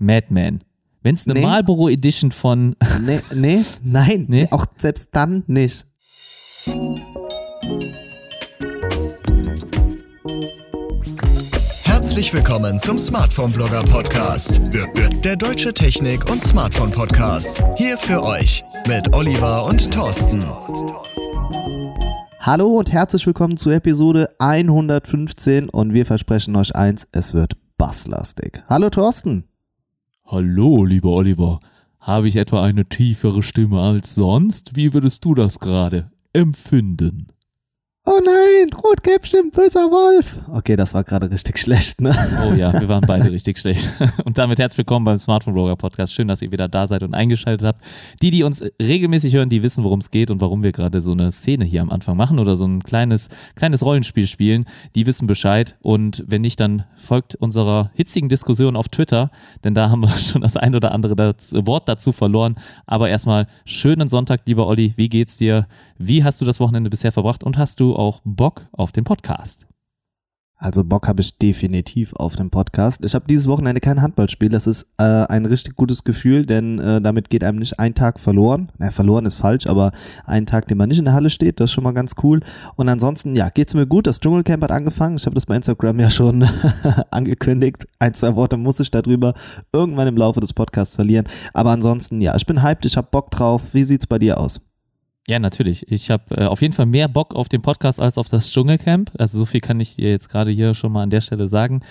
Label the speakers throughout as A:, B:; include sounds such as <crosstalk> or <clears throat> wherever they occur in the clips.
A: Madman. Wenn es eine
B: Nee.
A: Marlboro Edition von <laughs>
B: Nee, nee, nein,
A: Nee?
B: auch selbst dann nicht.
C: Herzlich willkommen zum Smartphone Blogger Podcast. Der deutsche Technik- und Smartphone Podcast. Hier für euch mit Oliver und Thorsten.
B: Hallo und herzlich willkommen zu Episode 115 und wir versprechen euch eins, es wird basslastig. Hallo Thorsten.
A: Hallo, lieber Oliver. Habe ich etwa eine tiefere Stimme als sonst? Wie würdest du das gerade empfinden?
B: Oh nein, Rotkäppchen, böser Wolf. Okay, das war gerade richtig schlecht, ne?
A: Oh ja, wir waren beide <laughs> richtig schlecht. <laughs> Und damit herzlich willkommen beim Smartphone Blogger Podcast. Schön, dass ihr wieder da seid und eingeschaltet habt. Die, die uns regelmäßig hören, die wissen, worum es geht und warum wir gerade so eine Szene hier am Anfang machen oder so ein kleines, kleines Rollenspiel spielen. Die wissen Bescheid. Und wenn nicht, dann folgt unserer hitzigen Diskussion auf Twitter, denn da haben wir <laughs> schon das ein oder andere das Wort dazu verloren. Aber erstmal schönen Sonntag, lieber Olli. Wie geht's dir? Wie hast du das Wochenende bisher verbracht und hast du auch Bock auf den Podcast?
B: Also Bock habe ich definitiv auf den Podcast. Ich habe dieses Wochenende kein Handballspiel. Das ist äh, ein richtig gutes Gefühl, denn äh, damit geht einem nicht ein Tag verloren. Na, verloren ist falsch, aber ein Tag, den man nicht in der Halle steht, das ist schon mal ganz cool. Und ansonsten, ja, geht's mir gut. Das Dschungelcamp hat angefangen. Ich habe das bei Instagram ja schon <laughs> angekündigt. Ein, zwei Worte muss ich darüber irgendwann im Laufe des Podcasts verlieren. Aber ansonsten, ja, ich bin hyped, ich habe Bock drauf. Wie sieht's bei dir aus?
A: Ja, natürlich. Ich habe äh, auf jeden Fall mehr Bock auf den Podcast als auf das Dschungelcamp. Also so viel kann ich dir jetzt gerade hier schon mal an der Stelle sagen.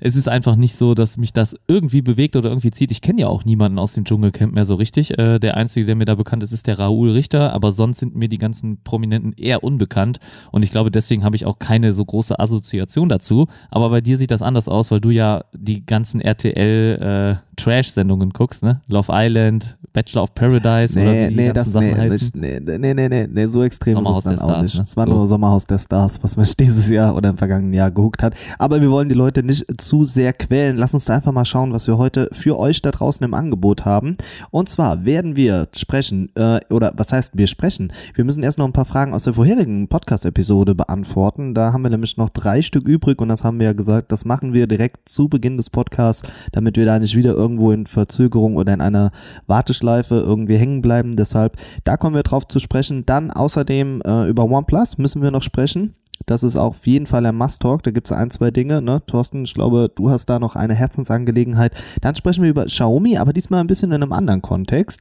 A: Es ist einfach nicht so, dass mich das irgendwie bewegt oder irgendwie zieht. Ich kenne ja auch niemanden aus dem Dschungelcamp mehr so richtig. Äh, der einzige, der mir da bekannt ist, ist der Raoul Richter, aber sonst sind mir die ganzen Prominenten eher unbekannt und ich glaube, deswegen habe ich auch keine so große Assoziation dazu. Aber bei dir sieht das anders aus, weil du ja die ganzen RTL äh, Trash-Sendungen guckst, ne? Love Island, Bachelor of Paradise oder wie die ganzen Sachen
B: nee,
A: heißen.
B: nee, nee, nee, nee, nee, so extrem
A: Sommerhaus
B: ist es
A: der
B: dann auch
A: Stars,
B: nicht.
A: ne?
B: Es war
A: So.
B: nur Sommerhaus der Stars, was mich <laughs> dieses Jahr oder im vergangenen Jahr gehuckt hat. Aber wir wollen die Leute nicht zu sehr quälen. Lass uns da einfach mal schauen, was wir heute für euch da draußen im Angebot haben. Und zwar werden wir sprechen, äh, oder was heißt wir sprechen? Wir müssen erst noch ein paar Fragen aus der vorherigen Podcast-Episode beantworten. Da haben wir nämlich noch drei Stück übrig und das haben wir ja gesagt, das machen wir direkt zu Beginn des Podcasts, damit wir da nicht wieder irgendwo in Verzögerung oder in einer Warteschleife irgendwie hängen bleiben. Deshalb, da kommen wir drauf zu sprechen. Dann außerdem äh, über OnePlus müssen wir noch sprechen. Das ist auf jeden Fall ein Must-Talk. Da gibt es ein, zwei Dinge. Ne? Thorsten, ich glaube, du hast da noch eine Herzensangelegenheit. Dann sprechen wir über Xiaomi, aber diesmal ein bisschen in einem anderen Kontext.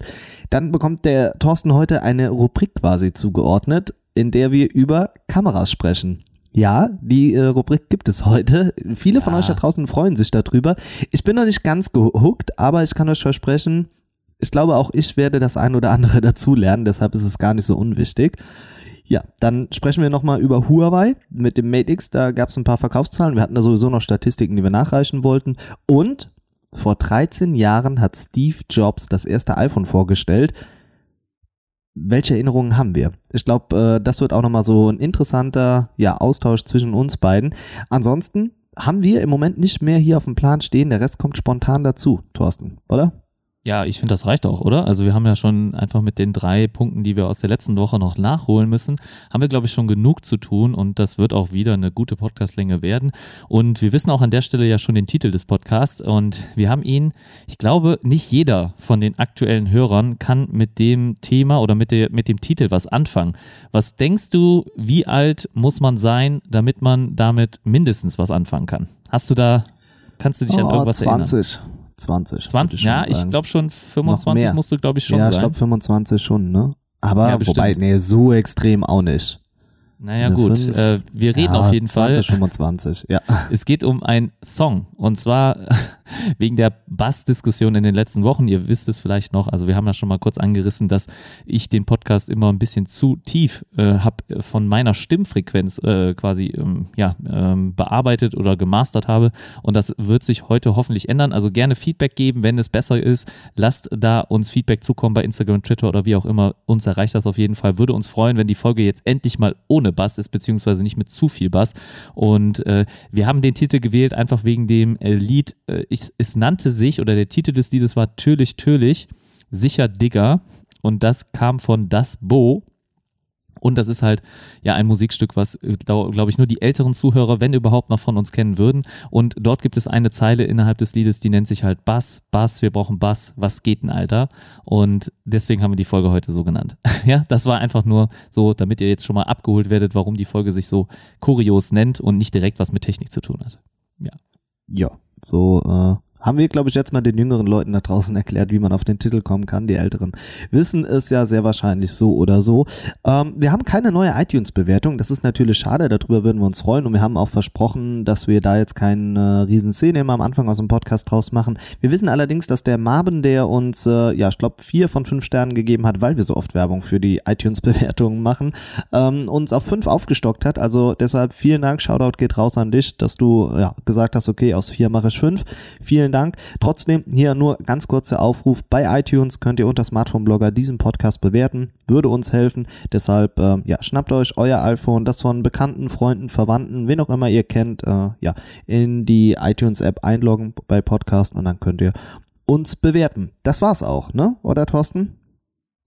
B: Dann bekommt der Thorsten heute eine Rubrik quasi zugeordnet, in der wir über Kameras sprechen. Ja, die äh, Rubrik gibt es heute. Viele von
A: Ja.
B: euch da draußen freuen sich darüber. Ich bin noch nicht ganz gehuckt, aber ich kann euch versprechen, ich glaube auch ich werde das ein oder andere <laughs> dazulernen, deshalb ist es gar nicht so unwichtig. Ja, dann sprechen wir nochmal über Huawei mit dem Mate X. Da gab es ein paar Verkaufszahlen. Wir hatten da sowieso noch Statistiken, die wir nachreichen wollten. Und vor 13 Jahren hat Steve Jobs das erste iPhone vorgestellt. Welche Erinnerungen haben wir? Ich glaube, äh, das wird auch nochmal so ein interessanter ja, Austausch zwischen uns beiden. Ansonsten haben wir im Moment nicht mehr hier auf dem Plan stehen. Der Rest kommt spontan dazu, Thorsten, oder?
A: Ja, ich finde, das reicht auch, oder? Also wir haben ja schon einfach mit den drei Punkten, die wir aus der letzten Woche noch nachholen müssen, haben wir, glaube ich, schon genug zu tun und das wird auch wieder eine gute Podcastlänge werden. Und wir wissen auch an der Stelle ja schon den Titel des Podcasts und wir haben ihn, ich glaube, nicht jeder von den aktuellen Hörern kann mit dem Thema oder mit, der, mit dem Titel was anfangen. Was denkst du, wie alt muss man sein, damit man damit mindestens was anfangen kann? Hast du da, kannst du dich an
B: Oh,
A: irgendwas erinnern?
B: 20. 20.
A: 20, ja, ich glaube schon 25
B: mehr.
A: musst du, glaube ich, schon
B: ja, ich
A: sein.
B: glaube 25 schon, ne? Aber
A: Ja,
B: wobei, nee, so extrem auch nicht.
A: Naja,
B: eine
A: gut. Äh, wir reden
B: ja,
A: auf jeden
B: 20,
A: Fall.
B: 25, ja. <laughs>
A: Es geht um einen Song. Und zwar <laughs> wegen der Bass-Diskussion in den letzten Wochen. Ihr wisst es vielleicht noch. Also, wir haben ja schon mal kurz angerissen, dass ich den Podcast immer ein bisschen zu tief äh, habe von meiner Stimmfrequenz äh, quasi ähm, ja, ähm, bearbeitet oder gemastert habe. Und das wird sich heute hoffentlich ändern. Also, gerne Feedback geben, wenn es besser ist. Lasst da uns Feedback zukommen bei Instagram, Twitter oder wie auch immer. Uns erreicht das auf jeden Fall. Würde uns freuen, wenn die Folge jetzt endlich mal ohne Bass ist, beziehungsweise nicht mit zu viel Bass. Und äh, wir haben den Titel gewählt, einfach wegen dem äh, Lied. Äh, ich, es nannte sich, oder der Titel des Liedes war Türlich, Türlich, sicher Digger. Und das kam von Das Bo. Und das ist halt ja ein Musikstück, was, glaube glaub ich, nur die älteren Zuhörer, wenn überhaupt, noch von uns kennen würden. Und dort gibt es eine Zeile innerhalb des Liedes, die nennt sich halt Bass, Bass, wir brauchen Bass, was geht denn, Alter? Und deswegen haben wir die Folge heute so genannt. <laughs> ja, das war einfach nur so, damit ihr jetzt schon mal abgeholt werdet, warum die Folge sich so kurios nennt und nicht direkt was mit Technik zu tun hat. Ja.
B: Ja, so äh, haben wir, glaube ich, jetzt mal den jüngeren Leuten da draußen erklärt, wie man auf den Titel kommen kann. Die Älteren wissen es ja sehr wahrscheinlich so oder so. Ähm, wir haben keine neue iTunes-Bewertung. Das ist natürlich schade. Darüber würden wir uns freuen. Und wir haben auch versprochen, dass wir da jetzt keine äh, Riesenszene immer am Anfang aus dem Podcast draus machen. Wir wissen allerdings, dass der Marben, der uns, äh, ja, ich glaube, vier von fünf Sternen gegeben hat, weil wir so oft Werbung für die iTunes-Bewertungen machen, ähm, uns auf fünf aufgestockt hat. Also deshalb vielen Dank. Shoutout geht raus an dich, dass du ja, gesagt hast, okay, aus vier mache ich fünf. Vielen vielen Dank. Trotzdem hier nur ganz kurzer Aufruf. Bei iTunes könnt ihr unter Smartphone-Blogger diesen Podcast bewerten. Würde uns helfen. Deshalb, äh, ja, schnappt euch euer iPhone, das von Bekannten, Freunden, Verwandten, wen auch immer ihr kennt, äh, ja, in die iTunes-App einloggen bei Podcast und dann könnt ihr uns bewerten. Das war's auch, ne? Oder Thorsten?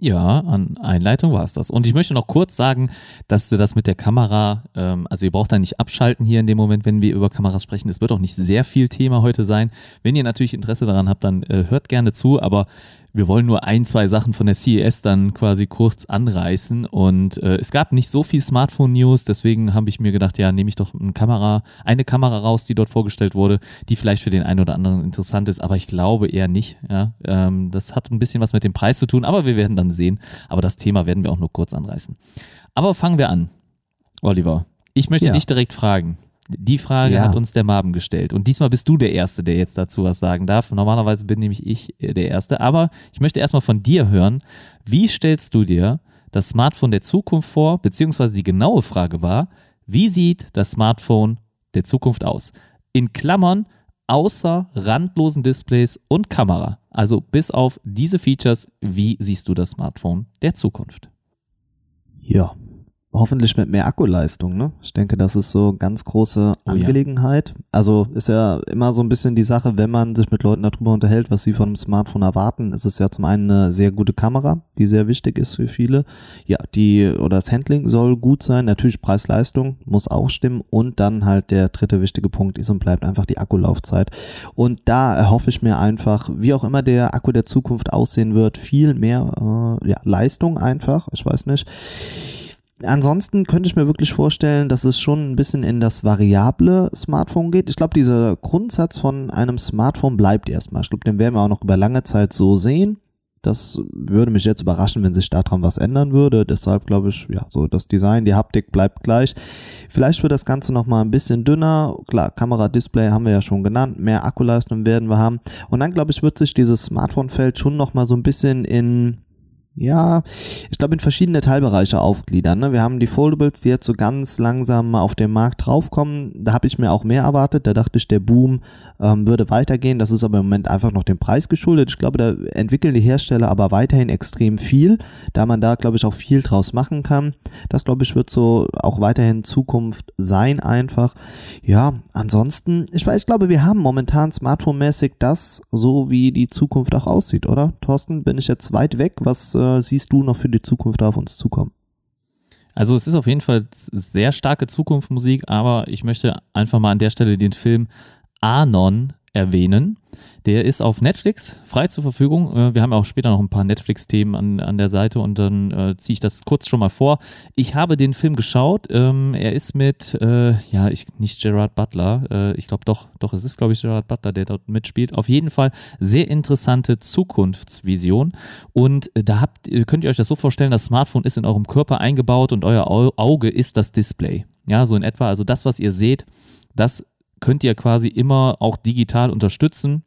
A: Ja, an Einleitung war es das. Und ich möchte noch kurz sagen, dass das mit der Kamera, ähm, also ihr braucht da nicht abschalten hier in dem Moment, wenn wir über Kameras sprechen. Es wird auch nicht sehr viel Thema heute sein. Wenn ihr natürlich Interesse daran habt, dann äh, hört gerne zu, aber wir wollen nur ein, zwei Sachen von der CES dann quasi kurz anreißen. Und äh, es gab nicht so viel Smartphone-News, deswegen habe ich mir gedacht, ja, nehme ich doch eine Kamera, eine Kamera raus, die dort vorgestellt wurde, die vielleicht für den einen oder anderen interessant ist, aber ich glaube eher nicht. Ja? Ähm, das hat ein bisschen was mit dem Preis zu tun, aber wir werden dann sehen. Aber das Thema werden wir auch nur kurz anreißen. Aber fangen wir an, Oliver. Ich möchte ja. dich direkt fragen. Die Frage ja. hat uns der Marben gestellt. Und diesmal bist du der Erste, der jetzt dazu was sagen darf. Normalerweise bin nämlich ich äh, der Erste. Aber ich möchte erstmal von dir hören, wie stellst du dir das Smartphone der Zukunft vor? Beziehungsweise die genaue Frage war, wie sieht das Smartphone der Zukunft aus? In Klammern, außer randlosen Displays und Kamera. Also bis auf diese Features, wie siehst du das Smartphone der Zukunft?
B: Ja, Hoffentlich mit mehr Akkuleistung, ne? Ich denke, das ist so ganz große Angelegenheit. Oh, ja. Also ist ja immer so ein bisschen die Sache, wenn man sich mit Leuten darüber unterhält, was sie von einem Smartphone erwarten, ist es ja zum einen eine sehr gute Kamera, die sehr wichtig ist für viele. Ja, die oder das Handling soll gut sein, natürlich Preis-Leistung muss auch stimmen und dann halt der dritte wichtige Punkt ist und bleibt einfach die Akkulaufzeit. Und da erhoffe ich mir einfach, wie auch immer der Akku der Zukunft aussehen wird, viel mehr äh, ja, Leistung einfach. Ich weiß nicht Ansonsten könnte ich mir wirklich vorstellen, dass es schon ein bisschen in das variable Smartphone geht. Ich glaube, dieser Grundsatz von einem Smartphone bleibt erstmal. Ich glaube, den werden wir auch noch über lange Zeit so sehen. Das würde mich jetzt überraschen, wenn sich daran was ändern würde. Deshalb glaube ich, ja, so das Design, die Haptik bleibt gleich. Vielleicht wird das Ganze noch mal ein bisschen dünner. Klar, Kamera, Display haben wir ja schon genannt. Mehr Akkuleistung werden wir haben. Und dann glaube ich, wird sich dieses Smartphone-Feld schon noch mal so ein bisschen in ja, ich glaube, in verschiedene Teilbereiche aufgliedern. Ne? Wir haben die Foldables, die jetzt so ganz langsam auf den Markt draufkommen. Da habe ich mir auch mehr erwartet. Da dachte ich, der Boom ähm, würde weitergehen. Das ist aber im Moment einfach noch dem Preis geschuldet. Ich glaube, da entwickeln die Hersteller aber weiterhin extrem viel, da man da, glaube ich, auch viel draus machen kann. Das, glaube ich, wird so auch weiterhin Zukunft sein einfach. Ja, ansonsten, ich weiß, ich glaube, wir haben momentan Smartphone-mäßig das, so wie die Zukunft auch aussieht, oder? Thorsten, bin ich jetzt weit weg? Was äh, siehst du noch für die Zukunft auf uns zukommen?
A: Also es ist auf jeden Fall sehr starke Zukunftsmusik, aber ich möchte einfach mal an der Stelle den Film Anon erwähnen. Der ist auf Netflix frei zur Verfügung. Äh, wir haben auch später noch ein paar Netflix-Themen an, an der Seite und dann äh, ziehe ich das kurz schon mal vor. Ich habe den Film geschaut. Ähm, er ist mit, äh, ja, ich, nicht Gerard Butler. Äh, ich glaube doch, doch, es ist, glaube ich, Gerard Butler, der dort mitspielt. Auf jeden Fall sehr interessante Zukunftsvision. Und äh, da habt, könnt ihr euch das so vorstellen, das Smartphone ist in eurem Körper eingebaut und euer Auge ist das Display. Ja, so in etwa. Also das, was ihr seht, das könnt ihr quasi immer auch digital unterstützen.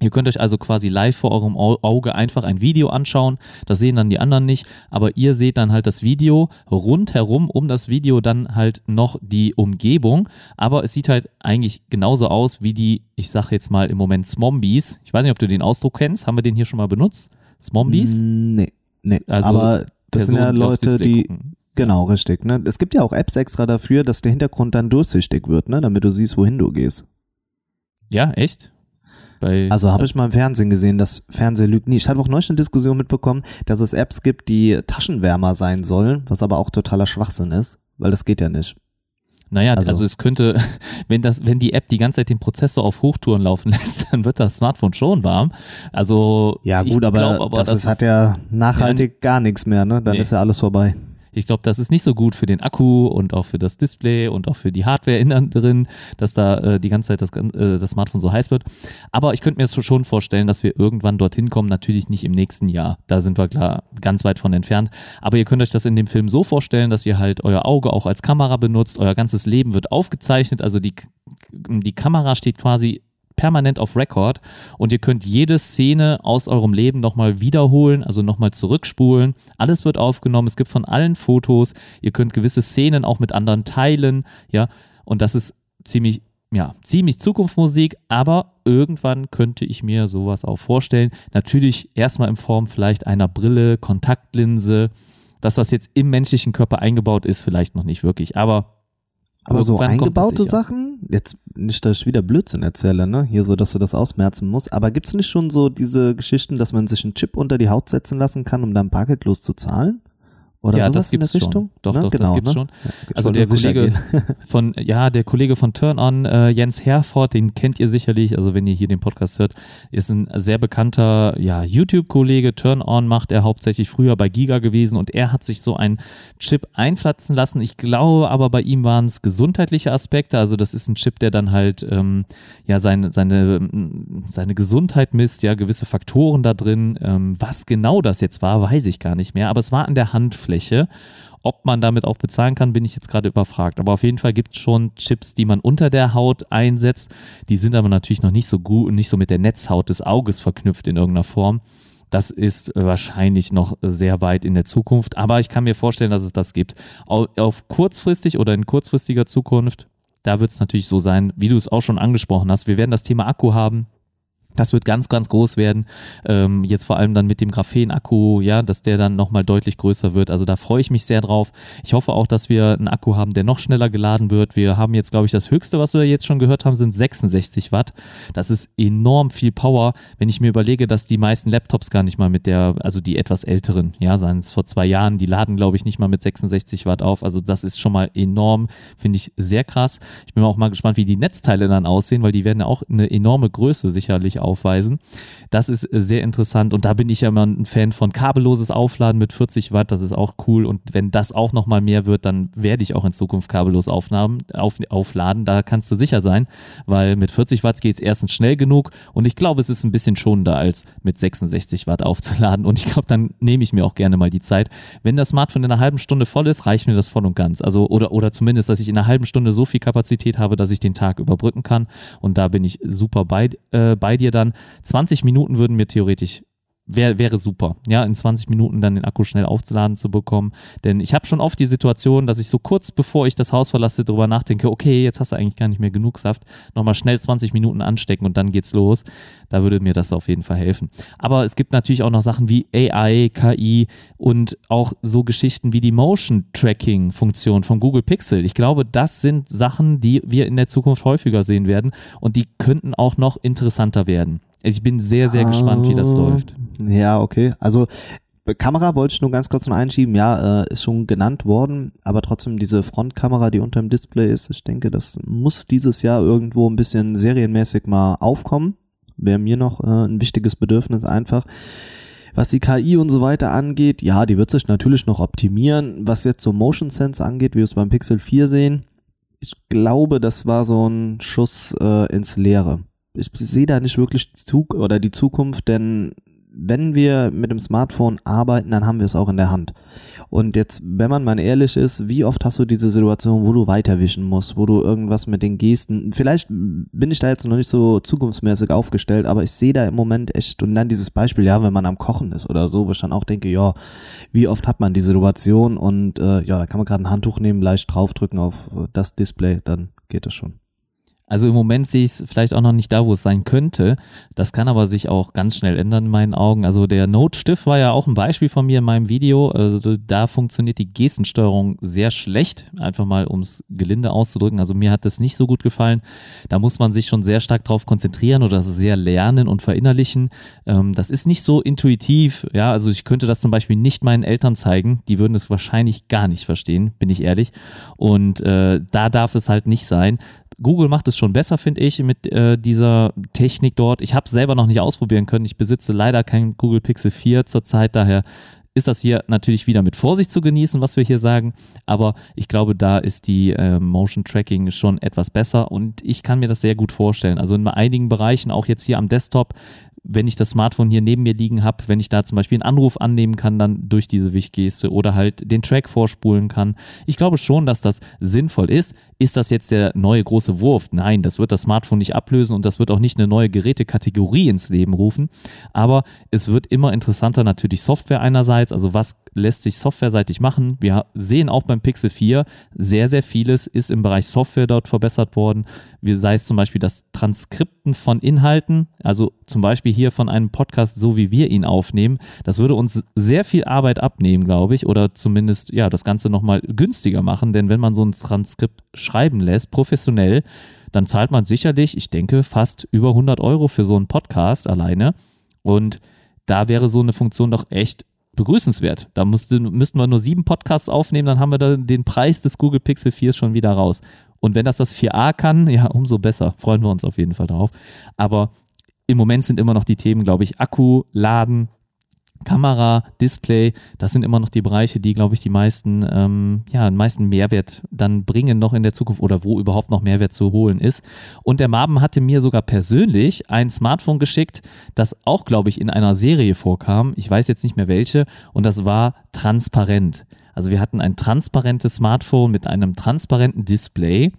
A: Ihr könnt euch also quasi live vor eurem Auge einfach ein Video anschauen. Das sehen dann die anderen nicht, aber ihr seht dann halt das Video rundherum um das Video dann halt noch die Umgebung. Aber es sieht halt eigentlich genauso aus wie die, ich sag jetzt mal im Moment Smombies. Ich weiß nicht, ob du den Ausdruck kennst. Haben wir den hier schon mal benutzt? Smombies?
B: Nee, nee. Also aber das Personen, sind ja Leute, die, gucken. Genau, richtig. Ne? Es gibt ja auch Apps extra dafür, dass der Hintergrund dann durchsichtig wird, ne? damit du siehst, wohin du gehst.
A: Ja, echt? Bei,
B: Also habe ich mal im Fernsehen gesehen, dass Fernsehen lügt nie. Ich habe auch neulich eine Diskussion mitbekommen, dass es Apps gibt, die Taschenwärmer sein sollen, was aber auch totaler Schwachsinn ist, weil das geht ja nicht.
A: Naja, also,
B: Also-
A: es könnte, <laughs> wenn das, wenn die App die ganze Zeit den Prozessor auf Hochtouren laufen <laughs> lässt, dann wird das Smartphone schon warm. Also
B: Ja
A: ich
B: gut, aber,
A: glaub aber
B: das,
A: das
B: ist, hat ja nachhaltig gar nichts mehr, ne? Dann
A: Nee.
B: ist ja alles vorbei.
A: Ich glaube, das ist nicht so gut für den Akku und auch für das Display und auch für die Hardware innen drin, dass da äh, die ganze Zeit das, äh, das Smartphone so heiß wird. Aber ich könnte mir schon vorstellen, dass wir irgendwann dorthin kommen. Natürlich nicht im nächsten Jahr. Da sind wir klar ganz weit von entfernt. Aber ihr könnt euch das in dem Film so vorstellen, dass ihr halt euer Auge auch als Kamera benutzt. Euer ganzes Leben wird aufgezeichnet. Also die, die Kamera steht quasi permanent auf Record und ihr könnt jede Szene aus eurem Leben nochmal wiederholen, also nochmal zurückspulen. Alles wird aufgenommen, es gibt von allen Fotos, ihr könnt gewisse Szenen auch mit anderen teilen, ja, und das ist ziemlich, ja, ziemlich Zukunftsmusik, aber irgendwann könnte ich mir sowas auch vorstellen. Natürlich erstmal in Form vielleicht einer Brille, Kontaktlinse, dass das jetzt im menschlichen Körper eingebaut ist, vielleicht noch nicht wirklich, aber
B: Aber so
A: irgendwann
B: eingebaute. Sachen, jetzt nicht, dass ich wieder Blödsinn erzähle, ne? Hier so, dass du das ausmerzen musst, aber gibt's nicht schon so diese Geschichten, dass man sich einen Chip unter die Haut setzen lassen kann, um dann bargeldlos zu zahlen? Oder
A: ja, das
B: in der
A: gibt's schon.
B: Richtung?
A: Doch,
B: Ne?
A: doch, das
B: Genau,
A: gibt's
B: ne?
A: schon. Also der Kollege <laughs> von, ja, der Kollege von Turn On, äh, Jens Herford, den kennt ihr sicherlich, also wenn ihr hier den Podcast hört, ist ein sehr bekannter, ja, YouTube-Kollege. Turn On macht er hauptsächlich früher bei Giga gewesen und er hat sich so einen Chip einpflanzen lassen. Ich glaube aber bei ihm waren es gesundheitliche Aspekte, also das ist ein Chip, der dann halt, ähm, ja, seine, seine, seine Gesundheit misst, ja, gewisse Faktoren da drin. Ähm, was genau das jetzt war, weiß ich gar nicht mehr, aber es war an der Handfläche. Ob man damit auch bezahlen kann, bin ich jetzt gerade überfragt. Aber auf jeden Fall gibt es schon Chips, die man unter der Haut einsetzt. Die sind aber natürlich noch nicht so gut und nicht so mit der Netzhaut des Auges verknüpft in irgendeiner Form. Das ist äh, wahrscheinlich noch sehr weit in der Zukunft. Aber ich kann mir vorstellen, dass es das gibt. Au- Auf kurzfristig oder in kurzfristiger Zukunft, da wird es natürlich so sein, wie du es auch schon angesprochen hast. Wir werden das Thema Akku haben. Das wird ganz, ganz groß werden. Ähm, jetzt vor allem dann mit dem Graphen-Akku, ja, dass der dann nochmal deutlich größer wird. Also da freue ich mich sehr drauf. Ich hoffe auch, dass wir einen Akku haben, der noch schneller geladen wird. Wir haben jetzt, glaube ich, das höchste, was wir jetzt schon gehört haben, sind 66 Watt. Das ist enorm viel Power, wenn ich mir überlege, dass die meisten Laptops gar nicht mal mit der, also die etwas älteren, ja, seien es vor zwei Jahren, die laden, glaube ich, nicht mal mit 66 Watt auf. Also das ist schon mal enorm, finde ich sehr krass. Ich bin auch mal gespannt, wie die Netzteile dann aussehen, weil die werden ja auch eine enorme Größe sicherlich aufweisen. Das ist äh, sehr interessant und da bin ich ja immer ein Fan von kabelloses Aufladen mit 40 Watt, das ist auch cool und wenn das auch nochmal mehr wird, dann werde ich auch in Zukunft kabellos aufnahmen, auf, aufladen, da kannst du sicher sein, weil mit 40 Watt geht es erstens schnell genug und ich glaube, es ist ein bisschen schonender als mit 66 Watt aufzuladen und ich glaube, dann nehme ich mir auch gerne mal die Zeit. Wenn das Smartphone in einer halben Stunde voll ist, reicht mir das voll und ganz. Also oder, oder zumindest, dass ich in einer halben Stunde so viel Kapazität habe, dass ich den Tag überbrücken kann und da bin ich super bei, äh, bei dir dann. 20 Minuten würden mir theoretisch Wär, wäre super, ja, in 20 Minuten dann den Akku schnell aufzuladen zu bekommen. Denn ich habe schon oft die Situation, dass ich so kurz bevor ich das Haus verlasse, darüber nachdenke, okay, jetzt hast du eigentlich gar nicht mehr genug Saft, nochmal schnell 20 Minuten anstecken und dann geht's los. Da würde mir das auf jeden Fall helfen. Aber es gibt natürlich auch noch Sachen wie AI, KI und auch so Geschichten wie die Motion-Tracking-Funktion von Google Pixel. Ich glaube, das sind Sachen, die wir in der Zukunft häufiger sehen werden und die könnten auch noch interessanter werden. Ich bin sehr, sehr gespannt, wie das
B: Ah,
A: läuft.
B: Ja, okay. Also äh, Kamera wollte ich nur ganz kurz noch einschieben. Ja, äh, ist schon genannt worden, aber trotzdem diese Frontkamera, die unter dem Display ist, ich denke, das muss dieses Jahr irgendwo ein bisschen serienmäßig mal aufkommen. Wäre mir noch äh, ein wichtiges Bedürfnis einfach. Was die KI und so weiter angeht, ja, die wird sich natürlich noch optimieren. Was jetzt so Motion Sense angeht, wie wir es beim Pixel 4 sehen, ich glaube, das war so ein Schuss äh, ins Leere. Ich sehe da nicht wirklich Zug oder die Zukunft, denn wenn wir mit dem Smartphone arbeiten, dann haben wir es auch in der Hand. Und jetzt, wenn man mal ehrlich ist, wie oft hast du diese Situation, wo du weiterwischen musst, wo du irgendwas mit den Gesten, vielleicht bin ich da jetzt noch nicht so zukunftsmäßig aufgestellt, aber ich sehe da im Moment echt, und dann dieses Beispiel, ja, wenn man am Kochen ist oder so, wo ich dann auch denke, ja, wie oft hat man die Situation und äh, ja, da kann man gerade ein Handtuch nehmen, leicht draufdrücken auf das Display, dann geht es schon.
A: Also im Moment sehe ich es vielleicht auch noch nicht da, wo es sein könnte. Das kann aber sich auch ganz schnell ändern in meinen Augen. Also der Note-Stift war ja auch ein Beispiel von mir in meinem Video. Also da funktioniert die Gestensteuerung sehr schlecht, einfach mal um es gelinde auszudrücken. Also mir hat das nicht so gut gefallen. Da muss man sich schon sehr stark drauf konzentrieren oder sehr lernen und verinnerlichen. Ähm, das ist nicht so intuitiv. Ja, also ich könnte das zum Beispiel nicht meinen Eltern zeigen. Die würden es wahrscheinlich gar nicht verstehen, bin ich ehrlich. Und äh, da darf es halt nicht sein. Google macht es schon besser, finde ich, mit äh, dieser Technik dort. Ich habe es selber noch nicht ausprobieren können. Ich besitze leider kein Google Pixel 4 zurzeit, daher ist das hier natürlich wieder mit Vorsicht zu genießen, was wir hier sagen. Aber ich glaube, da ist die äh, Motion Tracking schon etwas besser und ich kann mir das sehr gut vorstellen. Also in einigen Bereichen, auch jetzt hier am Desktop, wenn ich das Smartphone hier neben mir liegen habe, wenn ich da zum Beispiel einen Anruf annehmen kann, dann durch diese Wichgeste oder halt den Track vorspulen kann. Ich glaube schon, dass das sinnvoll ist. Ist das jetzt der neue große Wurf? Nein, das wird das Smartphone nicht ablösen und das wird auch nicht eine neue Gerätekategorie ins Leben rufen. Aber es wird immer interessanter natürlich Software einerseits. Also was lässt sich softwareseitig machen? Wir sehen auch beim Pixel 4 sehr, sehr vieles ist im Bereich Software dort verbessert worden. Wie sei es zum Beispiel das Transkripten von Inhalten, also zum Beispiel hier von einem Podcast, so wie wir ihn aufnehmen. Das würde uns sehr viel Arbeit abnehmen, glaube ich, oder zumindest ja das Ganze nochmal günstiger machen, denn wenn man so ein Transkript schreiben lässt, professionell, dann zahlt man sicherlich, ich denke, fast über 100 Euro für so einen Podcast alleine. Und da wäre so eine Funktion doch echt begrüßenswert. Da musste, müssten wir nur sieben Podcasts aufnehmen, dann haben wir da den Preis des Google Pixel 4 schon wieder raus. Und wenn das das 4a kann, ja, umso besser. Freuen wir uns auf jeden Fall drauf. Aber im Moment sind immer noch die Themen, glaube ich, Akku, Laden, Kamera, Display, das sind immer noch die Bereiche, die, glaube ich, die meisten, ähm, ja, den meisten Mehrwert dann bringen noch in der Zukunft oder wo überhaupt noch Mehrwert zu holen ist. Und der Marben hatte mir sogar persönlich ein Smartphone geschickt, das auch, glaube ich, in einer Serie vorkam. Ich weiß jetzt nicht mehr welche. Und das war transparent. Also wir hatten ein transparentes Smartphone mit einem transparenten Display.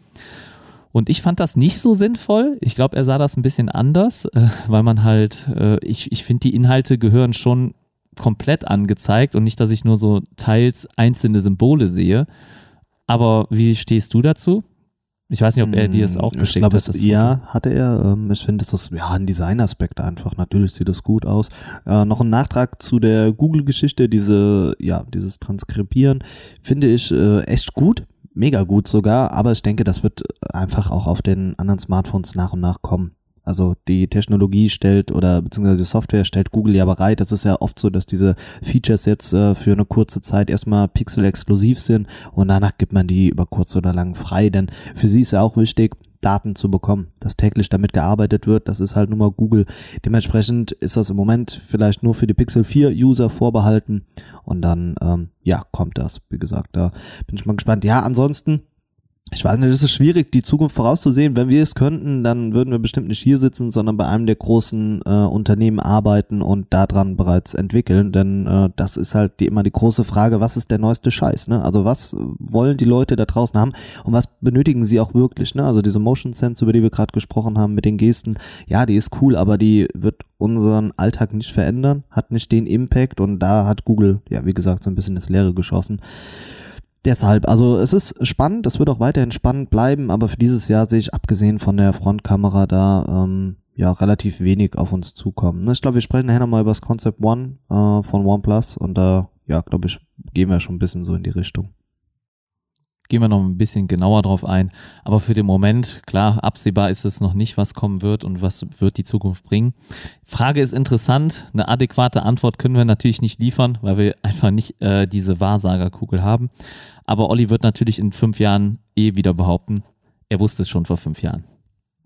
A: Und ich fand das nicht so sinnvoll. Ich glaube, er sah das ein bisschen anders, äh, weil man halt, äh, ich, ich finde, die Inhalte gehören schon komplett angezeigt und nicht, dass ich nur so teils einzelne Symbole sehe. Aber wie stehst du dazu? Ich weiß nicht, ob er dir das auch geschickt
B: ich glaub,
A: hat.
B: Es, ja, hatte er. Ähm, ich finde, das ist ja ein Designaspekt einfach. Natürlich sieht das gut aus. Äh, noch ein Nachtrag zu der Google-Geschichte, diese, ja, dieses Transkribieren, finde ich äh, echt gut. Mega gut sogar, aber ich denke, das wird einfach auch auf den anderen Smartphones nach und nach kommen. Also die Technologie stellt oder beziehungsweise die Software stellt Google ja bereit. Das ist ja oft so, dass diese Features jetzt äh, für eine kurze Zeit erstmal pixel-exklusiv sind und danach gibt man die über kurz oder lang frei. Denn für sie ist ja auch wichtig, Daten zu bekommen, dass täglich damit gearbeitet wird. Das ist halt nur mal Google. Dementsprechend ist das im Moment vielleicht nur für die Pixel 4 User vorbehalten und dann, ähm, ja, kommt das. Wie gesagt, da bin ich mal gespannt. Ja, ansonsten ich weiß nicht, es ist schwierig, die Zukunft vorauszusehen. Wenn wir es könnten, dann würden wir bestimmt nicht hier sitzen, sondern bei einem der großen äh, Unternehmen arbeiten und daran bereits entwickeln. Denn äh, das ist halt die, immer die große Frage, was ist der neueste Scheiß? Ne? Also was wollen die Leute da draußen haben und was benötigen sie auch wirklich? Ne? Also diese Motion Sense, über die wir gerade gesprochen haben mit den Gesten, ja, die ist cool, aber die wird unseren Alltag nicht verändern, hat nicht den Impact und da hat Google, ja, wie gesagt, so ein bisschen das Leere geschossen deshalb, also es ist spannend, es wird auch weiterhin spannend bleiben, aber für dieses Jahr sehe ich abgesehen von der Frontkamera da ähm, ja relativ wenig auf uns zukommen. Ne? Ich glaube, wir sprechen nachher nochmal über das Concept One äh, von OnePlus und da, ja, glaube ich, gehen wir schon ein bisschen so in die Richtung
A: gehen wir noch ein bisschen genauer drauf ein. Aber für den Moment, klar, absehbar ist es noch nicht, was kommen wird und was wird die Zukunft bringen. Frage ist interessant. Eine adäquate Antwort können wir natürlich nicht liefern, weil wir einfach nicht äh, diese Wahrsagerkugel haben. Aber Olli wird natürlich in fünf Jahren eh wieder behaupten, er wusste es schon vor fünf Jahren.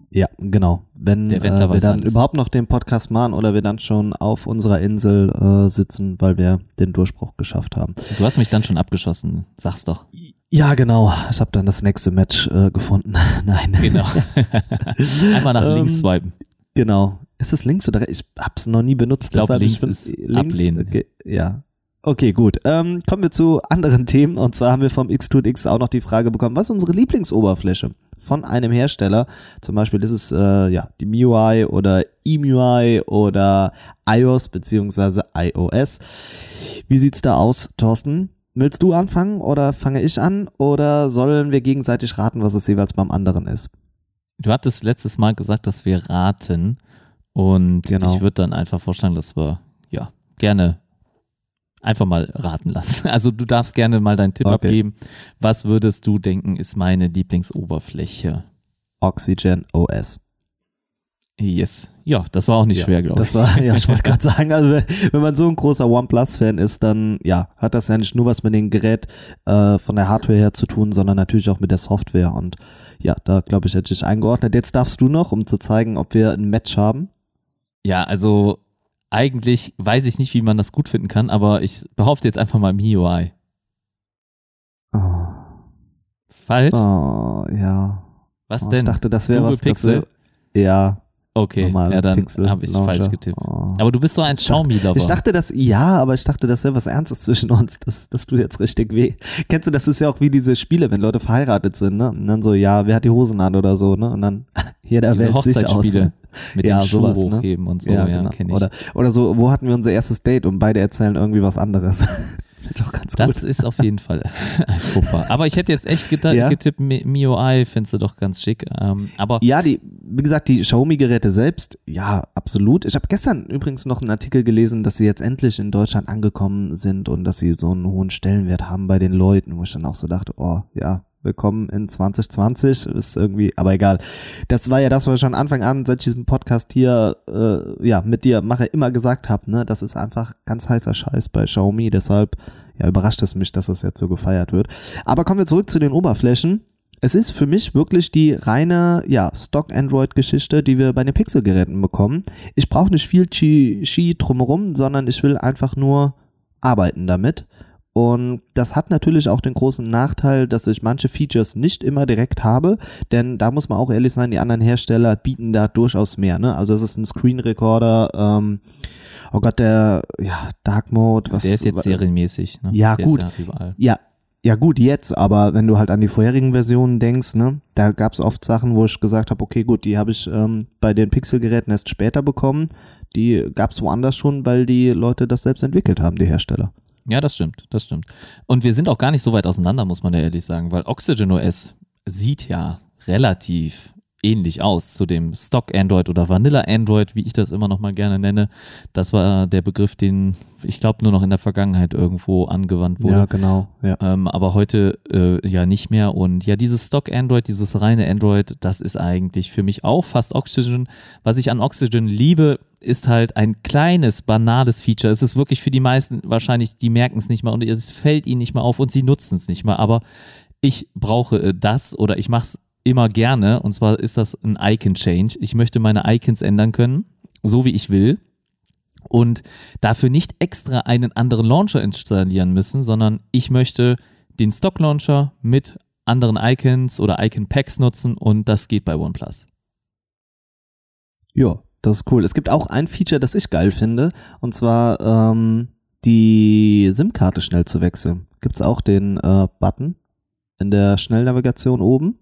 B: Ja, genau. Wenn äh, wir dann alles. überhaupt noch den Podcast machen oder wir dann schon auf unserer Insel äh, sitzen, weil wir den Durchbruch geschafft haben.
A: Du hast mich dann schon abgeschossen, sag's doch.
B: Ja, genau. Ich habe dann das nächste Match äh, gefunden. <laughs> Nein.
A: Genau. <laughs> Einmal nach links ähm, swipen.
B: Genau. Ist das links oder ich hab's noch nie benutzt.
A: Ich glaube, links ich ist links, ablehnen.
B: Okay, ja. Okay, gut. Ähm, kommen wir zu anderen Themen. Und zwar haben wir vom X2X auch noch die Frage bekommen, was ist unsere Lieblingsoberfläche von einem Hersteller? Zum Beispiel ist es äh, ja die MIUI oder EMUI oder iOS beziehungsweise iOS. Wie sieht's da aus, Thorsten? Willst du anfangen oder fange ich an oder sollen wir gegenseitig raten, was es jeweils beim anderen ist?
A: Du hattest letztes Mal gesagt, dass wir raten. Und
B: Genau.
A: ich würde dann einfach vorschlagen, dass wir, ja, gerne einfach mal raten lassen. <laughs> Also du darfst gerne mal deinen Tipp
B: Okay.
A: abgeben. Was würdest du denken, ist meine Lieblingsoberfläche?
B: Oxygen OS.
A: Yes. Ja, das war auch nicht
B: Ja,
A: schwer, glaube ich.
B: Das war, ja, ich wollte <laughs> gerade sagen, also wenn, wenn man so ein großer OnePlus-Fan ist, dann ja, hat das ja nicht nur was mit dem Gerät äh, von der Hardware her zu tun, sondern natürlich auch mit der Software. Und ja, da glaube ich, hätte ich eingeordnet. Jetzt darfst du noch, um zu zeigen, ob wir ein Match haben.
A: Ja, also eigentlich weiß ich nicht, wie man das gut finden kann, aber ich behaupte jetzt einfach mal MIUI.
B: Oh,
A: Falsch?
B: oh ja.
A: Was
B: Oh,
A: denn?
B: Ich dachte, das wäre was. Das
A: Pixel?
B: wär, ja,
A: okay, ja, dann habe ich falsch getippt.
B: Oh.
A: Aber du bist so ein Xiaomi-Lover.
B: Ich dachte, das, ja, aber ich dachte, das wäre was Ernstes zwischen uns. Das, das tut jetzt richtig weh. Kennst du, das ist ja auch wie diese Spiele, wenn Leute verheiratet sind, ne? Und dann so, ja, wer hat die Hosen an oder so, ne? Und dann <laughs> jeder
A: Diese
B: wählt sich aus. Ne?
A: mit
B: Ja,
A: dem Schuh
B: sowas, ne?
A: hochheben und so, ja,
B: genau.
A: kenne ich.
B: Oder, oder so, wo hatten wir unser erstes Date und beide erzählen irgendwie was anderes. Auch ganz
A: das
B: gut.
A: ist auf jeden Fall <laughs> ein Fauxpas. Aber ich hätte jetzt echt geta-
B: Ja?
A: getippt, Mi- MIUI findest du doch ganz schick. Ähm, aber
B: Ja, die, wie gesagt, die Xiaomi-Geräte selbst, ja, absolut. Ich habe gestern übrigens noch einen Artikel gelesen, dass sie jetzt endlich in Deutschland angekommen sind und dass sie so einen hohen Stellenwert haben bei den Leuten, wo ich dann auch so dachte, oh, ja, willkommen in 2020, ist irgendwie, aber egal. Das war ja das, was ich schon Anfang an, seit ich diesen Podcast hier, äh, ja, mit dir mache, immer gesagt habe, ne, das ist einfach ganz heißer Scheiß bei Xiaomi, deshalb, ja, überrascht es mich, dass das jetzt so gefeiert wird. Aber kommen wir zurück zu den Oberflächen. Es ist für mich wirklich die reine, ja, Stock-Android-Geschichte, die wir bei den Pixel-Geräten bekommen. Ich brauche nicht viel Chi, Chi drumherum, sondern ich will einfach nur arbeiten damit. Und das hat natürlich auch den großen Nachteil, dass ich manche Features nicht immer direkt habe, denn da muss man auch ehrlich sein, die anderen Hersteller bieten da durchaus mehr. Ne? Also es ist ein Screen Recorder, ähm, oh Gott, der ja, Dark Mode, was
A: der ist jetzt serienmäßig. Ne?
B: Ja,
A: der
B: gut.
A: Ja überall.
B: ja, ja gut, jetzt, aber wenn du halt an die vorherigen Versionen denkst, ne, da gab es oft Sachen, wo ich gesagt habe, okay, gut, die habe ich ähm, bei den Pixel-Geräten erst später bekommen. Die gab es woanders schon, weil die Leute das selbst entwickelt haben, die Hersteller.
A: Ja, das stimmt, das stimmt. Und wir sind auch gar nicht so weit auseinander, muss man ja ehrlich sagen, weil Oxygen OS sieht ja relativ ähnlich aus zu dem Stock Android oder Vanilla Android, wie ich das immer noch mal gerne nenne. Das war der Begriff, den ich glaube nur noch in der Vergangenheit irgendwo angewandt wurde.
B: Ja, genau. Ja.
A: Ähm, aber heute äh, ja nicht mehr. Und ja, dieses Stock Android, dieses reine Android, das ist eigentlich für mich auch fast Oxygen. Was ich an Oxygen liebe, ist halt ein kleines, banales Feature. Es ist wirklich für die meisten wahrscheinlich, die merken es nicht mal und es fällt ihnen nicht mal auf und sie nutzen es nicht mal. Aber ich brauche äh, das oder ich mache es immer gerne. Und zwar ist das ein Icon-Change. Ich möchte meine Icons ändern können, so wie ich will und dafür nicht extra einen anderen Launcher installieren müssen, sondern ich möchte den Stock Launcher mit anderen Icons oder Icon Packs nutzen und das geht bei OnePlus.
B: Ja, das ist cool. Es gibt auch ein Feature, das ich geil finde, und zwar ähm, die SIM-Karte schnell zu wechseln. Gibt es auch den äh, Button in der Schnellnavigation oben?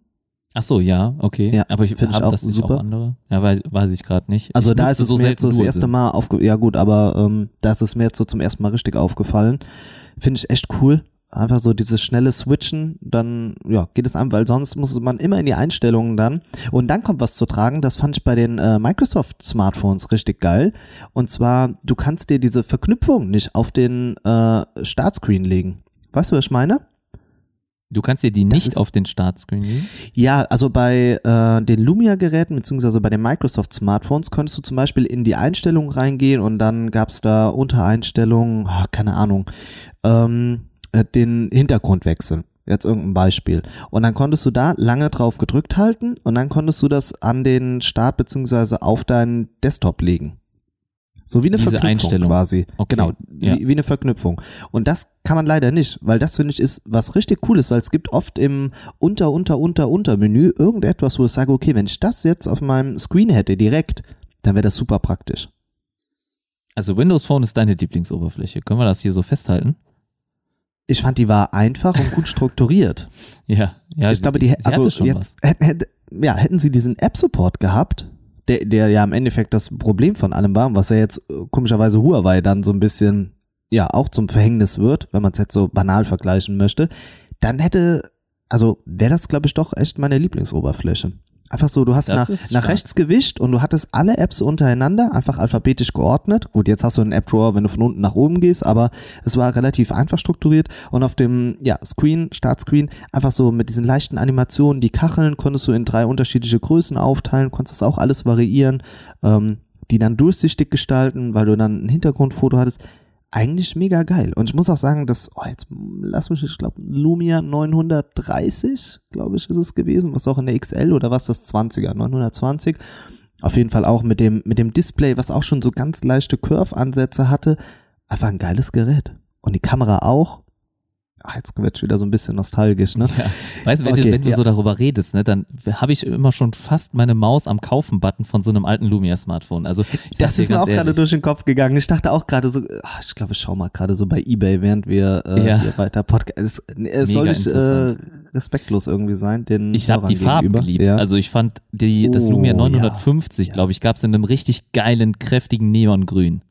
A: Ach so, ja, okay.
B: Ja,
A: aber ich
B: find ich
A: habe
B: auch
A: das nicht
B: super.
A: auch andere. Ja, weiß, weiß ich gerade nicht.
B: Also
A: ich
B: da ist es mir jetzt so das erste. Mal aufge ja gut, aber ähm, da ist es mir jetzt so zum ersten Mal richtig aufgefallen. Finde ich echt cool. Einfach so dieses schnelle Switchen, dann ja, geht es an, weil sonst muss man immer in die Einstellungen dann. Und dann kommt was zu tragen, das fand ich bei den äh, Microsoft Smartphones richtig geil. Und zwar, du kannst dir diese Verknüpfung nicht auf den äh, Startscreen legen. Weißt du, was ich meine?
A: Du kannst dir die nicht auf den Startscreen legen.
B: Ja, also bei äh, den Lumia-Geräten beziehungsweise bei den Microsoft-Smartphones konntest du zum Beispiel in die Einstellungen reingehen und dann gab es da unter Einstellungen, ah, keine Ahnung, ähm, äh, den Hintergrund wechseln. Jetzt irgendein Beispiel. Und dann konntest du da lange drauf gedrückt halten und dann konntest du das an den Start beziehungsweise auf deinen Desktop legen. So wie eine
A: Diese
B: Verknüpfung
A: Einstellung.
B: quasi.
A: Okay,
B: Genau,
A: ja.
B: wie, wie eine Verknüpfung. Und das kann man leider nicht, weil das finde ich ist was richtig cool ist, weil es gibt oft im Unter, Unter, Unter, Unter-Menü irgendetwas, wo ich sage, okay, wenn ich das jetzt auf meinem Screen hätte direkt, dann wäre das super praktisch.
A: Also Windows Phone ist deine Lieblingsoberfläche. Können wir das hier so festhalten?
B: Ich fand, die war einfach und gut strukturiert. <laughs>
A: Ja, ja.
B: ich glaube, die also
A: hatte schon was.
B: jetzt hätten, ja, hätten sie diesen App-Support gehabt, der, der ja im Endeffekt das Problem von allem war, was ja jetzt äh, komischerweise Huawei dann so ein bisschen ja auch zum Verhängnis wird, wenn man es jetzt so banal vergleichen möchte, dann hätte, also wäre das, glaube ich, doch echt meine Lieblingsoberfläche. Einfach so, du hast
A: Das
B: nach, nach rechts gewischt und du hattest alle Apps untereinander, einfach alphabetisch geordnet. Gut, jetzt hast du einen App-Drawer, wenn du von unten nach oben gehst, aber es war relativ einfach strukturiert und auf dem ja, Screen, Startscreen, einfach so mit diesen leichten Animationen, die Kacheln konntest du in drei unterschiedliche Größen aufteilen, konntest das auch alles variieren, ähm, die dann durchsichtig gestalten, weil du dann ein Hintergrundfoto hattest. Eigentlich mega geil. Und ich muss auch sagen, dass, oh, jetzt lass mich, ich glaube, Lumia 930, glaube ich, ist es gewesen, was auch in der XL oder was das 20er, 920. Auf jeden Fall auch mit dem, mit dem Display, was auch schon so ganz leichte Curve-Ansätze hatte. Einfach ein geiles Gerät. Und die Kamera auch. Ach, jetzt wird wieder so ein bisschen nostalgisch, ne?
A: Ja. Weißt du, wenn,
B: Okay,
A: du, wenn du
B: ja.
A: so darüber redest, ne, dann habe ich immer schon fast meine Maus am Kaufen-Button von so einem alten Lumia-Smartphone. Also ich
B: Das ist mir
A: ganz
B: auch gerade durch den Kopf gegangen. Ich dachte auch gerade so, ach, ich glaube, ich schau mal gerade so bei Ebay, während wir äh,
A: Ja.
B: hier weiter Podcast. Es, es soll nicht äh, respektlos irgendwie sein. Den
A: Ich habe die Farben
B: gegenüber.
A: geliebt.
B: Ja.
A: Also ich fand die, das
B: Oh,
A: Lumia
B: ja.
A: 950,
B: Ja.
A: glaube ich, gab es in einem richtig geilen, kräftigen Neongrün.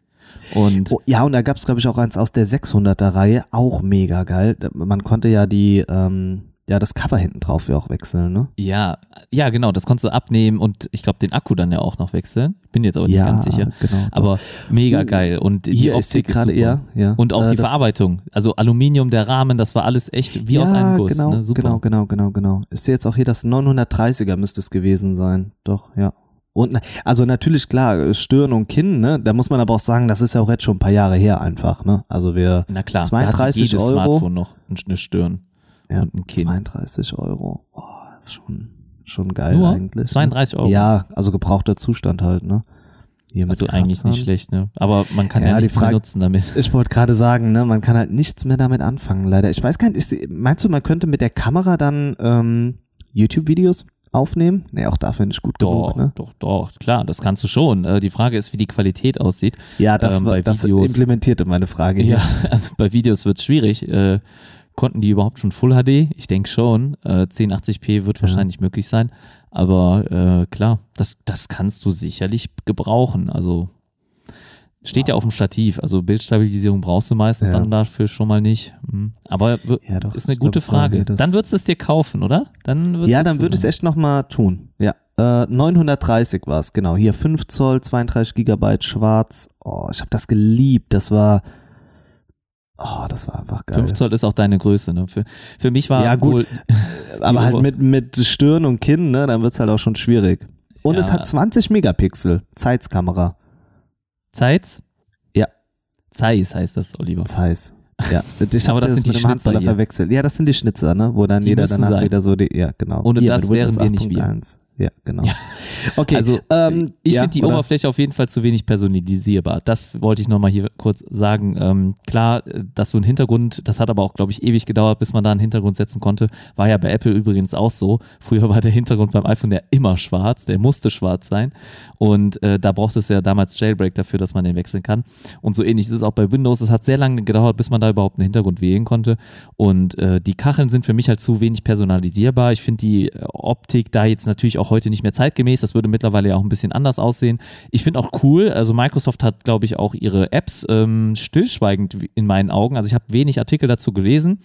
A: Und
B: Oh, ja, und da gab es, glaube ich, auch eins aus der 600er-Reihe, auch mega geil. Man konnte ja die, ähm, ja, das Cover hinten drauf ja auch wechseln, ne?
A: ja, ja, genau, das konntest du abnehmen und ich glaube den Akku dann ja auch noch wechseln. Bin jetzt aber nicht
B: ja,
A: ganz sicher.
B: genau.
A: Aber mega
B: Oh,
A: geil. Und die Optik ist
B: gerade
A: super.
B: eher, ja.
A: Und auch
B: Äh,
A: die Verarbeitung. Also Aluminium, der Rahmen, das war alles echt wie
B: ja,
A: aus einem Guss.
B: Genau,
A: ne? Super.
B: genau, genau, genau, genau. Sehe jetzt auch hier das 930er müsste es gewesen sein. Doch, ja. Und also natürlich klar, Stirn und Kinn, ne? Da muss man aber auch sagen, das ist ja auch jetzt schon ein paar Jahre her einfach, ne? Also wir
A: Na klar, da
B: 32
A: hat jedes
B: Euro.
A: Smartphone noch eine Stirn
B: ja,
A: und ein Kinn.
B: 32 Euro. Oh, ist schon schon geil
A: Nur
B: eigentlich.
A: 32 Euro.
B: Ne? Ja, also gebrauchter Zustand halt, ne? Hier
A: Also eigentlich
B: Kratzern.
A: nicht schlecht, ne? Aber man kann ja,
B: Ja,
A: nichts mehr
B: Frage-
A: nutzen damit.
B: Ich wollte gerade sagen, ne, man kann halt nichts mehr damit anfangen, leider. Ich weiß gar nicht, ist, meinst du, man könnte mit der Kamera dann ähm, YouTube-Videos aufnehmen? Nee, auch dafür nicht gut
A: Doch,
B: genug, ne?
A: doch, doch, klar, das kannst du schon. Äh, die Frage ist, wie die Qualität aussieht.
B: Ja, das,
A: ähm,
B: war, das
A: Videos-
B: implementierte meine Frage.
A: Ja,
B: hier. <laughs>
A: also bei Videos wird es schwierig. Äh, konnten die überhaupt schon Full HD? Ich denke schon. Äh, 1080p wird
B: Ja.
A: wahrscheinlich möglich sein. Aber äh, klar, das, das kannst du sicherlich gebrauchen. Also steht ja auf dem Stativ. Also Bildstabilisierung brauchst du meistens
B: Ja.
A: dann dafür schon mal nicht. Hm. Aber
B: Ja, doch,
A: ist eine
B: glaub,
A: gute
B: es war
A: Frage. Dann würdest du es dir kaufen, oder? Dann
B: Ja, dann würde ich es echt nochmal tun. Ja. Äh, 930 war es, genau. Hier 5 Zoll, 32 Gigabyte schwarz. Oh, ich habe das geliebt. Das war. Oh, das war einfach geil.
A: 5 Zoll ist auch deine Größe. Ne? Für, für mich war
B: Ja, gut. <laughs> Aber halt mit, mit Stirn und Kinn, ne, dann wird's halt auch schon schwierig. Und
A: Ja.
B: es hat 20 Megapixel. Zeitskamera.
A: Zeiss?
B: Ja.
A: Zeiss heißt das, Oliver.
B: Zeiss. Ja, ich <laughs>
A: Aber das sind die Schnitzer
B: verwechselt. Ja, das sind die Schnitzer, ne, wo dann
A: Die
B: jeder danach
A: sein.
B: wieder so die, ja, genau.
A: Ohne
B: Hier,
A: das wären wir nicht wir.
B: 8.1. Ja, genau. <laughs> Okay,
A: Also
B: ähm,
A: ich
B: ja,
A: finde die
B: oder?
A: Oberfläche auf jeden Fall zu wenig personalisierbar. Das wollte ich nochmal hier kurz sagen. Ähm, klar, dass so ein Hintergrund, das hat aber auch, glaube ich, ewig gedauert, bis man da einen Hintergrund setzen konnte. War ja bei Apple übrigens auch so. Früher war der Hintergrund beim iPhone ja immer schwarz, der musste schwarz sein. Und äh, da braucht es ja damals Jailbreak dafür, dass man den wechseln kann. Und so ähnlich ist es auch bei Windows. Es hat sehr lange gedauert, bis man da überhaupt einen Hintergrund wählen konnte. Und äh, die Kacheln sind für mich halt zu wenig personalisierbar. Ich finde die äh, Optik da jetzt natürlich auch heute nicht mehr zeitgemäß. Das würde mittlerweile ja auch ein bisschen anders aussehen. Ich finde auch cool, also Microsoft hat, glaube ich, auch ihre Apps ähm, stillschweigend in meinen Augen. Also ich habe wenig Artikel dazu gelesen.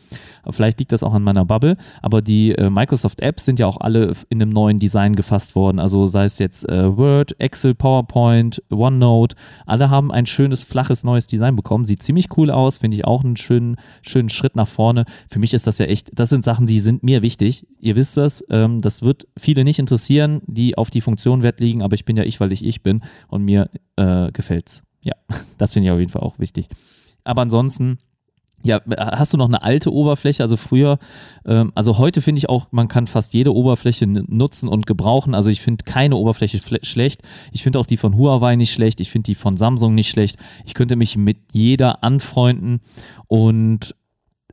A: Vielleicht liegt das auch an meiner Bubble. Aber die äh, Microsoft-Apps sind ja auch alle in einem neuen Design gefasst worden. Also sei es jetzt äh, Word, Excel, PowerPoint, OneNote. Alle haben ein schönes, flaches, neues Design bekommen. Sieht ziemlich cool aus. Finde ich auch einen schönen, schönen Schritt nach vorne. Für mich ist das ja echt, das sind Sachen, die sind mir wichtig. Ihr wisst das. Ähm, das wird viele nicht interessieren, die auf die Funktion Wert liegen. Aber ich bin ja ich, weil ich ich bin. Und mir äh, gefällt's. Ja, <laughs> das finde ich auf jeden Fall auch wichtig. Aber ansonsten, ja, hast du noch eine alte Oberfläche? Also früher, ähm, also heute finde ich auch, man kann fast jede Oberfläche nutzen und gebrauchen. Also ich finde keine Oberfläche schlecht. Ich finde auch die von Huawei nicht schlecht. Ich finde die von Samsung nicht schlecht. Ich könnte mich mit jeder anfreunden und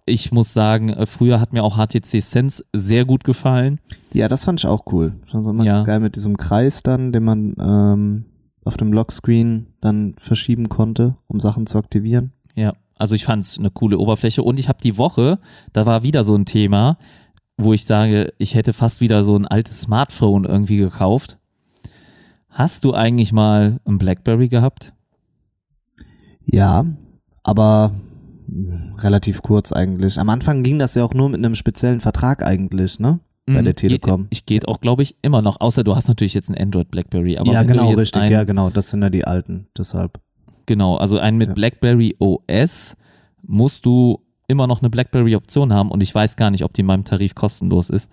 A: ich muss sagen, äh, früher hat mir auch HTC Sense sehr gut gefallen.
B: Ja, das fand ich auch cool. Schon so mal
A: Ja.
B: geil mit diesem Kreis dann, den man ähm, auf dem Lockscreen dann verschieben konnte, um Sachen zu aktivieren.
A: Ja, also ich fand es eine coole Oberfläche und ich habe die Woche, da war wieder so ein Thema, wo ich sage, ich hätte fast wieder so ein altes Smartphone irgendwie gekauft. Hast du eigentlich mal ein Blackberry gehabt?
B: Ja, aber relativ kurz eigentlich. Am Anfang ging das ja auch nur mit einem speziellen Vertrag eigentlich, ne? bei
A: Mhm,
B: der Telekom.
A: Geht, ich geht auch, glaube ich, immer noch. Außer du hast natürlich jetzt ein Android Blackberry. Aber
B: ja,
A: wenn
B: genau,
A: du jetzt
B: richtig.
A: ein,
B: Ja, genau. Das sind ja die alten. Deshalb.
A: Genau, also einen mit
B: Ja.
A: BlackBerry OS musst du immer noch eine BlackBerry-Option haben und ich weiß gar nicht, ob die in meinem Tarif kostenlos ist.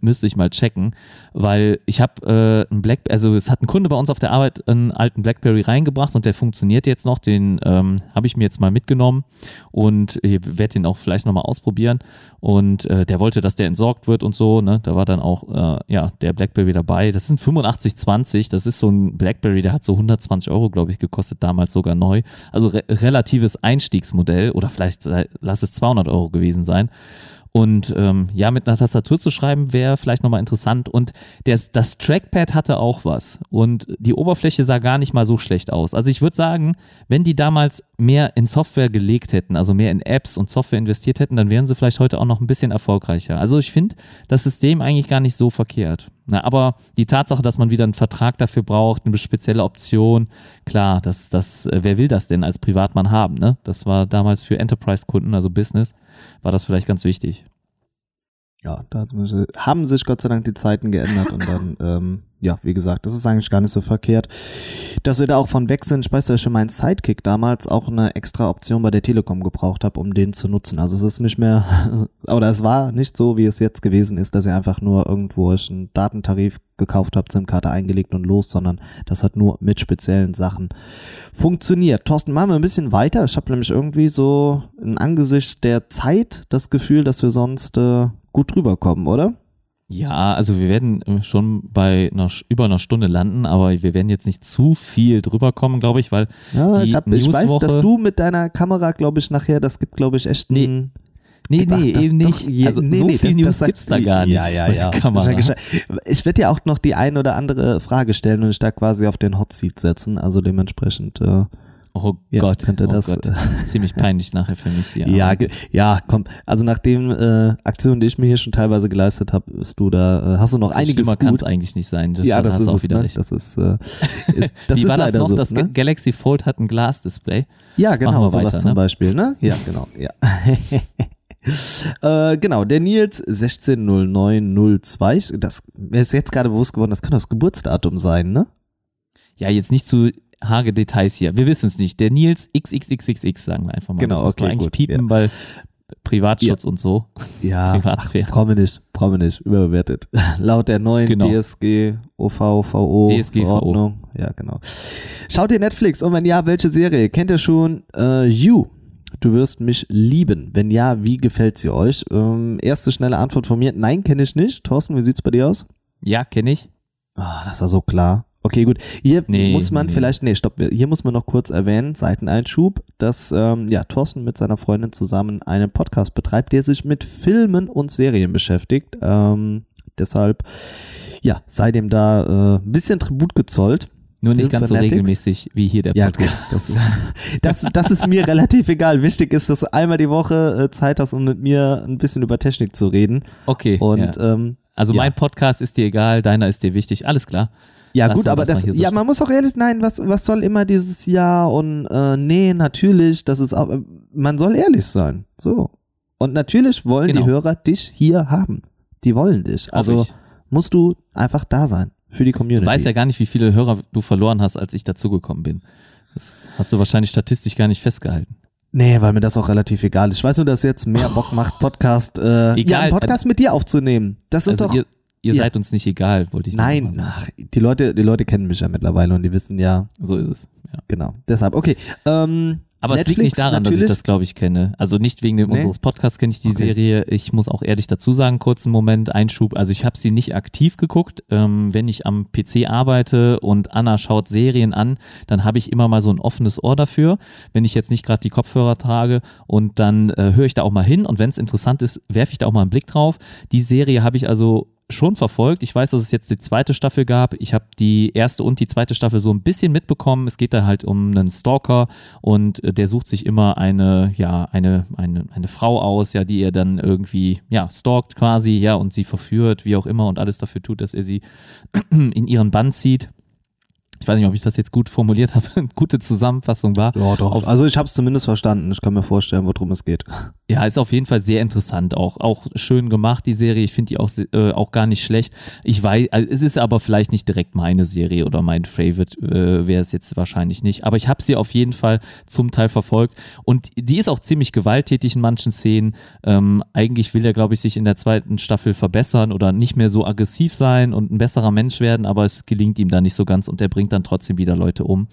A: Müsste ich mal checken, weil ich habe äh, ein Black, also es hat ein Kunde bei uns auf der Arbeit einen alten BlackBerry reingebracht und der funktioniert jetzt noch. Den ähm, habe ich mir jetzt mal mitgenommen und ich werde den auch vielleicht nochmal ausprobieren. Und äh, der wollte, dass der entsorgt wird und so. Ne? Da war dann auch äh, ja der BlackBerry dabei. Das sind 8520. Das ist so ein BlackBerry, der hat so 120 Euro, glaube ich, gekostet damals sogar neu. Also re relatives Einstiegsmodell oder vielleicht lass es 200 Euro gewesen sein. Und ähm, ja, mit einer Tastatur zu schreiben wäre vielleicht nochmal interessant. Und das, das Trackpad hatte auch was. Und die Oberfläche sah gar nicht mal so schlecht aus. Also ich würde sagen, wenn die damals mehr in Software gelegt hätten, also mehr in Apps und Software investiert hätten, dann wären sie vielleicht heute auch noch ein bisschen erfolgreicher. Also ich finde das System eigentlich gar nicht so verkehrt. Na, aber die Tatsache, dass man wieder einen Vertrag dafür braucht, eine spezielle Option, klar, das, das, äh, wer will das denn als Privatmann haben? Ne? Das war damals für Enterprise-Kunden, also Business, war das vielleicht ganz wichtig.
B: Ja, da haben sich Gott sei Dank die Zeiten geändert und dann, <laughs> ähm, ja, wie gesagt, das ist eigentlich gar nicht so verkehrt, dass wir da auch von weg sind. Ich weiß, ich schon meinen Sidekick damals auch eine extra Option bei der Telekom gebraucht habe, um den zu nutzen. Also es ist nicht mehr, <laughs> oder es war nicht so, wie es jetzt gewesen ist, dass ihr einfach nur irgendwo einen Datentarif gekauft habt, SIM-Karte eingelegt und los, sondern das hat nur mit speziellen Sachen funktioniert. Thorsten, machen wir ein bisschen weiter. Ich habe nämlich irgendwie so in Angesicht der Zeit das Gefühl, dass wir sonst äh, gut drüber kommen, oder?
A: Ja, also wir werden äh, schon bei einer, über einer Stunde landen, aber wir werden jetzt nicht zu viel drüber kommen, glaube ich, weil
B: Ja,
A: Die
B: ich, hab, ich weiß, dass du mit deiner Kamera, glaube ich, nachher, das gibt, glaube ich, echt
A: Nee,
B: ein,
A: Nee,
B: Ach,
A: nee,
B: das
A: eben
B: doch
A: nicht.
B: je-
A: also
B: nee,
A: so
B: nee,
A: viel
B: das-
A: News gibt's da gar nicht.
B: Ja, <laughs> ja, ja.
A: Kamera.
B: Ich, ich werde ja auch noch die ein oder andere Frage stellen und dich da quasi auf den Hot Seat setzen. Also dementsprechend, äh,
A: Oh
B: Ja,
A: Gott,
B: könnte
A: oh
B: das,
A: Gott.
B: äh, <laughs>
A: ziemlich peinlich nachher für mich hier.
B: ja, ge- ja, komm. Also nach den äh, Aktionen, die ich mir hier schon teilweise geleistet habe, bist du da, äh, hast du noch einiges
A: Schlimmer kann es eigentlich nicht sein. Das,
B: ja,
A: da
B: das ist
A: auch
B: es,
A: wieder
B: ne?
A: recht.
B: Das ist, äh, <laughs> ist das
A: Wie
B: ist
A: war das noch?
B: so,
A: das
B: ne?
A: Galaxy Fold hat ein Glasdisplay.
B: Ja, genau, sowas
A: weiter,
B: zum
A: ne?
B: Beispiel, ne? Ja, genau, ja. <laughs> äh, genau, der Nils 160902, das mir ist jetzt gerade bewusst geworden, das kann das Geburtsdatum sein, ne?
A: Ja, jetzt nicht zu hage Details hier. Wir wissen es nicht. Der Nils XXXXX sagen wir einfach mal.
B: Genau,
A: das müssen wir
B: okay,
A: eigentlich
B: gut,
A: piepen, weil Privatschutz und so.
B: Ja, <laughs>
A: Privatsphäre.
B: wir nicht, überbewertet. <laughs> Laut der neuen
A: Genau.
B: DSG, OVVO,
A: DSGVO.
B: Verordnung. Ja, genau. Schaut ihr Netflix und wenn ja, welche Serie? Kennt ihr schon äh, You? Du wirst mich lieben. Wenn ja, wie gefällt sie euch? Ähm, erste schnelle Antwort von mir. Nein, kenne ich nicht. Thorsten, wie sieht's bei dir aus?
A: Ja, kenne ich.
B: Ah, das war so klar. Okay, gut. Hier
A: Nee,
B: muss man
A: nee,
B: vielleicht, nee, stopp, hier muss man noch kurz erwähnen, Seiteneinschub, dass ähm, ja, Thorsten mit seiner Freundin zusammen einen Podcast betreibt, der sich mit Filmen und Serien beschäftigt. Ähm, deshalb, ja, sei dem da äh, ein bisschen Tribut gezollt.
A: Nur nicht ganz so regelmäßig wie hier der
B: Ja,
A: Podcast. <laughs>
B: das ist, das, das ist mir relativ egal. Wichtig ist, dass du einmal die Woche äh, Zeit hast, um mit mir ein bisschen über Technik zu reden.
A: Okay.
B: Und
A: ja.
B: ähm,
A: Also
B: ja.
A: mein Podcast ist dir egal, deiner ist dir wichtig. Alles klar.
B: Ja, gut, aber
A: das
B: das,
A: so
B: ja,
A: stehen.
B: man muss auch ehrlich, nein, was, was soll immer dieses Ja und äh, nee, natürlich, das ist auch, äh, man soll ehrlich sein. So. Und natürlich wollen
A: Genau.
B: die Hörer dich hier haben. Die wollen dich. Also musst du einfach da sein für die Community.
A: Du weißt ja gar nicht, wie viele Hörer du verloren hast, als ich dazugekommen bin. Das hast du wahrscheinlich statistisch gar nicht festgehalten.
B: Nee, weil mir das auch relativ egal ist. Ich weiß nur, dass jetzt mehr Bock macht, Podcast, äh, ja,
A: Egal,
B: einen Podcast mit dir aufzunehmen. Das ist
A: Also
B: doch.
A: Ihr,
B: ja.
A: seid uns nicht egal, wollte ich
B: Nein,
A: sagen.
B: ach, die Leute, die Leute kennen mich ja mittlerweile und die wissen ja,
A: So ist es. Ja.
B: genau. Deshalb, okay. Ähm,
A: Aber es liegt
B: Netflix
A: nicht daran, dass ich
B: natürlich.
A: das, glaube ich, kenne. Also nicht wegen dem,
B: Nee?
A: unseres Podcasts kenne ich die
B: Okay.
A: Serie. Ich muss auch ehrlich dazu sagen, kurzen Moment, Einschub. Also ich habe sie nicht aktiv geguckt. Ähm, wenn ich am PC arbeite und Anna schaut Serien an, dann habe ich immer mal so ein offenes Ohr dafür, wenn ich jetzt nicht gerade die Kopfhörer trage. Und dann äh, höre ich da auch mal hin. Und wenn es interessant ist, werfe ich da auch mal einen Blick drauf. Die Serie habe ich also schon verfolgt. Ich weiß, dass es jetzt die zweite Staffel gab. Ich habe die erste und die zweite Staffel so ein bisschen mitbekommen. Es geht da halt um einen Stalker und äh, der sucht sich immer eine, ja, eine, eine, eine Frau aus, ja, die er dann irgendwie, ja, stalkt quasi, ja, und sie verführt, wie auch immer und alles dafür tut, dass er sie <clears throat> in ihren Bann zieht. Ich weiß nicht, ob ich das jetzt gut formuliert habe, eine <laughs> gute Zusammenfassung war.
B: Ja, doch.
A: Auf,
B: also ich habe es zumindest verstanden. Ich kann mir vorstellen, worum es geht.
A: ja, ist auf jeden Fall sehr interessant auch. Auch schön gemacht, die Serie. Ich finde die auch, äh, auch gar nicht schlecht. Ich weiß, also es ist aber vielleicht nicht direkt meine Serie oder mein Favorite, äh, wäre es jetzt wahrscheinlich nicht. Aber ich habe sie auf jeden Fall zum Teil verfolgt. Und die ist auch ziemlich gewalttätig in manchen Szenen. Ähm, eigentlich will er, glaube ich, sich in der zweiten Staffel verbessern oder nicht mehr so aggressiv sein und ein besserer Mensch werden, aber es gelingt ihm da nicht so ganz und er bringt dann trotzdem wieder Leute um.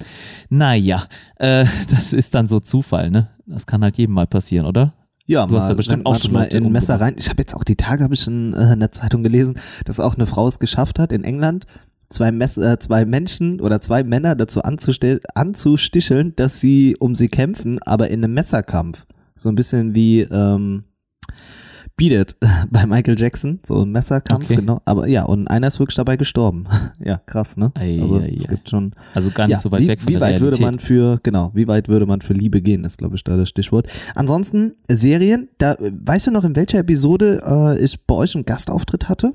A: Naja, äh, <laughs> das ist dann so Zufall, ne? Das kann halt jedem mal passieren, oder?
B: Ja,
A: du
B: mal,
A: hast ja bestimmt auch schon
B: mal in Messer
A: umgebracht.
B: rein. Ich habe jetzt auch die Tage habe ich in, äh, in der Zeitung gelesen, dass auch eine Frau es geschafft hat in England, zwei, Mess äh, zwei Menschen oder zwei Männer dazu anzusticheln, dass sie um sie kämpfen, aber in einem Messerkampf. So ein bisschen wie ähm, Beat It <laughs> bei Michael Jackson, so ein Messerkampf,
A: Okay.
B: genau. Aber ja, und einer ist wirklich dabei gestorben. <laughs> ja, krass, ne?
A: Ei,
B: also
A: ei,
B: es
A: ei.
B: gibt schon
A: Also gar nicht
B: ja,
A: so weit
B: wie,
A: weg von
B: wie
A: der
B: weit
A: Realität.
B: würde man für genau wie weit würde man für Liebe gehen ist glaube ich da das Stichwort ansonsten Serien da weißt du noch in welcher Episode äh, ich bei euch einen Gastauftritt hatte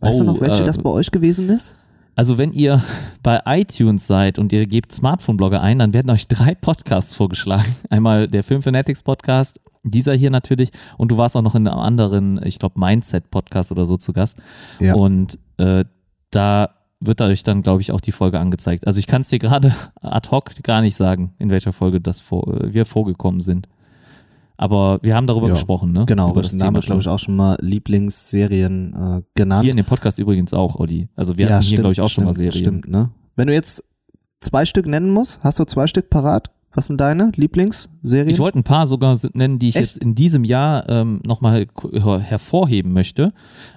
B: weißt du
A: Oh,
B: noch welche
A: äh,
B: das bei euch gewesen ist
A: Also wenn ihr <laughs> bei iTunes seid und ihr gebt Smartphone-Blogger ein, dann werden euch drei Podcasts vorgeschlagen. Einmal der Film Fanatics Podcast, dieser hier natürlich und du warst auch noch in einem anderen, ich glaube Mindset Podcast oder so zu Gast.
B: Ja.
A: Und äh, da wird euch dann, glaube ich, auch die Folge angezeigt. Also ich kann es dir gerade <laughs> ad hoc gar nicht sagen, in welcher Folge das vor, äh, wir vorgekommen sind. Aber wir haben darüber
B: Ja,
A: gesprochen, ne?
B: genau
A: Über
B: das
A: Thema
B: glaube ich auch schon mal Lieblingsserien äh, genannt
A: Hier in dem Podcast übrigens auch, Olli. Also wir
B: ja,
A: hatten hier,
B: stimmt,
A: glaube ich, auch schon mal
B: stimmt,
A: Serien.
B: stimmt ne wenn du jetzt zwei Stück nennen musst hast du zwei Stück parat was sind deine Lieblingsserien
A: Ich wollte ein paar sogar nennen, die ich
B: Echt?
A: jetzt in diesem Jahr ähm, nochmal hervorheben möchte.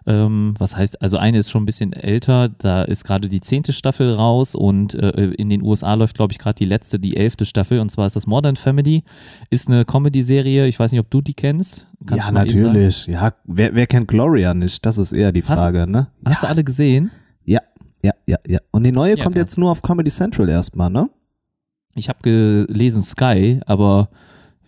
A: Ähm, was heißt, also eine ist schon ein bisschen älter, da ist gerade die zehnte Staffel raus und äh, in den USA läuft, glaube ich, gerade die letzte, die elfte Staffel und zwar ist das Modern Family, ist eine Comedy-Serie, ich weiß nicht, ob du die kennst. Kannst
B: ja natürlich ja wer, wer kennt Gloria nicht das ist eher die
A: Hast-
B: Frage ne
A: Hast du alle gesehen?
B: Ja, ja, ja, ja. Und die neue
A: Ja,
B: kommt
A: krass.
B: jetzt nur auf Comedy Central erstmal, ne?
A: Ich habe gelesen Sky, aber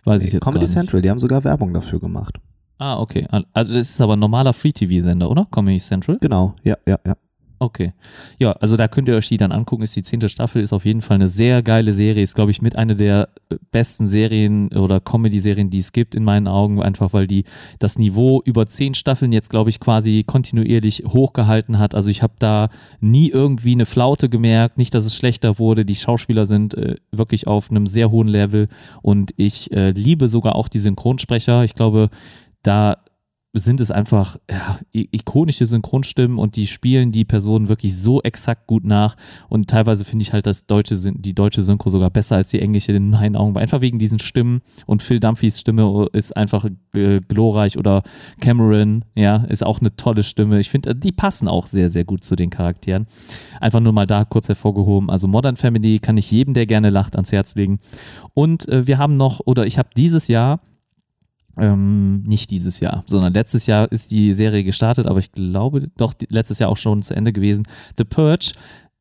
A: weiß ich jetzt
B: Comedy
A: gar nicht.
B: Central, die haben sogar Werbung dafür gemacht.
A: Ah, okay. Also das ist aber ein normaler Free-TV-Sender, oder? Comedy Central?
B: Genau, ja, ja, ja.
A: Okay. Ja, also da könnt ihr euch die dann angucken. Ist die zehnte Staffel, ist auf jeden Fall eine sehr geile Serie. Ist, glaube ich, mit einer der besten Serien oder Comedy-Serien, die es gibt, in meinen Augen. Einfach weil die das Niveau über zehn Staffeln jetzt, glaube ich, quasi kontinuierlich hochgehalten hat. Also ich habe da nie irgendwie eine Flaute gemerkt. Nicht, dass es schlechter wurde. Die Schauspieler sind äh, wirklich auf einem sehr hohen Level. Und ich äh, liebe sogar auch die Synchronsprecher. Ich glaube, da sind es einfach ja, ikonische Synchronstimmen und die spielen die Personen wirklich so exakt gut nach. Und teilweise finde ich halt das deutsche, die deutsche Synchro sogar besser als die englische in meinen Augen. Einfach wegen diesen Stimmen. Und Phil Dunphys Stimme ist einfach äh, glorreich oder Cameron, ja, ist auch eine tolle Stimme. Ich finde, die passen auch sehr, sehr gut zu den Charakteren. Einfach nur mal da kurz hervorgehoben. Also Modern Family kann ich jedem, der gerne lacht, ans Herz legen. Und äh, wir haben noch, oder ich habe dieses Jahr ähm, nicht dieses Jahr, sondern letztes Jahr ist die Serie gestartet, aber ich glaube doch letztes Jahr auch schon zu Ende gewesen. The Purge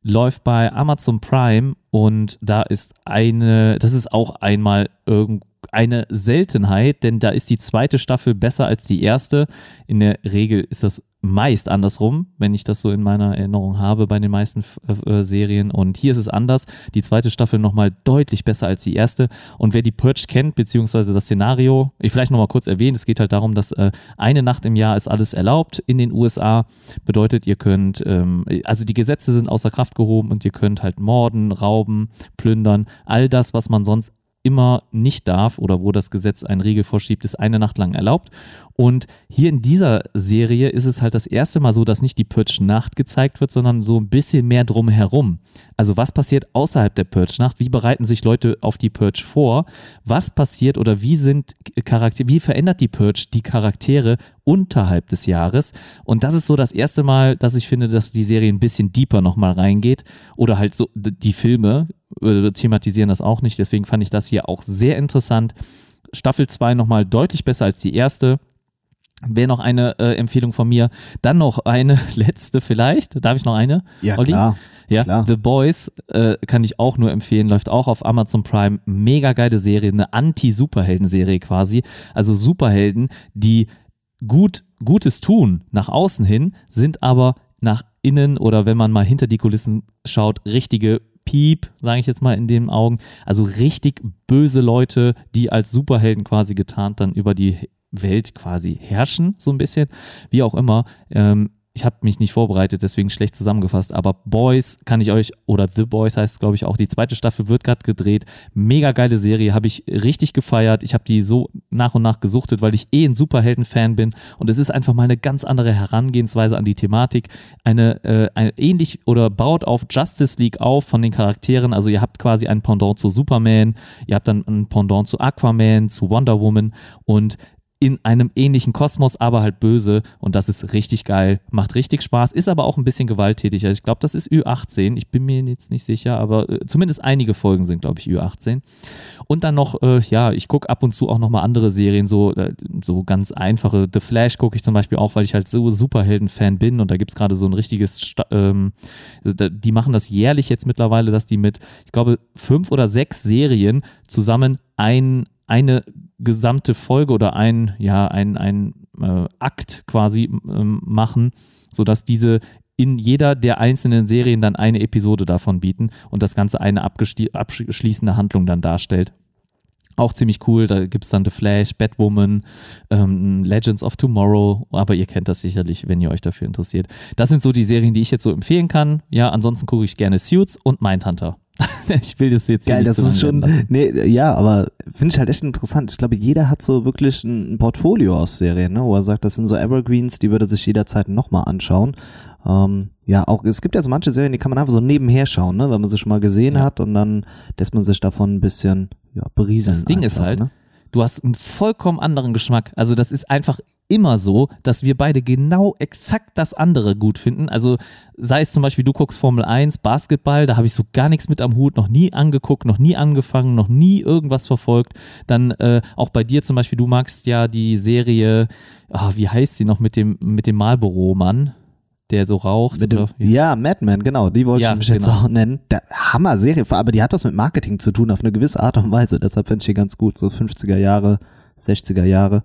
A: läuft bei Amazon Prime und da ist eine, das ist auch einmal irgend eine Seltenheit, denn da ist die zweite Staffel besser als die erste. In der Regel ist das meist andersrum, wenn ich das so in meiner Erinnerung habe bei den meisten äh, Serien. Und hier ist es anders. Die zweite Staffel nochmal deutlich besser als die erste. Und wer die Purge kennt, beziehungsweise das Szenario, ich vielleicht nochmal kurz erwähnen, es geht halt darum, dass äh, eine Nacht im Jahr ist alles erlaubt in den USA. Bedeutet, ihr könnt, ähm, also die Gesetze sind außer Kraft gehoben und ihr könnt halt morden, rauben, plündern, all das, was man sonst immer nicht darf oder wo das Gesetz einen Riegel vorschiebt, ist eine Nacht lang erlaubt. Und hier in dieser Serie ist es halt das erste Mal so, dass nicht die Purge-Nacht gezeigt wird, sondern so ein bisschen mehr drumherum. Also was passiert außerhalb der Purge-Nacht? Wie bereiten sich Leute auf die Purge vor? Was passiert oder wie sind Charaktere, wie verändert die Purge die Charaktere unterhalb des Jahres? Und das ist so das erste Mal, dass ich finde, dass die Serie ein bisschen deeper nochmal reingeht. Oder halt so die Filme äh, thematisieren das auch nicht. Deswegen fand ich das hier auch sehr interessant. Staffel 2 nochmal deutlich besser als die erste. Wäre noch eine äh, Empfehlung von mir. Dann noch eine <laughs> letzte vielleicht. Darf ich noch eine?
B: Ja,
A: Olli?
B: klar.
A: Ja,
B: Klar.
A: The Boys äh, kann ich auch nur empfehlen, läuft auch auf Amazon Prime. Mega geile Serie, eine Anti-Superhelden-Serie quasi. Also Superhelden, die gut Gutes tun nach außen hin, sind aber nach innen oder wenn man mal hinter die Kulissen schaut, richtige Piep, sage ich jetzt mal in den Augen. Also richtig böse Leute, die als Superhelden quasi getarnt dann über die Welt quasi herrschen, so ein bisschen. Wie auch immer. Ähm, ich habe mich nicht vorbereitet, deswegen schlecht zusammengefasst. Aber Boys kann ich euch, oder The Boys heißt es, glaube ich, auch. Die zweite Staffel wird gerade gedreht. Mega geile Serie, habe ich richtig gefeiert. Ich habe die so nach und nach gesuchtet, weil ich eh ein Superhelden-Fan bin. Und es ist einfach mal eine ganz andere Herangehensweise an die Thematik. Eine, äh, eine ähnlich oder baut auf Justice League auf von den Charakteren. Also ihr habt quasi ein Pendant zu Superman, ihr habt dann ein Pendant zu Aquaman, zu Wonder Woman und in einem ähnlichen Kosmos, aber halt böse und das ist richtig geil, macht richtig Spaß, ist aber auch ein bisschen gewalttätig. Also ich glaube, das ist Ü18, ich bin mir jetzt nicht sicher, aber äh, zumindest einige Folgen sind, glaube ich, Ü18. Und dann noch, äh, ja, ich gucke ab und zu auch nochmal andere Serien, so, äh, so ganz einfache. The Flash gucke ich zum Beispiel auch, weil ich halt so Superhelden-Fan bin und da gibt es gerade so ein richtiges, Sta ähm, die machen das jährlich jetzt mittlerweile, dass die mit, ich glaube, fünf oder sechs Serien zusammen ein eine gesamte Folge oder ein, ja, ein, ein äh, Akt quasi ähm, machen, sodass diese in jeder der einzelnen Serien dann eine Episode davon bieten und das Ganze eine abschließende Handlung dann darstellt. Auch ziemlich cool, da gibt es dann The Flash, Batwoman, ähm, Legends of Tomorrow, aber ihr kennt das sicherlich, wenn ihr euch dafür interessiert. Das sind so die Serien, die ich jetzt so empfehlen kann. Ja, ansonsten gucke ich gerne Suits und Mindhunter. <laughs> ich will das jetzt
B: Geil, das ist schon, nee, ja, aber finde ich halt echt interessant. Ich glaube, jeder hat so wirklich ein Portfolio aus Serien, ne, wo er sagt, das sind so Evergreens, die würde sich jederzeit nochmal anschauen. Ähm, ja, auch, es gibt ja so manche Serien, die kann man einfach so nebenher schauen, ne, wenn man sie schon mal gesehen ja. hat und dann lässt man sich davon ein bisschen, ja, berieseln.
A: Das Ding einfach, ist halt, ne? Du hast einen vollkommen anderen Geschmack. Also das ist einfach immer so, dass wir beide genau exakt das andere gut finden. Also sei es zum Beispiel, du guckst Formel 1, Basketball, da habe ich so gar nichts mit am Hut, noch nie angeguckt, noch nie angefangen, noch nie irgendwas verfolgt. Dann äh, auch bei dir zum Beispiel, du magst ja die Serie, oh, wie heißt sie noch mit dem, mit dem Marlboro-Mann? Der so raucht.
B: Dem, ja, Madman, genau, die wollte ja, ich mich genau. jetzt auch nennen. Der Hammer-Serie, aber die hat das mit Marketing zu tun auf eine gewisse Art und Weise. Deshalb finde ich die ganz gut. So 50er Jahre, 60er Jahre.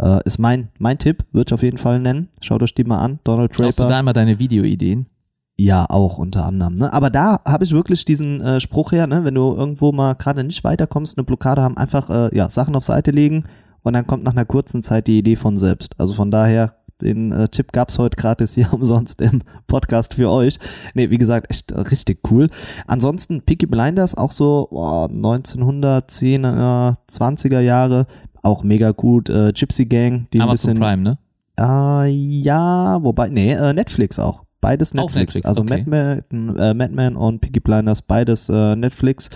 B: Äh, ist mein, mein Tipp, würde ich auf jeden Fall nennen. Schaut euch die mal an. Donald Draper. Hast
A: du da immer deine Videoideen?
B: Ja, auch unter anderem. Ne? Aber da habe ich wirklich diesen äh, Spruch her, ne? wenn du irgendwo mal gerade nicht weiterkommst, eine Blockade haben, einfach äh, ja, Sachen auf Seite legen und dann kommt nach einer kurzen Zeit die Idee von selbst. Also von daher den äh, Tipp gab es heute gratis hier <laughs> umsonst im Podcast für euch. Ne, wie gesagt, echt äh, richtig cool. Ansonsten Peaky Blinders, auch so oh, 1910, äh, 20er Jahre, auch mega gut. Äh, Gypsy Gang, die
A: Amazon
B: ein bisschen.
A: Prime, ne?
B: Äh, ja, wobei, nee, äh, Netflix auch. Beides Netflix. Netflix also okay. Madman, äh, Madman und Peaky Blinders, beides äh, Netflix.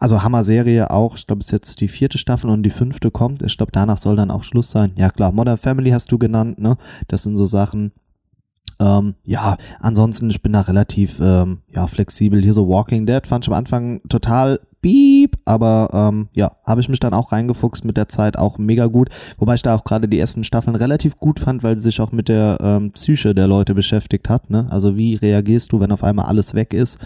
B: Also Hammer-Serie auch. Ich glaube, es ist jetzt die vierte Staffel und die fünfte kommt. Ich glaube, danach soll dann auch Schluss sein. Ja klar, Modern Family hast du genannt, ne? Das sind so Sachen. Ähm, ja, ansonsten, ich bin da relativ ähm, ja, flexibel. Hier so Walking Dead fand ich am Anfang total beep, aber ähm, ja, habe ich mich dann auch reingefuchst mit der Zeit, auch mega gut. Wobei ich da auch gerade die ersten Staffeln relativ gut fand, weil sie sich auch mit der ähm, Psyche der Leute beschäftigt hat. Ne? Also wie reagierst du, wenn auf einmal alles weg ist?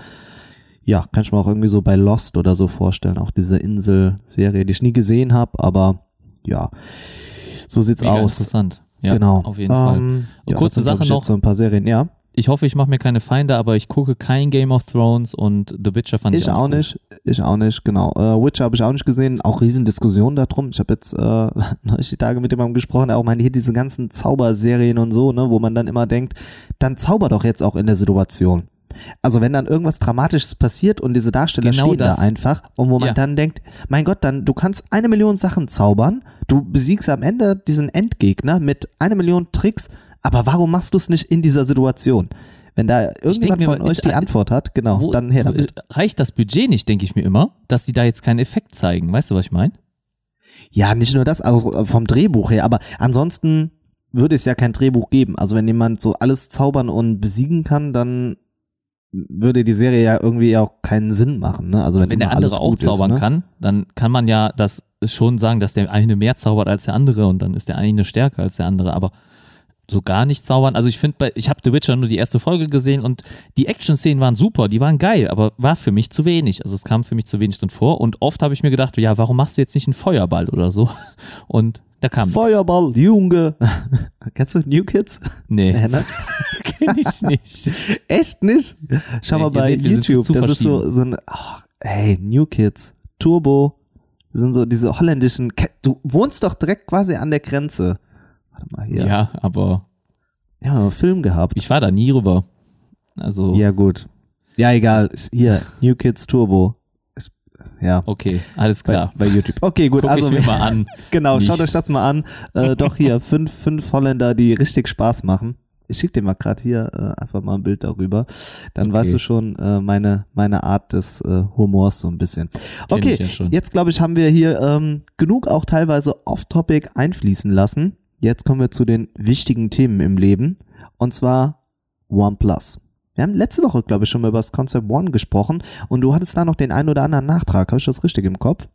B: Ja, kann ich mir auch irgendwie so bei Lost oder so vorstellen, auch diese Insel-Serie, die ich nie gesehen habe, aber ja, so sieht's Mega aus.
A: Interessant.
B: Ja, genau.
A: Auf jeden ähm, Fall.
B: Ja, kurze Sache noch. So ein paar Serien, ja.
A: Ich hoffe, ich mache mir keine Feinde, aber ich gucke kein Game of Thrones und The Witcher fand ich,
B: ich auch, nicht. Ich auch nicht, genau. Uh, Witcher habe ich auch nicht gesehen. Auch Riesendiskussionen darum. Ich habe jetzt äh, <laughs> neulich die Tage mit jemandem gesprochen, der auch meine, hier diese ganzen Zauberserien und so, ne, wo man dann immer denkt, dann zauber doch jetzt auch in der Situation. Also wenn dann irgendwas Dramatisches passiert und diese Darsteller genau stehen das. da einfach und wo man ja. dann denkt, mein Gott, dann du kannst eine Million Sachen zaubern, du besiegst am Ende diesen Endgegner mit einer Million Tricks, aber warum machst du es nicht in dieser Situation? Wenn da irgendjemand mir, von euch die Antwort hat, genau, wo, dann her damit.
A: Reicht das Budget nicht, denke ich mir immer, dass die da jetzt keinen Effekt zeigen. Weißt du, was ich meine?
B: Ja, nicht nur das, also vom Drehbuch her, aber ansonsten würde es ja kein Drehbuch geben. Also wenn jemand so alles zaubern und besiegen kann, dann würde die Serie ja irgendwie auch keinen Sinn machen. Ne? Also wenn,
A: wenn der andere auch zaubern ist, ne? kann, dann kann man ja das schon sagen, dass der eine mehr zaubert als der andere und dann ist der eine stärker als der andere. Aber so gar nicht zaubern. Also ich finde, ich habe The Witcher nur die erste Folge gesehen und die Action-Szenen waren super, die waren geil, aber war für mich zu wenig. Also es kam für mich zu wenig drin vor und oft habe ich mir gedacht, ja, warum machst du jetzt nicht einen Feuerball oder so? <laughs> Und Da kam nix.
B: Feuerball, Junge. <laughs> Kennst du New Kids?
A: Nee,
B: Ja, ne? <laughs>
A: kenn ich nicht.
B: Echt nicht? Schau
A: Nee,
B: mal bei
A: seht,
B: YouTube, das ist so, so ein, ach, hey, New Kids, Turbo, das sind so diese holländischen, du wohnst doch direkt quasi an der Grenze. Warte mal hier.
A: Ja, aber
B: Ja, einen Film gehabt.
A: ich war da nie rüber. Also,
B: Ja, gut. Ja, egal. Hier, New Kids Turbo. Ja,
A: okay, alles klar.
B: bei, bei YouTube. Okay, gut.
A: Guck
B: also,
A: ich mir mal an. <laughs>
B: genau, schaut
A: nicht.
B: euch das mal an. Äh, doch hier, <laughs> fünf, fünf Holländer, die richtig Spaß machen. Ich schicke dir mal gerade hier äh, einfach mal ein Bild darüber. Dann
A: Okay.
B: weißt du schon äh, meine, meine Art des äh, Humors so ein bisschen. Okay,
A: ich ja schon.
B: jetzt glaube ich, haben wir hier ähm, genug auch teilweise off-topic einfließen lassen. Jetzt kommen wir zu den wichtigen Themen im Leben. Und zwar OnePlus. Wir haben letzte Woche, glaube ich, schon mal über das Concept One gesprochen und du hattest da noch den ein oder anderen Nachtrag. Habe ich das richtig im Kopf?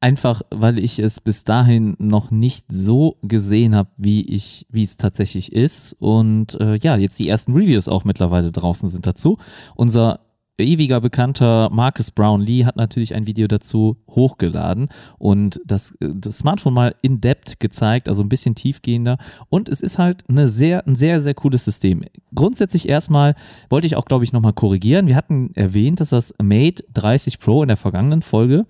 A: Einfach, weil ich es bis dahin noch nicht so gesehen habe, wie ich, wie es tatsächlich ist. Und äh, ja, jetzt die ersten Reviews auch mittlerweile draußen sind dazu. Unser ewiger Bekannter Marcus Brownlee hat natürlich ein Video dazu hochgeladen und das, äh, das Smartphone mal in depth gezeigt, also ein bisschen tiefgehender. Und es ist halt eine sehr, ein sehr, sehr cooles System. Grundsätzlich erstmal wollte ich auch, glaube ich, nochmal korrigieren. Wir hatten erwähnt, dass das Mate 30 Pro in der vergangenen Folge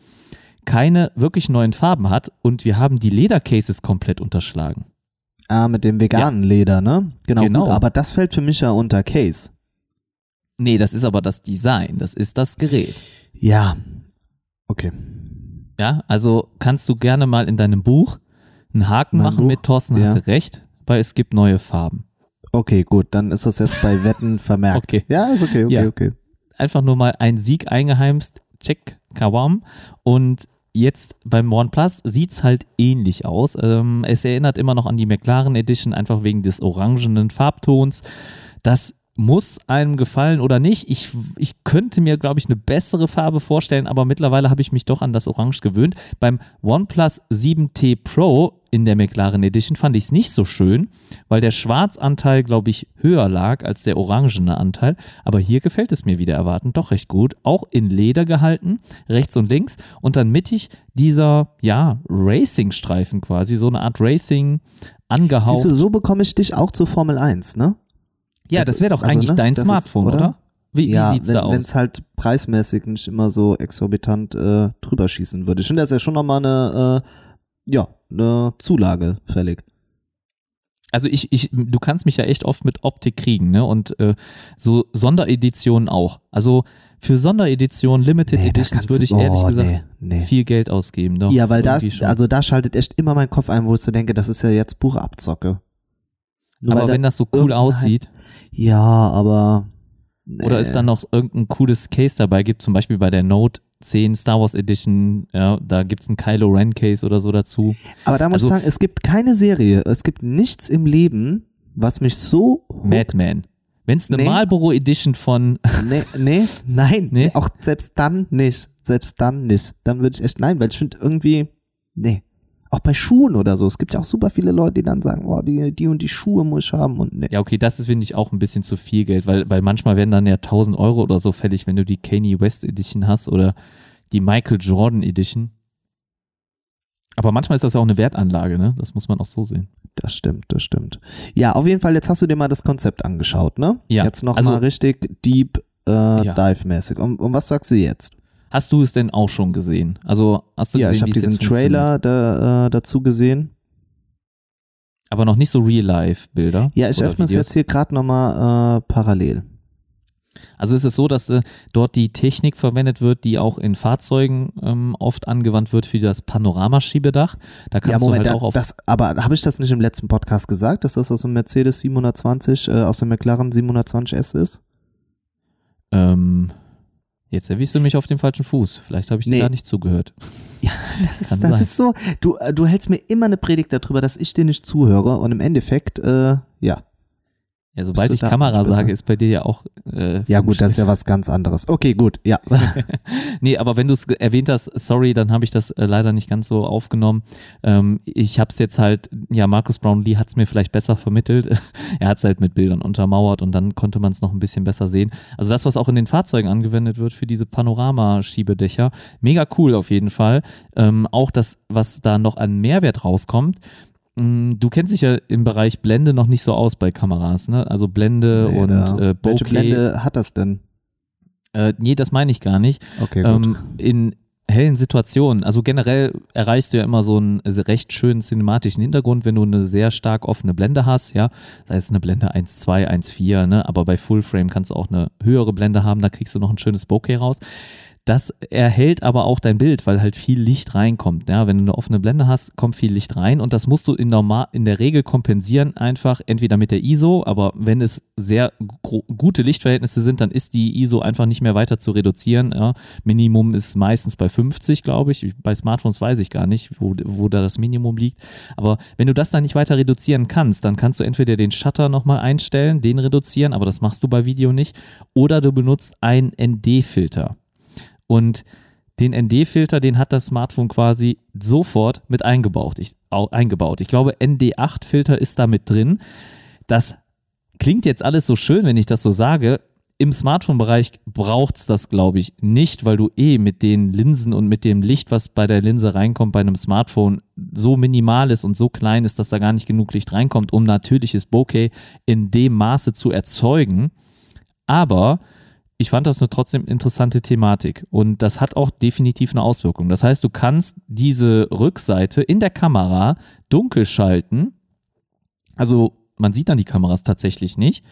A: keine wirklich neuen Farben hat und wir haben die Ledercases komplett unterschlagen.
B: Ah, mit dem veganen Leder, ne? Genau.
A: Genau.
B: Gut, aber das fällt für mich ja unter Case.
A: Nee, das ist aber das Design, das ist das Gerät.
B: Ja. Okay.
A: Ja, also kannst du gerne mal in deinem Buch einen Haken
B: Mein
A: machen
B: Buch?
A: mit Thorsten
B: Ja.
A: hatte recht, weil es gibt neue Farben.
B: Okay, gut. Dann ist das jetzt bei Wetten <laughs> vermerkt.
A: Okay.
B: Ja, ist okay, okay,
A: Ja.
B: okay.
A: Einfach nur mal ein Sieg eingeheimst, check, kawam. Und jetzt beim OnePlus sieht's halt ähnlich aus. Ähm, es erinnert immer noch an die McLaren Edition, einfach wegen des orangenen Farbtons. Das muss einem gefallen oder nicht. Ich, ich könnte mir, glaube ich, eine bessere Farbe vorstellen, aber mittlerweile habe ich mich doch an das Orange gewöhnt. Beim OnePlus 7T Pro in der McLaren Edition fand ich es nicht so schön, weil der Schwarzanteil, glaube ich, höher lag als der orangene Anteil. Aber hier gefällt es mir wieder erwartend doch recht gut. Auch in Leder gehalten, rechts und links. Und dann mittig dieser, ja, Racing-Streifen quasi, so eine Art Racing angehaucht.
B: Siehst du, so bekomme ich dich auch zur Formel 1, ne?
A: Ja, das wäre doch
B: Also,
A: eigentlich
B: ne,
A: dein
B: das ist-
A: Smartphone,
B: oder?
A: oder? Wie, wie
B: ja,
A: sieht's
B: wenn
A: da aus?
B: es halt preismäßig nicht immer so exorbitant äh, drüber schießen würde. Ich finde, das ist ja schon nochmal eine, äh, ja, eine Zulage fällig.
A: Also ich, ich, du kannst mich ja echt oft mit Optik kriegen, ne? Und äh, so Sondereditionen auch. Also für Sondereditionen, Limited
B: Nee,
A: Editions würde
B: du-
A: ich ehrlich
B: oh,
A: gesagt
B: nee, nee.
A: viel Geld ausgeben. Doch,
B: ja, weil da,
A: schon.
B: also da schaltet echt immer mein Kopf ein, wo ich so denke, das ist ja jetzt pure Abzocke. Nur
A: aber
B: weil da-
A: wenn das so cool aussieht,
B: Ja, aber.
A: oder
B: nee.
A: ist dann noch irgendein cooles Case dabei, gibt zum Beispiel bei der Note 10 Star Wars Edition, ja, da gibt's ein Kylo Ren Case oder so dazu.
B: Aber da muss
A: also-
B: ich sagen, es gibt keine Serie, es gibt nichts im Leben, was mich so.
A: Madman. Wenn es eine
B: Nee.
A: Marlboro Edition von, <laughs>
B: Nee, nee, nein,
A: Nee?
B: auch selbst dann nicht. Selbst dann nicht. Dann würde ich echt nein, weil ich finde irgendwie, nee. Auch bei Schuhen oder so. Es gibt ja auch super viele Leute, die dann sagen, oh, die, die und die Schuhe muss ich haben und nee.
A: ja okay, das ist finde ich auch ein bisschen zu viel Geld, weil, weil manchmal werden dann ja 1000 Euro oder so fällig, wenn du die Kanye West Edition hast oder die Michael Jordan Edition. Aber manchmal ist das ja auch eine Wertanlage, ne? Das muss man auch so sehen.
B: Das stimmt, das stimmt. Ja, auf jeden Fall, jetzt hast du dir mal das Konzept angeschaut, ne?
A: Ja,
B: Jetzt noch
A: also-
B: mal richtig deep äh,
A: Ja.
B: dive-mäßig. Und, und was sagst du jetzt?
A: Hast du es denn auch schon gesehen? Also hast du
B: ja,
A: gesehen,
B: ich habe
A: es
B: diesen? Trailer da, äh, dazu gesehen.
A: Aber noch nicht so Real-Life-Bilder.
B: Ja, ich öffne es
A: Videos.
B: jetzt hier gerade nochmal äh, parallel.
A: Also es ist so, dass äh, dort die Technik verwendet wird, die auch in Fahrzeugen ähm, oft angewandt wird für das Panoramaschiebedach. Da kannst du halt
B: da-
A: auch auf.
B: das, aber habe ich das nicht im letzten Podcast gesagt, dass das aus dem Mercedes 720, äh, aus dem McLaren 720S ist?
A: Ähm, jetzt erwischst du mich auf dem falschen Fuß. Vielleicht habe ich dir
B: Nee.
A: gar nicht zugehört.
B: Ja, <laughs> das ist, das ist so, du, äh, du hältst mir immer eine Predigt darüber, dass ich dir nicht zuhöre und im Endeffekt, äh, ja.
A: Ja, sobald ich Kamera sage, ist bei dir ja auch. Äh,
B: Ja, gut, das ist ja was ganz anderes. Okay, gut, ja. <laughs>
A: Nee, aber wenn du es erwähnt hast, sorry, dann habe ich das äh, leider nicht ganz so aufgenommen. Ähm, ich habe es jetzt halt, ja, Markus Brownlee hat es mir vielleicht besser vermittelt. <laughs> er hat es halt mit Bildern untermauert und dann konnte man es noch ein bisschen besser sehen. Also das, was auch in den Fahrzeugen angewendet wird für diese Panoramaschiebedächer, mega cool auf jeden Fall. Ähm, auch das, was da noch an Mehrwert rauskommt. Mm, Du kennst dich ja im Bereich Blende noch nicht so aus bei Kameras, ne? Also Blende
B: Nee,
A: und
B: da-
A: äh,
B: Welche
A: Bokeh.
B: Blende hat das denn?
A: Äh, nee, das meine ich gar nicht.
B: Okay, gut.
A: Ähm, in hellen Situationen, also generell erreichst du ja immer so einen recht schönen cinematischen Hintergrund, wenn du eine sehr stark offene Blende hast, ja, sei es eine Blende 1.2, 1.4, ne, aber bei Fullframe kannst du auch eine höhere Blende haben, da kriegst du noch ein schönes Bokeh raus. Das erhält aber auch dein Bild, weil halt viel Licht reinkommt. Ja, wenn du eine offene Blende hast, kommt viel Licht rein und das musst du in, normal, in der Regel kompensieren, einfach entweder mit der ISO, aber wenn es sehr gute Lichtverhältnisse sind, dann ist die ISO einfach nicht mehr weiter zu reduzieren. Ja. Minimum ist meistens bei 50, glaube ich. Bei Smartphones weiß ich gar nicht, wo, wo da das Minimum liegt. Aber wenn du das dann nicht weiter reduzieren kannst, dann kannst du entweder den Shutter nochmal einstellen, den reduzieren, aber das machst du bei Video nicht, oder du benutzt einen ND-Filter. Und den ND-Filter, den hat das Smartphone quasi sofort mit eingebaut. Ich, au, eingebaut. ich glaube, ND8-Filter ist da mit drin. Das klingt jetzt alles so schön, wenn ich das so sage. Im Smartphone-Bereich braucht es das, glaube ich, nicht, weil du eh mit den Linsen und mit dem Licht, was bei der Linse reinkommt, bei einem Smartphone so minimal ist und so klein ist, dass da gar nicht genug Licht reinkommt, um natürliches Bokeh in dem Maße zu erzeugen. Aber ich fand das eine trotzdem interessante Thematik und das hat auch definitiv eine Auswirkung. Das heißt, du kannst diese Rückseite in der Kamera dunkel schalten. Also man sieht dann die Kameras tatsächlich nicht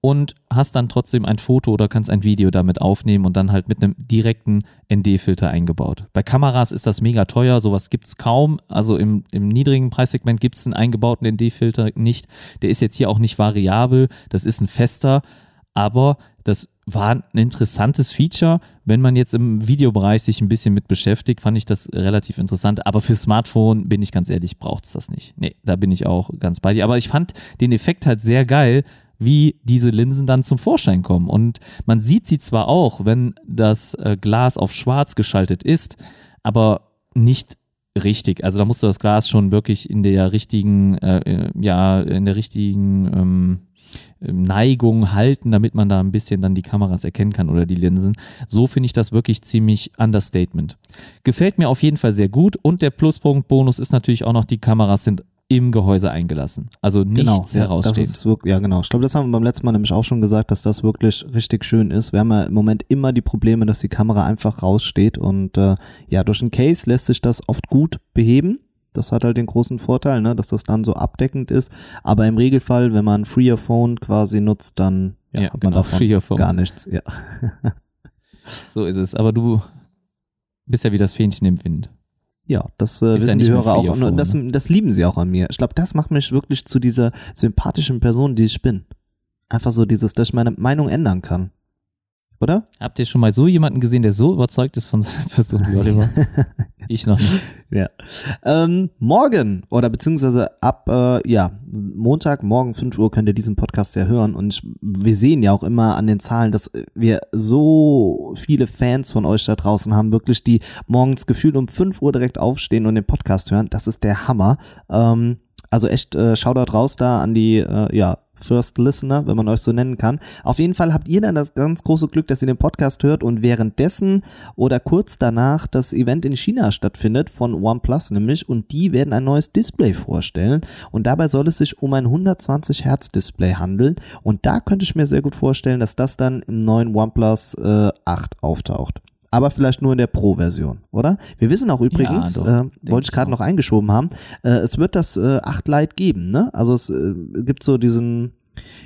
A: und hast dann trotzdem ein Foto oder kannst ein Video damit aufnehmen und dann halt mit einem direkten ND-Filter eingebaut. Bei Kameras ist das mega teuer, sowas gibt es kaum. Also im, im niedrigen Preissegment gibt es einen eingebauten ND-Filter nicht. Der ist jetzt hier auch nicht variabel, das ist ein fester, aber das war ein interessantes Feature. Wenn man jetzt im Videobereich sich ein bisschen mit beschäftigt, fand ich das relativ interessant. Aber für Smartphone, bin ich ganz ehrlich, braucht es das nicht. Nee, da bin ich auch ganz bei dir. Aber ich fand den Effekt halt sehr geil, wie diese Linsen dann zum Vorschein kommen. Und man sieht sie zwar auch, wenn das äh, Glas auf schwarz geschaltet ist, aber nicht richtig. Also da musst du das Glas schon wirklich in der richtigen, äh, äh, ja, in der richtigen ähm, Neigung halten, damit man da ein bisschen dann die Kameras erkennen kann oder die Linsen. So finde ich das wirklich ziemlich Understatement. Gefällt mir auf jeden Fall sehr gut und der Pluspunkt Bonus ist natürlich auch noch, die Kameras sind im Gehäuse eingelassen. Also nichts
B: genau, ja, das ist wirklich, ja genau. Ich glaube, das haben wir beim letzten Mal nämlich auch schon gesagt, dass das wirklich richtig schön ist. Wir haben ja im Moment immer die Probleme, dass die Kamera einfach raussteht und äh, ja, durch ein Case lässt sich das oft gut beheben. Das hat halt den großen Vorteil, ne, dass das dann so abdeckend ist. Aber im Regelfall, wenn man Free Phone quasi nutzt, dann ja,
A: Ja,
B: hat man
A: genau,
B: davon gar nichts. Ja.
A: So ist es. Aber du bist ja wie das Fähnchen im Wind.
B: Ja, das äh,
A: Ist ja
B: wissen
A: nicht
B: die Hörer auch. Und das,
A: ne?
B: das lieben sie auch an mir. Ich glaube, das macht mich wirklich zu dieser sympathischen Person, die ich bin. Einfach so dieses, dass ich meine Meinung ändern kann. Oder?
A: Habt ihr schon mal so jemanden gesehen, der so überzeugt ist von seiner Person wie <laughs> Oliver? <laughs> ich noch nicht. <laughs>
B: Ja. Ähm, morgen oder beziehungsweise ab äh, ja Montag morgen 5 Uhr könnt ihr diesen Podcast ja hören und wir sehen ja auch immer an den Zahlen, dass wir so viele Fans von euch da draußen haben, wirklich die morgens gefühlt um 5 Uhr direkt aufstehen und den Podcast hören. Das ist der Hammer. Ähm, also echt äh, Shoutout raus da an die äh, ja First Listener, wenn man euch so nennen kann. Auf jeden Fall habt ihr dann das ganz große Glück, dass ihr den Podcast hört und währenddessen oder kurz danach das Event in China stattfindet von OnePlus nämlich und die werden ein neues Display vorstellen und dabei soll es sich um ein 120 Hertz Display handeln und da könnte ich mir sehr gut vorstellen, dass das dann im neuen OnePlus äh, 8 auftaucht. Aber vielleicht nur in der Pro-Version, oder? Wir wissen auch übrigens,
A: doch,
B: äh, wollte ich gerade noch eingeschoben haben, äh, es wird das äh, 8 Lite geben, ne? Also es äh, gibt so diesen,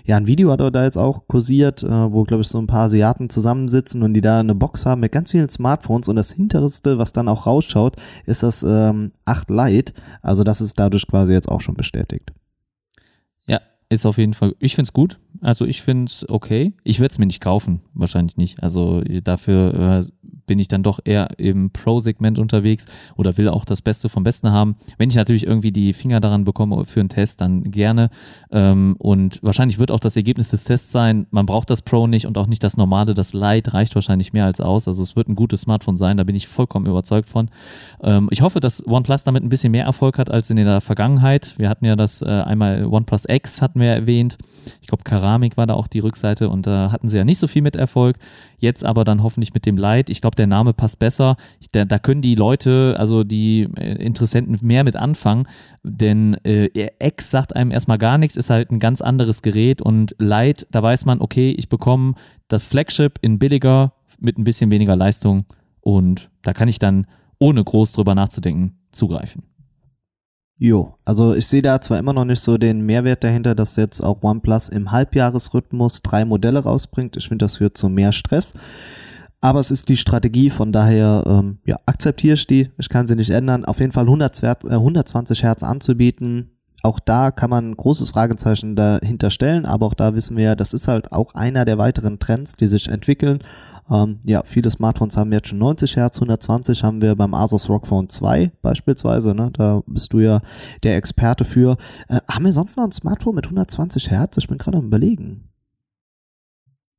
B: ja, ein Video hat er da jetzt auch kursiert, äh, wo, glaube ich, so ein paar Asiaten zusammensitzen und die da eine Box haben mit ganz vielen Smartphones und das hinterste, was dann auch rausschaut, ist das ähm, 8 Lite. Also das ist dadurch quasi jetzt auch schon bestätigt.
A: Ja, ist auf jeden Fall. Ich finde es gut. Also ich finde es okay. Ich werde es mir nicht kaufen, wahrscheinlich nicht. Also dafür äh, bin ich dann doch eher im Pro-Segment unterwegs oder will auch das Beste vom Besten haben. Wenn ich natürlich irgendwie die Finger daran bekomme für einen Test, dann gerne. Ähm, und wahrscheinlich wird auch das Ergebnis des Tests sein, man braucht das Pro nicht und auch nicht das normale, das Lite reicht wahrscheinlich mehr als aus. Also es wird ein gutes Smartphone sein, da bin ich vollkommen überzeugt von. Ähm, ich hoffe, dass OnePlus damit ein bisschen mehr Erfolg hat als in der Vergangenheit. Wir hatten ja das äh, einmal OnePlus X hatten wir erwähnt. Ich glaube, Keramik war da auch die Rückseite und da hatten sie ja nicht so viel mit Erfolg. Jetzt aber dann hoffentlich mit dem Lite. Ich glaube, der Name passt besser. Ich, da, da, können die Leute, also die äh, Interessenten, mehr mit anfangen, denn äh, X sagt einem erstmal gar nichts, ist halt ein ganz anderes Gerät und Lite, da weiß man, okay, ich bekomme das Flagship in billiger mit ein bisschen weniger Leistung und da kann ich dann ohne groß drüber nachzudenken zugreifen.
B: Jo, also ich sehe da zwar immer noch nicht so den Mehrwert dahinter, dass jetzt auch OnePlus im Halbjahresrhythmus drei Modelle rausbringt. Ich finde, das führt zu mehr Stress. Aber es ist die Strategie, von daher ähm, ja, akzeptiere ich die. Ich kann sie nicht ändern. Auf jeden Fall 100, äh, 120 Hertz anzubieten. Auch da kann man ein großes Fragezeichen dahinter stellen, aber auch da wissen wir ja, das ist halt auch einer der weiteren Trends, die sich entwickeln ähm, ja, viele Smartphones haben jetzt schon 90 Hertz, 120 haben wir beim Asus ROG Phone 2 beispielsweise, ne? da bist du ja der Experte für. Äh, haben wir sonst noch ein Smartphone mit 120 Hertz? Ich bin gerade am überlegen.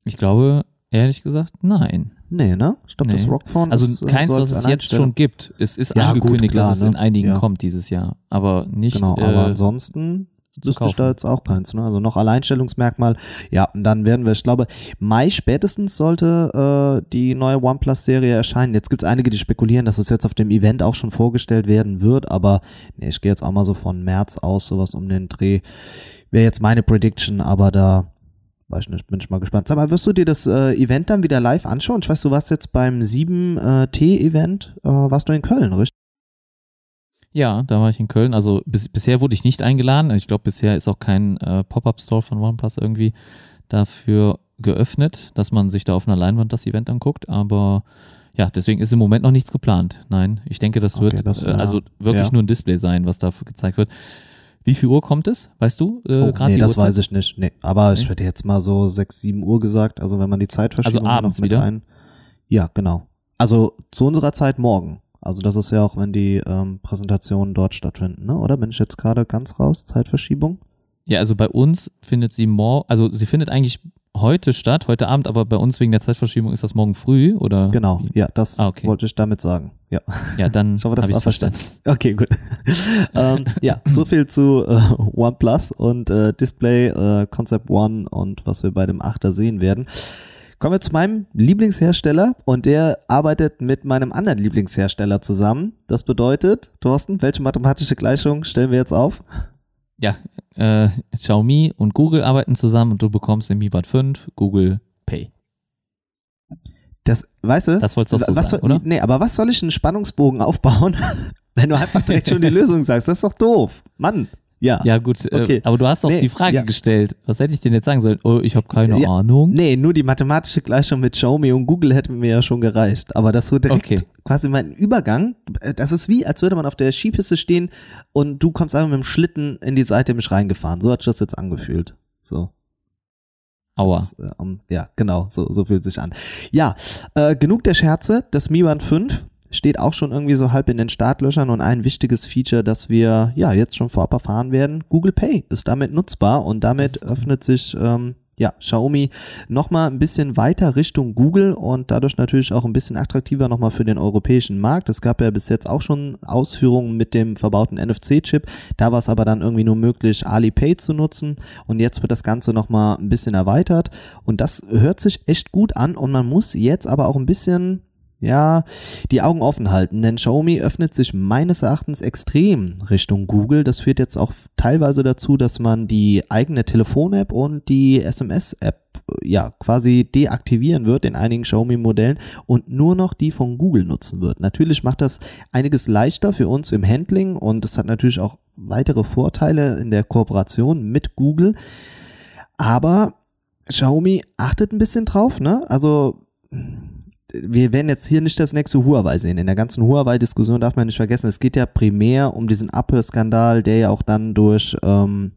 A: Ich glaube, ehrlich gesagt, nein.
B: Nee, ne?
A: Ich glaube, nee. das Rockphone Also ist, äh, keins, was es jetzt schon gibt. Es ist ja, angekündigt, gut, klar, dass es in ne? einigen ja. kommt dieses Jahr. Aber nicht.
B: Genau, aber äh, ansonsten wüsste ich da jetzt auch keins. Ne? Also noch Alleinstellungsmerkmal. Ja, und dann werden wir, ich glaube, Mai spätestens sollte äh, die neue OnePlus-Serie erscheinen. Jetzt gibt es einige, die spekulieren, dass es jetzt auf dem Event auch schon vorgestellt werden wird, aber nee, ich gehe jetzt auch mal so von März aus, sowas um den Dreh. Wäre jetzt meine Prediction, aber da weiß ich nicht, bin ich mal gespannt. Sag mal, wirst du dir das äh, Event dann wieder live anschauen? Ich weiß, du warst jetzt beim 7T-Event, äh, warst du in Köln, richtig?
A: Ja, da war ich in Köln. Also bis, bisher wurde ich nicht eingeladen. Ich glaube, bisher ist auch kein äh, Pop-up-Store von OnePlus irgendwie dafür geöffnet, dass man sich da auf einer Leinwand das Event anguckt. Aber ja, deswegen ist im Moment noch nichts geplant. Nein, ich denke, das okay, wird das, äh, also wirklich ja. nur ein Display sein, was dafür gezeigt wird. Wie viel Uhr kommt es? Weißt du?
B: Äh, oh, nee, das Uhrzeit? weiß ich nicht. Nee, aber nee. ich hätte jetzt mal so 6, 7 Uhr gesagt. Also wenn man die Zeit verschiebt.
A: Also abends wieder? Ein,
B: ja, genau. Also zu unserer Zeit morgen. Also das ist ja auch, wenn die ähm, Präsentationen dort stattfinden, ne? oder? Bin ich jetzt gerade ganz raus? Zeitverschiebung?
A: Ja, also bei uns findet sie morgen, also sie findet eigentlich heute statt, heute Abend, aber bei uns wegen der Zeitverschiebung ist das morgen früh, oder?
B: Genau, ja, das ah, okay. wollte ich damit sagen. Ja,
A: ja dann habe ich verstanden. <laughs>
B: Okay, gut. <laughs> ähm, ja, so viel zu äh, OnePlus und äh, Display äh, Concept One und was wir bei dem Achter sehen werden. Kommen wir zu meinem Lieblingshersteller und der arbeitet mit meinem anderen Lieblingshersteller zusammen. Das bedeutet, Thorsten, welche mathematische Gleichung stellen wir jetzt auf?
A: Ja, äh, Xiaomi und Google arbeiten zusammen und du bekommst im Mi Band 5 Google Pay.
B: Das, weißt du?
A: Das wolltest du auch so sagen,
B: soll,
A: oder?
B: Nee, aber was soll ich einen Spannungsbogen <laughs> aufbauen, wenn du einfach direkt schon die Lösung sagst? Das ist doch doof. Mann. Ja.
A: Ja, gut, äh, okay. aber du hast doch nee, die Frage ja. gestellt. Was hätte ich denn jetzt sagen sollen? Oh, ich habe keine ja, Ahnung.
B: Nee, nur die mathematische Gleichung mit Xiaomi und Google hätte mir ja schon gereicht. Aber das so direkt okay. quasi mein Übergang, äh, das ist wie, als würde man auf der Skipiste stehen und du kommst einfach mit dem Schlitten in die Seite mich reingefahren. So hat sich das jetzt angefühlt. So.
A: Aua.
B: Das, äh, um, ja, genau, so, so fühlt sich an. Ja, äh, genug der Scherze. Das Mi Band 5 steht auch schon irgendwie so halb in den Startlöchern und ein wichtiges Feature, das wir ja jetzt schon vorab erfahren werden, Google Pay ist damit nutzbar und damit öffnet sich ähm, ja, Xiaomi nochmal ein bisschen weiter Richtung Google und dadurch natürlich auch ein bisschen attraktiver nochmal für den europäischen Markt. Es gab ja bis jetzt auch schon Ausführungen mit dem verbauten NFC-Chip. Da war es aber dann irgendwie nur möglich, Alipay zu nutzen und jetzt wird das Ganze nochmal ein bisschen erweitert und das hört sich echt gut an und man muss jetzt aber auch ein bisschen ja, die Augen offen halten, denn Xiaomi öffnet sich meines Erachtens extrem Richtung Google. Das führt jetzt auch teilweise dazu, dass man die eigene Telefon-App und die SMS-App ja quasi deaktivieren wird in einigen Xiaomi-Modellen und nur noch die von Google nutzen wird. Natürlich macht das einiges leichter für uns im Handling und es hat natürlich auch weitere Vorteile in der Kooperation mit Google. Aber Xiaomi achtet ein bisschen drauf, ne? Also wir werden jetzt hier nicht das nächste Huawei sehen. In der ganzen Huawei-Diskussion darf man nicht vergessen, es geht ja primär um diesen Apple-Skandal, der ja auch dann durch ähm,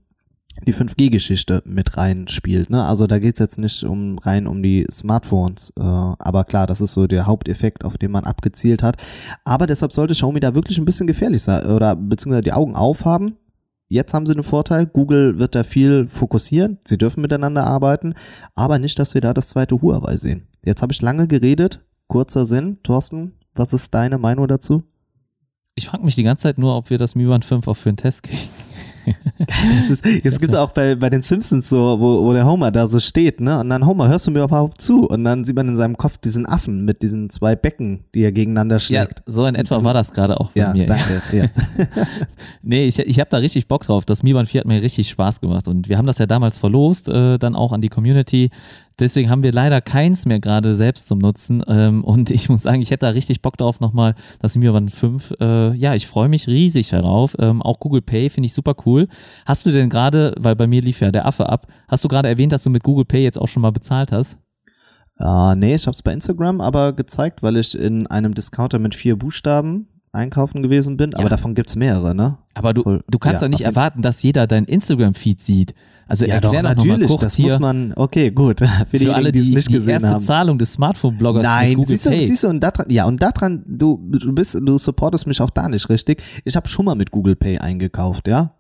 B: die 5G-Geschichte mit reinspielt. Ne? Also da geht's jetzt nicht um rein um die Smartphones, äh, aber klar, das ist so der Haupteffekt, auf den man abgezielt hat. Aber deshalb sollte Xiaomi da wirklich ein bisschen gefährlich sein oder beziehungsweise die Augen aufhaben. Jetzt haben sie einen Vorteil, Google wird da viel fokussieren, sie dürfen miteinander arbeiten, aber nicht, dass wir da das zweite Huawei sehen. Jetzt habe ich lange geredet, kurzer Sinn. Thorsten, was ist deine Meinung dazu?
A: Ich frage mich die ganze Zeit nur, ob wir das Mi Band 5 auch für einen Test kriegen. <laughs>
B: Das, ist, gibt auch bei, bei den Simpsons so, wo, wo der Homer da so steht, ne? Und dann, Homer, hörst du mir überhaupt zu? Und dann sieht man in seinem Kopf diesen Affen mit diesen zwei Becken, die er gegeneinander schlägt.
A: Ja, so in etwa war das gerade auch bei
B: ja,
A: mir.
B: Danke, ja. <laughs>
A: nee, ich, ich habe da richtig Bock drauf. Das Mi Band 4 hat mir richtig Spaß gemacht. Und wir haben das ja damals verlost, äh, dann auch an die Community. Deswegen haben wir leider keins mehr gerade selbst zum Nutzen. Ähm, und ich muss sagen, ich hätte da richtig Bock drauf nochmal, das Mi Band 5. Äh, ja, ich freue mich riesig darauf. Ähm, auch Google Pay finde ich super cool. Hast du denn gerade, weil bei mir lief ja der Affe ab, hast du gerade erwähnt, dass du mit Google Pay jetzt auch schon mal bezahlt hast?
B: Ah, nee, ich habe es bei Instagram aber gezeigt, weil ich in einem Discounter mit vier Buchstaben einkaufen gewesen bin. Aber
A: Ja.
B: davon gibt's mehrere, ne?
A: Aber du,
B: Voll.
A: du kannst
B: Ja,
A: doch nicht erwarten, dass jeder dein Instagram-Feed sieht. Also
B: Ja,
A: erklär
B: doch,
A: doch, nochmal
B: natürlich.
A: kurz
B: das
A: hier
B: muss man, okay, gut. <laughs> Für,
A: für alle,
B: die es
A: die
B: nicht
A: die
B: gesehen
A: erste
B: haben.
A: Zahlung des Smartphone-Bloggers mit
B: Nein,
A: Google
B: siehst du,
A: Pay.
B: siehst du, und daran, ja, und daran, du, du bist, du supportest mich auch da nicht richtig. Ich habe schon mal mit Google Pay eingekauft, ja?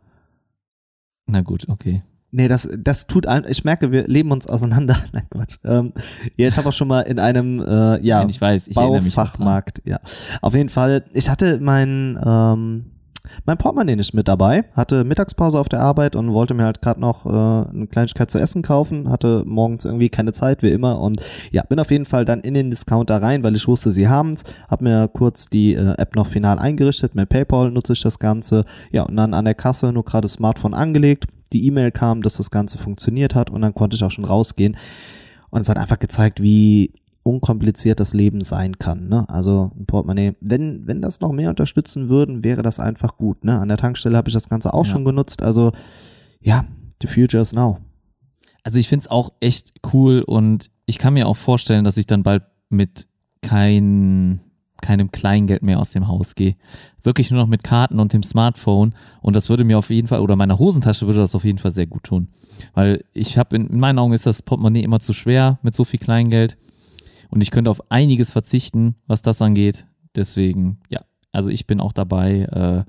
A: Na gut, okay.
B: Nee, das, das tut ein, ich merke, wir leben uns auseinander. <laughs> Nein, Quatsch. Ähm, ja, ich habe auch schon mal in einem, äh, ja,
A: Nein, ich weiß, ich.
B: Baufachmarkt, ja. Auf jeden Fall, ich hatte mein, ähm, mein Portemonnaie nicht mit dabei, hatte Mittagspause auf der Arbeit und wollte mir halt gerade noch äh, eine Kleinigkeit zu essen kaufen, hatte morgens irgendwie keine Zeit, wie immer und ja, bin auf jeden Fall dann in den Discounter rein, weil ich wusste, sie haben's, hab mir kurz die äh, App noch final eingerichtet, mit PayPal nutze ich das Ganze, ja, und dann an der Kasse nur gerade das Smartphone angelegt, die E-Mail kam, dass das Ganze funktioniert hat und dann konnte ich auch schon rausgehen und es hat einfach gezeigt, wie unkompliziert das Leben sein kann. Ne? Also ein Portemonnaie, wenn, wenn das noch mehr unterstützen würden, wäre das einfach gut. Ne? An der Tankstelle habe ich das Ganze auch
A: Ja.
B: schon genutzt. Also ja, the future is now.
A: Also ich finde es auch echt cool und ich kann mir auch vorstellen, dass ich dann bald mit kein, keinem Kleingeld mehr aus dem Haus gehe. Wirklich nur noch mit Karten und dem Smartphone. Und das würde mir auf jeden Fall, oder meiner Hosentasche würde das auf jeden Fall sehr gut tun. Weil ich habe, in, in meinen Augen ist das Portemonnaie immer zu schwer mit so viel Kleingeld. Und ich könnte auf einiges verzichten, was das angeht. Deswegen, ja, also ich bin auch dabei.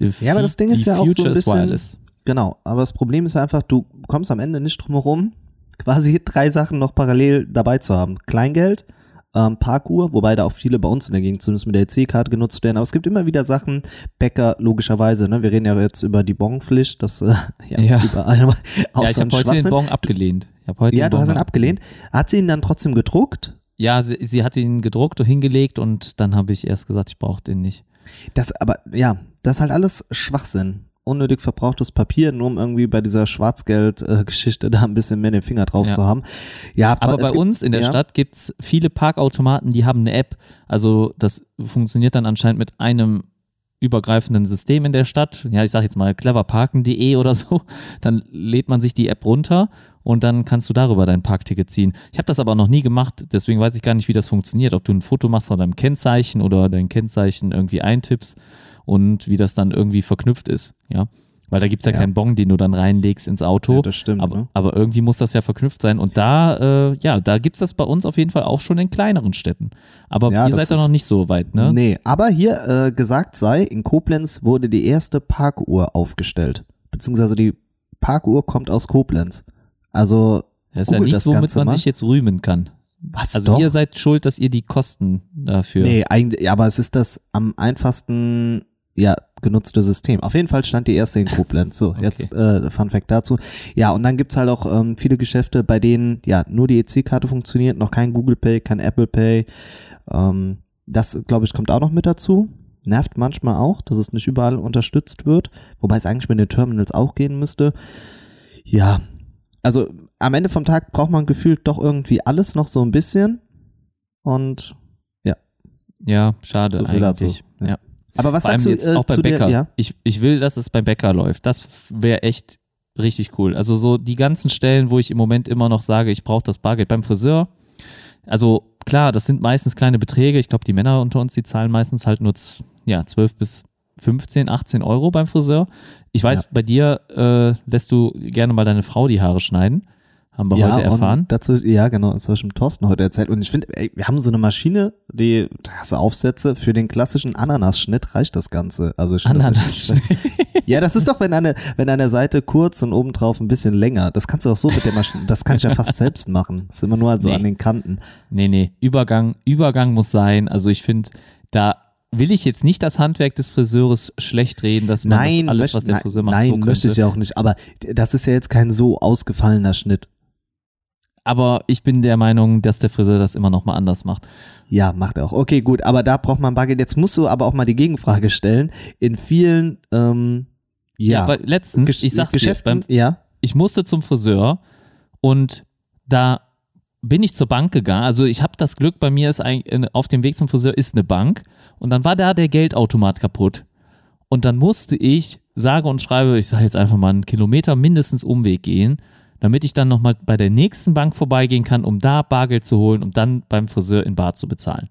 A: Äh,
B: Ja, aber das Ding ist ja auch so ein bisschen-
A: wireless.
B: Genau, aber das Problem ist einfach, du kommst am Ende nicht drum herum, <laughs> quasi drei Sachen noch parallel dabei zu haben. Kleingeld, ähm, Parkuhr, wobei da auch viele bei uns in der Gegend zumindest mit der EC-Karte genutzt werden. Aber es gibt immer wieder Sachen, Bäcker logischerweise, ne? Wir reden ja jetzt über die Bonpflicht, das äh, <laughs> ja,
A: Ja.
B: überall auch
A: Ja, ich
B: so
A: habe heute den. Bon abgelehnt. Ich hab heute
B: Ja,
A: den
B: du
A: Bon
B: hast ihn abgelehnt. Hat sie ihn dann trotzdem gedruckt?
A: Ja, sie, sie hat ihn gedruckt und hingelegt und dann habe ich erst gesagt, ich brauche den nicht.
B: Das, aber ja, das ist halt alles Schwachsinn. Unnötig verbrauchtes Papier, nur um irgendwie bei dieser Schwarzgeld-Geschichte <laughs> da ein bisschen mehr den Finger drauf
A: Ja.
B: zu haben. Ja,
A: Aber
B: es
A: bei
B: gibt-
A: uns in der
B: ja.
A: Stadt gibt's viele Parkautomaten, die haben eine App. Also das funktioniert dann anscheinend mit einem übergreifenden System in der Stadt. Ja, ich sage jetzt mal cleverparken.de <laughs> oder so. Dann lädt man sich die App runter und dann kannst du darüber dein Parkticket ziehen. Ich habe das aber noch nie gemacht, deswegen weiß ich gar nicht, wie das funktioniert. Ob du ein Foto machst von deinem Kennzeichen oder dein Kennzeichen irgendwie eintippst und wie das dann irgendwie verknüpft ist. Ja, weil da gibt's ja,
B: Ja.
A: keinen Bon, den du dann reinlegst ins Auto.
B: Ja, das stimmt.
A: Aber,
B: ne?
A: aber irgendwie muss das ja verknüpft sein. Und da, äh, ja, da gibt's das bei uns auf jeden Fall auch schon in kleineren Städten. Aber
B: Ja,
A: ihr seid da noch nicht so weit, ne?
B: Nee, aber hier äh, gesagt sei, in Koblenz wurde die erste Parkuhr aufgestellt. Beziehungsweise die Parkuhr kommt aus Koblenz. Also,
A: Das ist ja nichts, womit
B: Ganze
A: man
B: mal.
A: sich jetzt rühmen kann.
B: was
A: Also
B: doch?
A: ihr seid schuld, dass ihr die Kosten dafür.
B: Nee, eigentlich, aber es ist das am einfachsten ja, genutzte System. Auf jeden Fall stand die erste in Koblenz. So,
A: Okay.
B: jetzt äh, Fun Fact dazu. Ja, und dann gibt's halt auch ähm, viele Geschäfte, bei denen ja nur die EC-Karte funktioniert, noch kein Google Pay, kein Apple Pay. Ähm, das, glaube ich, kommt auch noch mit dazu. Nervt manchmal auch, dass es nicht überall unterstützt wird, wobei es eigentlich mit den Terminals auch gehen müsste. Ja, also am Ende vom Tag braucht man gefühlt doch irgendwie alles noch so ein bisschen. Und
A: Ja, schade
B: So viel dazu. Aber was
A: Vor
B: sagst du
A: jetzt
B: äh,
A: auch beim Bäcker.
B: Der, ja?
A: Ich, ich will, dass es beim Bäcker läuft. Das wäre echt richtig cool. Also so die ganzen Stellen, wo ich im Moment immer noch sage, ich brauche das Bargeld beim Friseur. Also klar, das sind meistens kleine Beträge. Ich glaube, die Männer unter uns, die zahlen meistens halt nur ja, 12 bis 15, 18 Euro beim Friseur. Ich weiß,
B: Ja.
A: bei dir äh, lässt du gerne mal deine Frau die Haare schneiden. Haben wir
B: ja,
A: heute erfahren.
B: Dazu, ja, genau, das habe ich dem Thorsten heute erzählt. Und ich finde, wir haben so eine Maschine, die, hast Aufsätze, für den klassischen Ananasschnitt reicht das Ganze. Also ich finde das echt-
A: Ananas. <laughs>
B: Ja, das ist doch, wenn eine, wenn an der Seite kurz und obendrauf ein bisschen länger. Das kannst du auch so mit der Maschine, das kann ich ja fast selbst machen. Das ist immer nur so
A: Nee.
B: an den Kanten.
A: Nee, nee, Übergang, Übergang muss sein. Also ich finde, da will ich jetzt nicht das Handwerk des Friseurs schlecht reden, dass man
B: Nein,
A: das alles, was der
B: nein,
A: Friseur macht,
B: nein,
A: so könnte.
B: möchte ich ja auch nicht. Aber das ist ja jetzt kein so ausgefallener Schnitt.
A: Aber ich bin der Meinung, dass der Friseur das immer noch mal anders macht.
B: Ja, macht er auch. Okay, gut, aber da braucht man Bargeld. Jetzt musst du aber auch mal die Gegenfrage stellen. In vielen, ähm, ja,
A: aber letztens,
B: Gesch-
A: ich sag's dir,
B: Geschäften,
A: beim,
B: ja,
A: ich musste zum Friseur und da bin ich zur Bank gegangen. Also ich habe das Glück, bei mir ist ein, auf dem Weg zum Friseur ist eine Bank und dann war da der Geldautomat kaputt. Und dann musste ich, sage und schreibe, ich sage jetzt einfach mal einen Kilometer mindestens Umweg gehen, damit ich dann nochmal bei der nächsten Bank vorbeigehen kann, um da Bargeld zu holen, um dann beim Friseur in Bar zu bezahlen.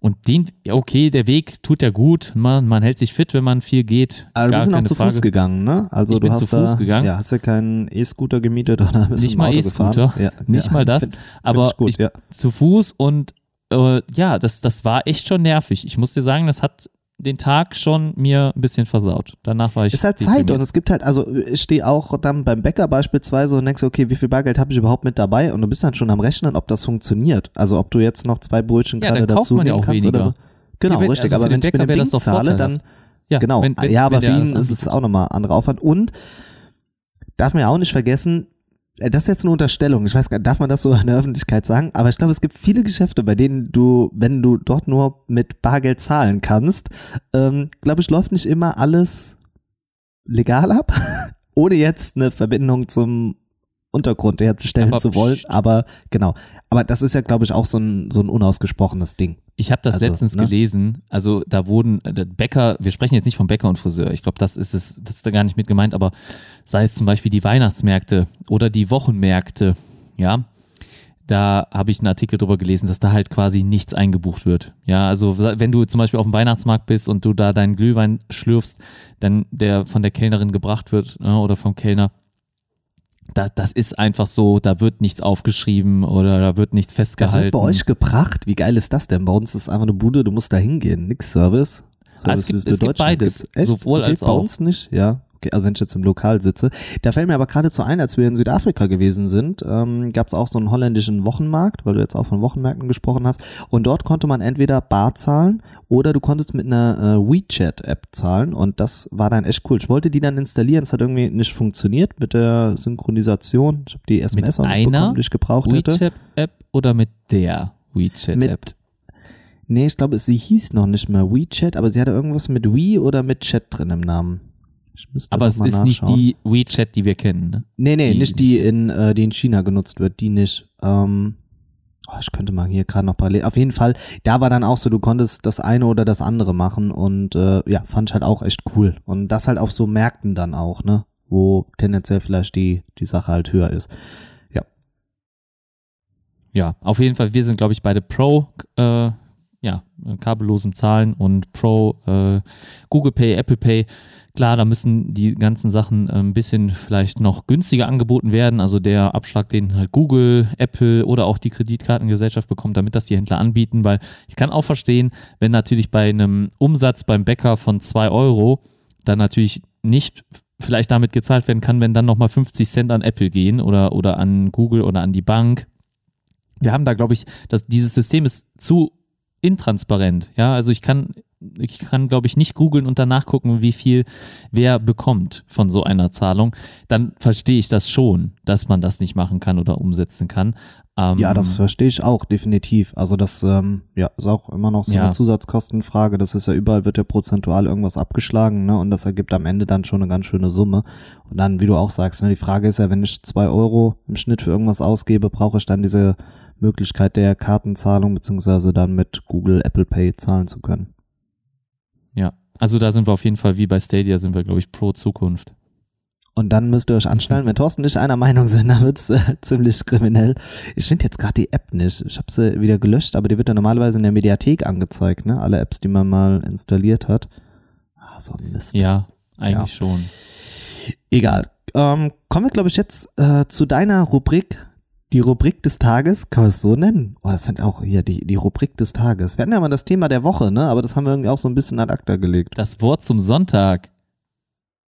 A: Und den, ja, okay, der Weg tut ja gut, man, man hält sich fit, wenn man viel geht.
B: aber du
A: gar
B: bist auch zu
A: Frage.
B: Fuß gegangen, ne? Also
A: Ich
B: du
A: bin zu Fuß
B: da,
A: gegangen.
B: Ja, hast du keinen E-Scooter gemietet oder bist
A: Nicht
B: du
A: mal E-Scooter?
B: Ja, <laughs>
A: nicht
B: ja.
A: mal das,
B: Find- find
A: aber
B: ich gut,
A: ich,
B: ja.
A: zu Fuß und äh, ja, das, das war echt schon nervig. Ich muss dir sagen, das hat den Tag schon mir ein bisschen versaut. Danach war ich.
B: Ist halt Zeit und es gibt halt, also ich stehe auch dann beim Bäcker beispielsweise und denkst, okay, wie viel Bargeld habe ich überhaupt mit dabei? Und du bist dann schon am Rechnen, ob das funktioniert. Also ob du jetzt noch zwei Brötchen
A: Ja,
B: gerade dazu
A: man ja auch
B: kannst
A: weniger.
B: oder so. Genau,
A: Ja,
B: richtig.
A: also
B: aber wenn
A: den
B: ich
A: Bäcker
B: mit dem
A: das
B: Ding zahle, dann
A: ja,
B: genau.
A: wenn- wenn-
B: ja, aber für ihn ist es auch nochmal anderer Aufwand. Und darf man ja auch nicht vergessen, das ist jetzt eine Unterstellung. Ich weiß gar nicht, darf man das so <laughs> in der Öffentlichkeit sagen? Aber ich glaube, es gibt viele Geschäfte, bei denen du, wenn du dort nur mit Bargeld zahlen kannst, ähm, glaube ich, läuft nicht immer alles legal ab, <laughs> ohne jetzt eine Verbindung zum Untergrund herzustellen
A: Aber
B: zu wollen.
A: pst.
B: Aber genau. Aber das ist ja, glaube ich, auch so ein, so ein unausgesprochenes Ding.
A: Ich habe das
B: Also,
A: letztens
B: ne?
A: gelesen. Also da wurden äh, Bäcker, wir sprechen jetzt nicht vom Bäcker und Friseur. Ich glaube, das ist es, das ist da gar nicht mit gemeint. Aber sei es zum Beispiel die Weihnachtsmärkte oder die Wochenmärkte, ja, da habe ich einen Artikel drüber gelesen, dass da halt quasi nichts eingebucht wird. Ja, also wenn du zum Beispiel auf dem Weihnachtsmarkt bist und du da deinen Glühwein schlürfst, dann der von der Kellnerin gebracht wird ne, oder vom Kellner, da, das ist einfach so, da wird nichts aufgeschrieben oder da wird nichts
B: Das
A: festgehalten.
B: wird bei euch gebracht. Wie geil ist das denn? Bei uns ist einfach eine Bude, du musst da hingehen. Nix Service. Service
A: Ah, es gibt- es gibt beides.
B: gibt's.
A: Sowohl
B: okay,
A: als
B: bei
A: auch.
B: uns nicht, ja. Okay, also wenn ich jetzt im Lokal sitze. Da fällt mir aber geradezu ein, als wir in Südafrika gewesen sind, ähm, gab es auch so einen holländischen Wochenmarkt, weil du jetzt auch von Wochenmärkten gesprochen hast. Und dort konnte man entweder bar zahlen oder du konntest mit einer äh, WeChat-App zahlen. Und das war dann echt cool. Ich wollte die dann installieren. Es hat irgendwie nicht funktioniert mit der Synchronisation. Ich habe die SMS auch nicht
A: einer
B: bekommen, die ich gebraucht hätte.
A: WeChat-App oder mit der WeChat-App?
B: Mit, nee, ich glaube, sie hieß noch nicht mal WeChat, aber sie hatte irgendwas mit We oder mit Chat drin im Namen.
A: Aber es ist nicht die WeChat, die wir kennen, ne?
B: Nee, nee,
A: die
B: nicht die in, äh, die in China genutzt wird, die nicht. Ähm, oh, ich könnte mal hier gerade noch parallel. Auf jeden Fall, da war dann auch so, du konntest das eine oder das andere machen und äh, ja, fand ich halt auch echt cool. Und das halt auf so Märkten dann auch, ne? Wo tendenziell vielleicht die, die Sache halt höher ist.
A: Ja, auf jeden Fall, wir sind, glaube ich, beide Pro, äh, ja, kabellosem Zahlen und Pro äh, Google Pay, Apple Pay. Klar, da müssen die ganzen Sachen äh, ein bisschen vielleicht noch günstiger angeboten werden. Also der Abschlag, den halt Google, Apple oder auch die Kreditkartengesellschaft bekommt, damit das die Händler anbieten, weil ich kann auch verstehen, wenn natürlich bei einem Umsatz beim Bäcker von zwei Euro dann natürlich nicht vielleicht damit gezahlt werden kann, wenn dann nochmal 50 Cent an Apple gehen oder, oder an Google oder an die Bank. Wir haben da, glaube ich, dass dieses System ist zu intransparent. Ja, also ich kann, ich kann, glaube ich, nicht googeln und danach gucken, wie viel wer bekommt von so einer Zahlung. Dann verstehe ich das schon, dass man das nicht machen kann oder umsetzen kann. Ähm,
B: Ja, das verstehe ich auch, definitiv. Also das ähm, ja, ist auch immer noch so
A: Ja.
B: eine Zusatzkostenfrage. Das ist ja überall, wird ja prozentual irgendwas abgeschlagen, ne? Und das ergibt am Ende dann schon eine ganz schöne Summe. Und dann, wie du auch sagst, ne, die Frage ist ja, wenn ich zwei Euro im Schnitt für irgendwas ausgebe, brauche ich dann diese Möglichkeit der Kartenzahlung, beziehungsweise dann mit Google, Apple Pay zahlen zu können.
A: Ja, also da sind wir auf jeden Fall, wie bei Stadia, sind wir, glaube ich, pro Zukunft.
B: Und dann müsst ihr euch anstellen, wenn Thorsten nicht einer Meinung sind, dann wird's äh, ziemlich kriminell. Ich finde jetzt gerade die App nicht. Ich habe sie wieder gelöscht, aber die wird ja normalerweise in der Mediathek angezeigt, ne? Alle Apps, die man mal installiert hat. Ah, so ein Mist.
A: Ja, eigentlich
B: Ja.
A: schon.
B: Egal. Ähm, kommen wir, glaube ich, jetzt äh, zu deiner Rubrik. Die Rubrik des Tages, kann man es so nennen? Oh, das sind auch hier die, die Rubrik des Tages. Wir hatten ja mal das Thema der Woche, ne? Aber das haben wir irgendwie auch so ein bisschen ad acta gelegt.
A: Das Wort zum Sonntag.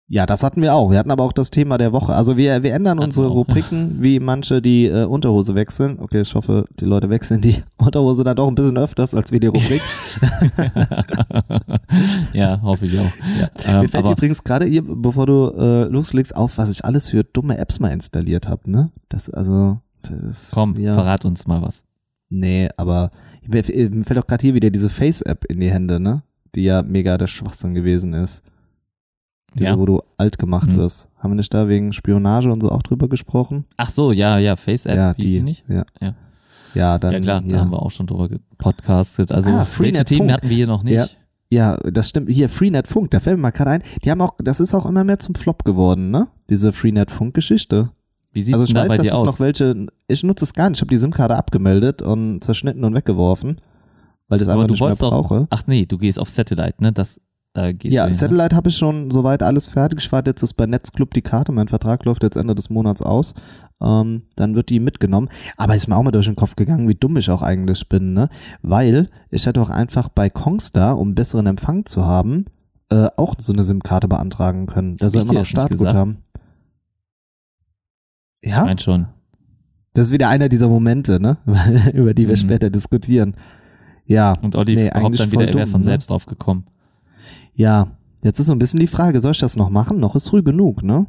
B: Ja, das hatten wir auch. Wir hatten aber auch das Thema der Woche. Also wir, wir ändern
A: Hatten
B: unsere
A: auch.
B: Rubriken, wie manche die äh, Unterhose wechseln. Okay, ich hoffe, die Leute wechseln die <laughs> Unterhose dann doch ein bisschen öfters als wir die Rubrik. <laughs>
A: ja, hoffe ich auch.
B: Ja.
A: Ähm,
B: Mir fällt
A: aber
B: übrigens gerade hier, bevor du äh, loslegst, auf, was ich alles für dumme Apps mal installiert habe, ne? Das also das,
A: komm,
B: ja.
A: verrat uns mal was.
B: Nee, aber mir, fällt auch gerade hier wieder diese Face-App in die Hände, ne? Die ja mega der Schwachsinn gewesen ist. Diese,
A: Ja.
B: wo du alt gemacht
A: Hm.
B: wirst. Haben wir nicht da wegen Spionage und so auch drüber gesprochen?
A: Ach so, ja, ja, Face-App,
B: ja,
A: hieß die nicht?
B: Ja.
A: Ja.
B: Ja, dann.
A: ja klar,
B: hier.
A: da haben wir auch schon drüber gepodcastet. Also
B: Ah,
A: welche Themen
B: Funk.
A: hatten wir hier noch nicht?
B: Ja. Ja, das stimmt. Hier, Freenet Funk, da fällt mir mal gerade ein. Die haben auch, das ist auch immer mehr zum Flop geworden, ne? Diese Freenet Funk-Geschichte.
A: Wie sieht's
B: Also ich
A: da
B: weiß,
A: bei
B: dass
A: dir
B: es
A: aus?
B: noch welche, ich nutze es gar nicht. Ich habe die SIM-Karte abgemeldet und zerschnitten und weggeworfen, weil das einfach
A: du
B: nicht mehr brauche.
A: Ach nee, du gehst auf Satellite, ne? Das äh, gehst
B: Ja,
A: du hin, ne?
B: Satellite habe ich schon soweit alles fertig. Ich warte jetzt ist bei Netzclub die Karte. Mein Vertrag läuft jetzt Ende des Monats aus. Ähm, dann wird die mitgenommen. Aber ist mir auch mal durch den Kopf gegangen, wie dumm ich auch eigentlich bin, ne? Weil ich hätte auch einfach bei Kongstar, um besseren Empfang zu haben, äh, auch so eine SIM-Karte beantragen können. Da soll
A: ich
B: immer
A: dir
B: noch
A: das nicht gesagt?
B: Startguthaben. Ja,
A: Ich mein schon.
B: das ist wieder einer dieser Momente, ne? <laughs> Über die wir
A: Mhm.
B: später diskutieren. Ja,
A: Und Olli
B: Nee, eigentlich
A: dann wieder, er wäre von
B: ne?
A: selbst drauf gekommen.
B: ja. Jetzt ist so ein bisschen die Frage, soll ich das noch machen? Noch ist früh genug, ne?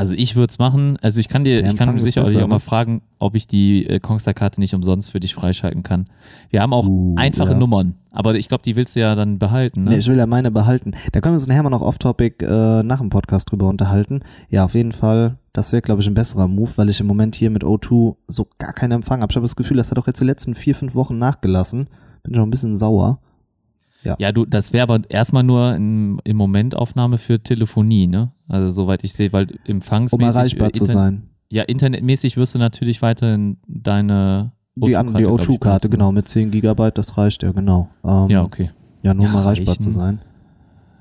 A: Also ich würde es machen. Also ich kann dir,
B: Der
A: ich kann sicher
B: besser,
A: auch mal fragen, ob ich die äh, Kongstar-Karte nicht umsonst für dich freischalten kann. Wir haben auch
B: Uh,
A: einfache
B: ja.
A: Nummern, aber ich glaube, die willst du ja dann behalten. Ne?
B: Nee, ich will ja meine behalten. Da können wir uns nachher mal noch off-topic äh, nach dem Podcast drüber unterhalten. Ja, auf jeden Fall, das wäre, glaube ich, ein besserer Move, weil ich im Moment hier mit O2 so gar keinen Empfang habe. Ich habe das Gefühl, das hat doch jetzt die letzten vier, fünf Wochen nachgelassen. Bin schon ein bisschen sauer.
A: Ja, du, das wäre aber erstmal nur in, im Moment Aufnahme für Telefonie, ne? Also soweit ich sehe, weil
B: Um
A: empfangsmäßig,
B: erreichbar
A: äh,
B: zu
A: Inter-
B: sein.
A: Ja, internetmäßig wirst du natürlich weiterhin deine
B: Die, an- die
A: glaub ich,
B: O2-Karte,
A: benutzen.
B: genau, mit 10 Gigabyte, das reicht ja, genau. Ähm,
A: Ja, okay.
B: Ja, nur
A: Ja,
B: um erreichbar
A: reichen.
B: zu sein.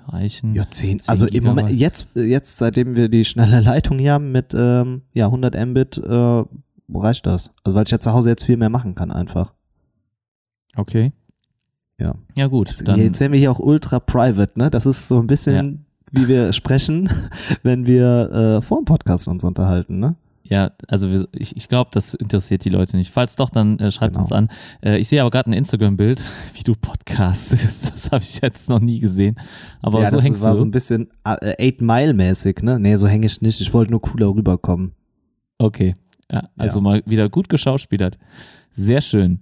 A: Reichen.
B: Ja, 10.
A: 10
B: Also im Moment,
A: Gigabyte.
B: jetzt, jetzt, seitdem wir die schnelle <laughs> Leitung hier haben mit ähm, ja, 100 Mbit, äh, reicht das. Also weil ich ja zu Hause jetzt viel mehr machen kann einfach.
A: Okay.
B: Ja.
A: Ja, gut.
B: Jetzt,
A: Dann,
B: jetzt werden wir hier auch ultra private, ne? Das ist so ein bisschen, wie wir sprechen, <laughs> wenn wir äh, vor dem Podcast uns unterhalten, ne?
A: Ja, also wir, ich, ich glaube, das interessiert die Leute nicht. Falls doch, dann äh, schreibt
B: Genau.
A: uns an. Äh, ich sehe aber gerade ein Instagram-Bild, <laughs> wie du podcastest. Das habe ich jetzt noch nie gesehen. Aber
B: ja,
A: so
B: das
A: hängst
B: war
A: du.
B: so ein bisschen äh, Eight Mile mäßig, ne? Nee, so hänge ich nicht. Ich wollte nur cooler rüberkommen.
A: okay. Ja, also
B: Ja.
A: mal wieder gut geschauspielert. Sehr schön.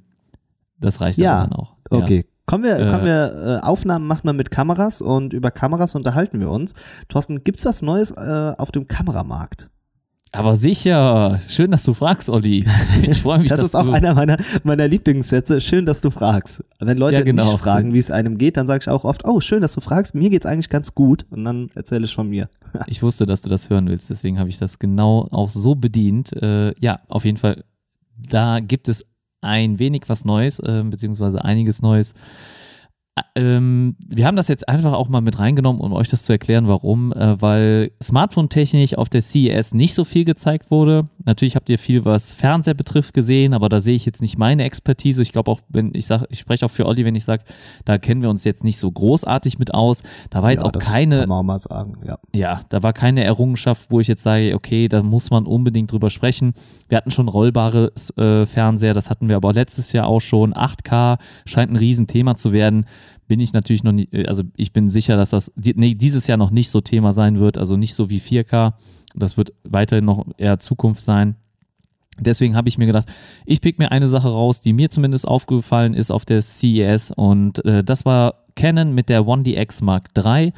A: Das reicht
B: Ja,
A: aber dann auch.
B: Okay. Kommen wir,
A: Äh,
B: kommen wir, äh, Aufnahmen machen wir mit Kameras und über Kameras unterhalten wir uns. Thorsten, gibt's was Neues äh, auf dem Kameramarkt?
A: Aber sicher. Schön, dass du fragst, Olli. <laughs> Ich freue mich,
B: Das
A: dass
B: ist auch
A: du.
B: einer meiner, meiner Lieblingssätze. Schön, dass du fragst. Wenn Leute
A: Ja, genau.
B: nicht fragen, wie es einem geht, dann sage ich auch oft, oh, schön, dass du fragst. Mir geht's eigentlich ganz gut. Und dann erzähle ich von mir. <laughs>
A: Ich wusste, dass du das hören willst, deswegen habe ich das genau auch so bedient. Äh, ja, auf jeden Fall, da gibt es ein wenig was Neues, äh, beziehungsweise einiges Neues. Ähm, wir haben das jetzt einfach auch mal mit reingenommen, um euch das zu erklären, warum. Äh, weil Smartphone-technisch auf der CES nicht so viel gezeigt wurde. Natürlich habt ihr viel, was Fernseher betrifft, gesehen, aber da sehe ich jetzt nicht meine Expertise. Ich glaube auch, wenn ich sage, ich spreche auch für Olli, wenn ich sage, da kennen wir uns jetzt nicht so großartig mit aus. Da war jetzt
B: Ja,
A: auch keine
B: Kann man auch mal sagen, ja.
A: ja, da war keine Errungenschaft, wo ich jetzt sage, okay, da muss man unbedingt drüber sprechen. Wir hatten schon rollbare äh, Fernseher, das hatten wir aber letztes Jahr auch schon. 8K scheint ein Riesenthema zu werden. Bin ich natürlich noch nicht, also ich bin sicher, dass das nee, dieses Jahr noch nicht so Thema sein wird, also nicht so wie 4K. Das wird weiterhin noch eher Zukunft sein. Deswegen habe ich mir gedacht, ich pick mir eine Sache raus, die mir zumindest aufgefallen ist auf der CES und äh, das war Canon mit der 1DX Mark III.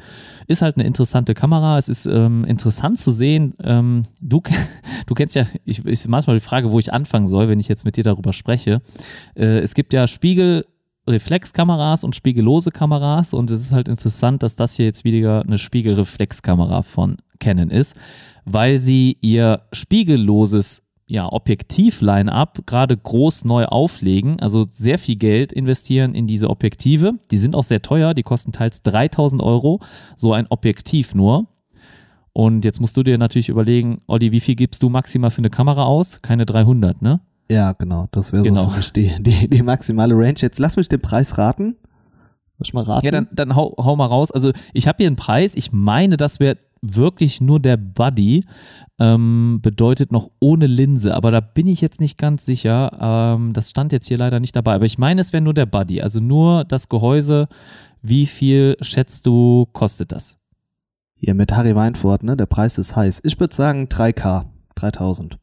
A: Ist halt eine interessante Kamera. Es ist ähm, interessant zu sehen. Ähm, du, <laughs> du kennst ja, ich ist manchmal die Frage, wo ich anfangen soll, wenn ich jetzt mit dir darüber spreche. Äh, es gibt ja Spiegel. Reflexkameras und spiegellose Kameras und es ist halt interessant, dass das hier jetzt wieder eine Spiegelreflexkamera von Canon ist, weil sie ihr spiegelloses ja, Objektiv-Line-Up gerade groß neu auflegen, also sehr viel Geld investieren in diese Objektive. Die sind auch sehr teuer, die kosten teils 3000 Euro, so ein Objektiv nur. Und jetzt musst du dir natürlich überlegen, Olli, wie viel gibst du maximal für eine Kamera aus? Keine 300, ne?
B: Ja, genau. Das wäre
A: Genau.
B: so für mich die, die, die maximale Range. Jetzt lass mich den Preis raten. Soll ich mal raten?
A: Ja, dann, dann hau, hau mal raus. Also ich habe hier einen Preis, ich meine, das wäre wirklich nur der Buddy, ähm, bedeutet noch ohne Linse, aber da bin ich jetzt nicht ganz sicher. Ähm, das stand jetzt hier leider nicht dabei, aber ich meine, es wäre nur der Buddy, also nur das Gehäuse. Wie viel schätzt du, kostet das?
B: Hier mit Harry Weinfurt, ne? Der Preis ist heiß. Ich würde sagen 3K. 3000.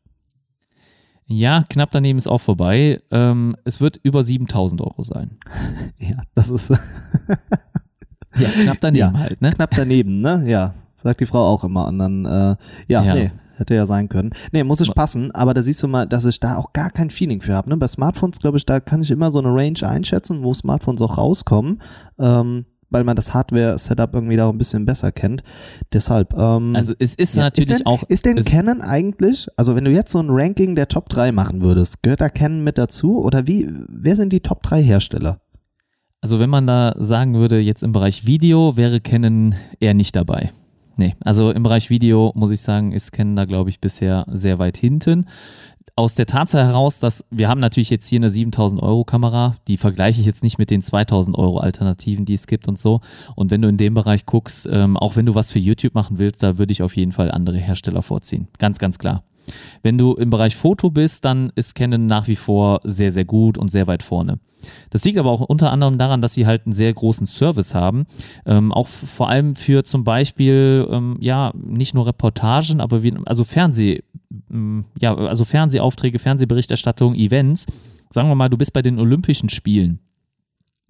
A: Ja, knapp daneben ist auch vorbei. Ähm, es wird über 7000 Euro sein. <laughs>
B: Ja, das ist <laughs>
A: Ja, knapp daneben
B: Ja.
A: halt, ne?
B: knapp daneben, ne? Ja, sagt die Frau auch immer. Und dann, äh, ja,
A: Ja.
B: nee, hätte ja sein können. Nee, muss ich passen, aber da siehst du mal, dass ich da auch gar kein Feeling für habe. Ne? Bei Smartphones, glaube ich, da kann ich immer so eine Range einschätzen, wo Smartphones auch rauskommen, ähm, weil man das Hardware-Setup irgendwie da ein bisschen besser kennt. Deshalb, ähm,
A: Also es ist
B: ja.
A: natürlich
B: ist denn,
A: auch.
B: Ist denn
A: es-
B: Canon eigentlich, also wenn du jetzt so ein Ranking der Top 3 machen würdest, gehört da Canon mit dazu? Oder wie, wer sind die Top 3 Hersteller?
A: Also wenn man da sagen würde, jetzt im Bereich Video wäre Canon eher nicht dabei. Nee, also im Bereich Video muss ich sagen, ist Canon da glaube ich bisher sehr weit hinten. Aus der Tatsache heraus, dass wir haben natürlich jetzt hier eine 7000 Euro Kamera, die vergleiche ich jetzt nicht mit den 2000 Euro Alternativen, die es gibt und so. Und wenn du in dem Bereich guckst, ähm, auch wenn du was für YouTube machen willst, da würde ich auf jeden Fall andere Hersteller vorziehen. Ganz, ganz klar. Wenn du im Bereich Foto bist, dann ist Canon nach wie vor sehr, sehr gut und sehr weit vorne. Das liegt aber auch unter anderem daran, dass sie halt einen sehr großen Service haben. Ähm, auch vor allem für zum Beispiel, ähm, ja, nicht nur Reportagen, aber wie, also Fernseh, ja, also Fernsehaufträge, Fernsehberichterstattung, Events. Sagen wir mal, du bist bei den Olympischen Spielen.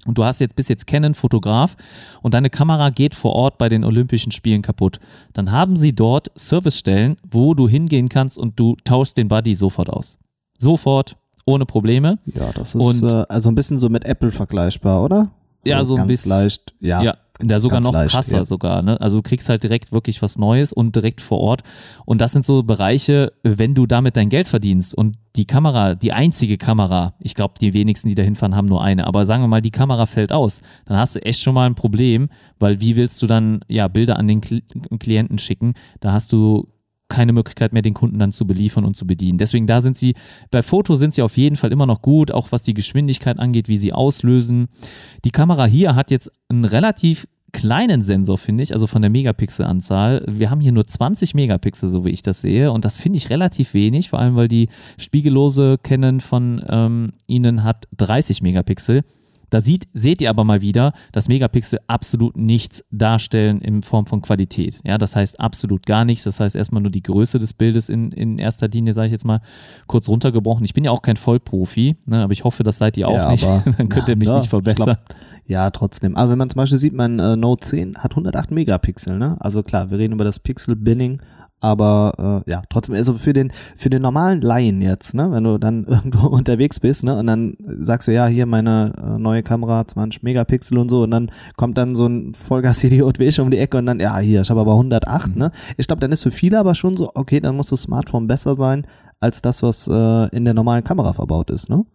A: Und du hast jetzt bist jetzt Canon Fotograf und deine Kamera geht vor Ort bei den Olympischen Spielen kaputt. Dann haben sie dort Servicestellen, wo du hingehen kannst und du tauschst den Buddy sofort aus. Sofort, ohne Probleme.
B: Ja, das ist
A: Und-
B: äh, also ein bisschen so mit Apple vergleichbar, oder?
A: Ja, so ein bisschen.
B: leicht. Ja,
A: Ja, da sogar
B: ganz
A: noch
B: leicht,
A: krasser
B: ja.
A: sogar. Ne? Also du kriegst halt direkt wirklich was Neues und direkt vor Ort. Und das sind so Bereiche, wenn du damit dein Geld verdienst und die Kamera, die einzige Kamera, ich glaube, die wenigsten, die da hinfahren, haben nur eine, aber sagen wir mal, die Kamera fällt aus, dann hast du echt schon mal ein Problem, weil wie willst du dann ja Bilder an den Kli Klienten schicken? Da hast du keine Möglichkeit mehr, den Kunden dann zu beliefern und zu bedienen. Deswegen da sind sie, bei Foto sind sie auf jeden Fall immer noch gut, auch was die Geschwindigkeit angeht, wie sie auslösen. Die Kamera hier hat jetzt einen relativ kleinen Sensor, finde ich, also von der Megapixelanzahl. Wir haben hier nur 20 Megapixel, so wie ich das sehe. Und das finde ich relativ wenig, vor allem weil die spiegellose Canon von ähm, ihnen hat 30 Megapixel. Da sieht, seht ihr aber mal wieder, dass Megapixel absolut nichts darstellen in Form von Qualität. Ja, das heißt absolut gar nichts. Das heißt erstmal nur die Größe des Bildes in, in erster Linie, sage ich jetzt mal, kurz runtergebrochen. Ich bin ja auch kein Vollprofi, ne, aber ich hoffe, das seid ihr auch
B: Ja,
A: nicht. <laughs> Dann könnt ihr
B: Ja,
A: mich
B: ja,
A: nicht
B: ich
A: verbessern.
B: Ja, trotzdem. Aber wenn man zum Beispiel sieht, mein äh, Note 10 hat 108 Megapixel, ne? Also klar, wir reden über das Pixel-Binning, aber äh, ja, trotzdem, also für den, für den normalen Laien jetzt, ne, wenn du dann <laughs> irgendwo unterwegs bist, ne, und dann sagst du, ja, hier meine äh, neue Kamera, 20 Megapixel und so, und dann kommt dann so ein Vollgas-Idiot wie ich um die Ecke und dann, ja, hier, ich habe aber 108, ne. Ich glaube, dann ist für viele aber schon so, okay, dann muss das Smartphone besser sein als das, was äh, in der normalen Kamera verbaut ist, ne?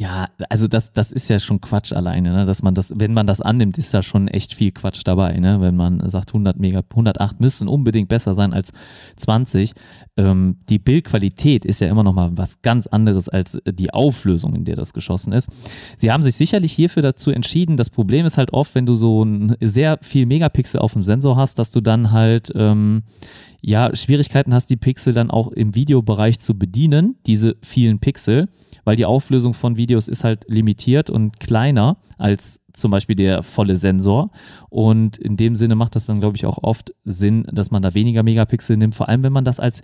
A: Ja, also das, das ist ja schon Quatsch alleine, ne? dass man das, wenn man das annimmt, ist da schon echt viel Quatsch dabei, ne? wenn man sagt 100 Mega, 108 müssten unbedingt besser sein als 20. Ähm, die Bildqualität ist ja immer noch mal was ganz anderes als die Auflösung, in der das geschossen ist. Sie haben sich sicherlich hierfür dazu entschieden. Das Problem ist halt oft, wenn du so ein sehr viel Megapixel auf dem Sensor hast, dass du dann halt ähm, ja Schwierigkeiten hast, die Pixel dann auch im Videobereich zu bedienen, diese vielen Pixel weil die Auflösung von Videos ist halt limitiert und kleiner als zum Beispiel der volle Sensor. Und in dem Sinne macht das dann, glaube ich, auch oft Sinn, dass man da weniger Megapixel nimmt, vor allem wenn man das als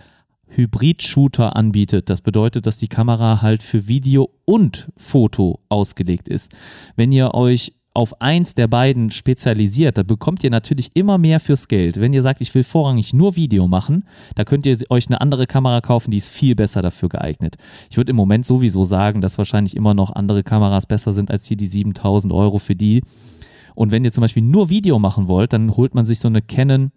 A: Hybrid-Shooter anbietet. Das bedeutet, dass die Kamera halt für Video und Foto ausgelegt ist. Wenn ihr euch auf eins der beiden spezialisiert, da bekommt ihr natürlich immer mehr fürs Geld. Wenn ihr sagt, ich will vorrangig nur Video machen, da könnt ihr euch eine andere Kamera kaufen, die ist viel besser dafür geeignet. Ich würde im Moment sowieso sagen, dass wahrscheinlich immer noch andere Kameras besser sind als hier die 7000 Euro für die. Und wenn ihr zum Beispiel nur Video machen wollt, dann holt man sich so eine Canon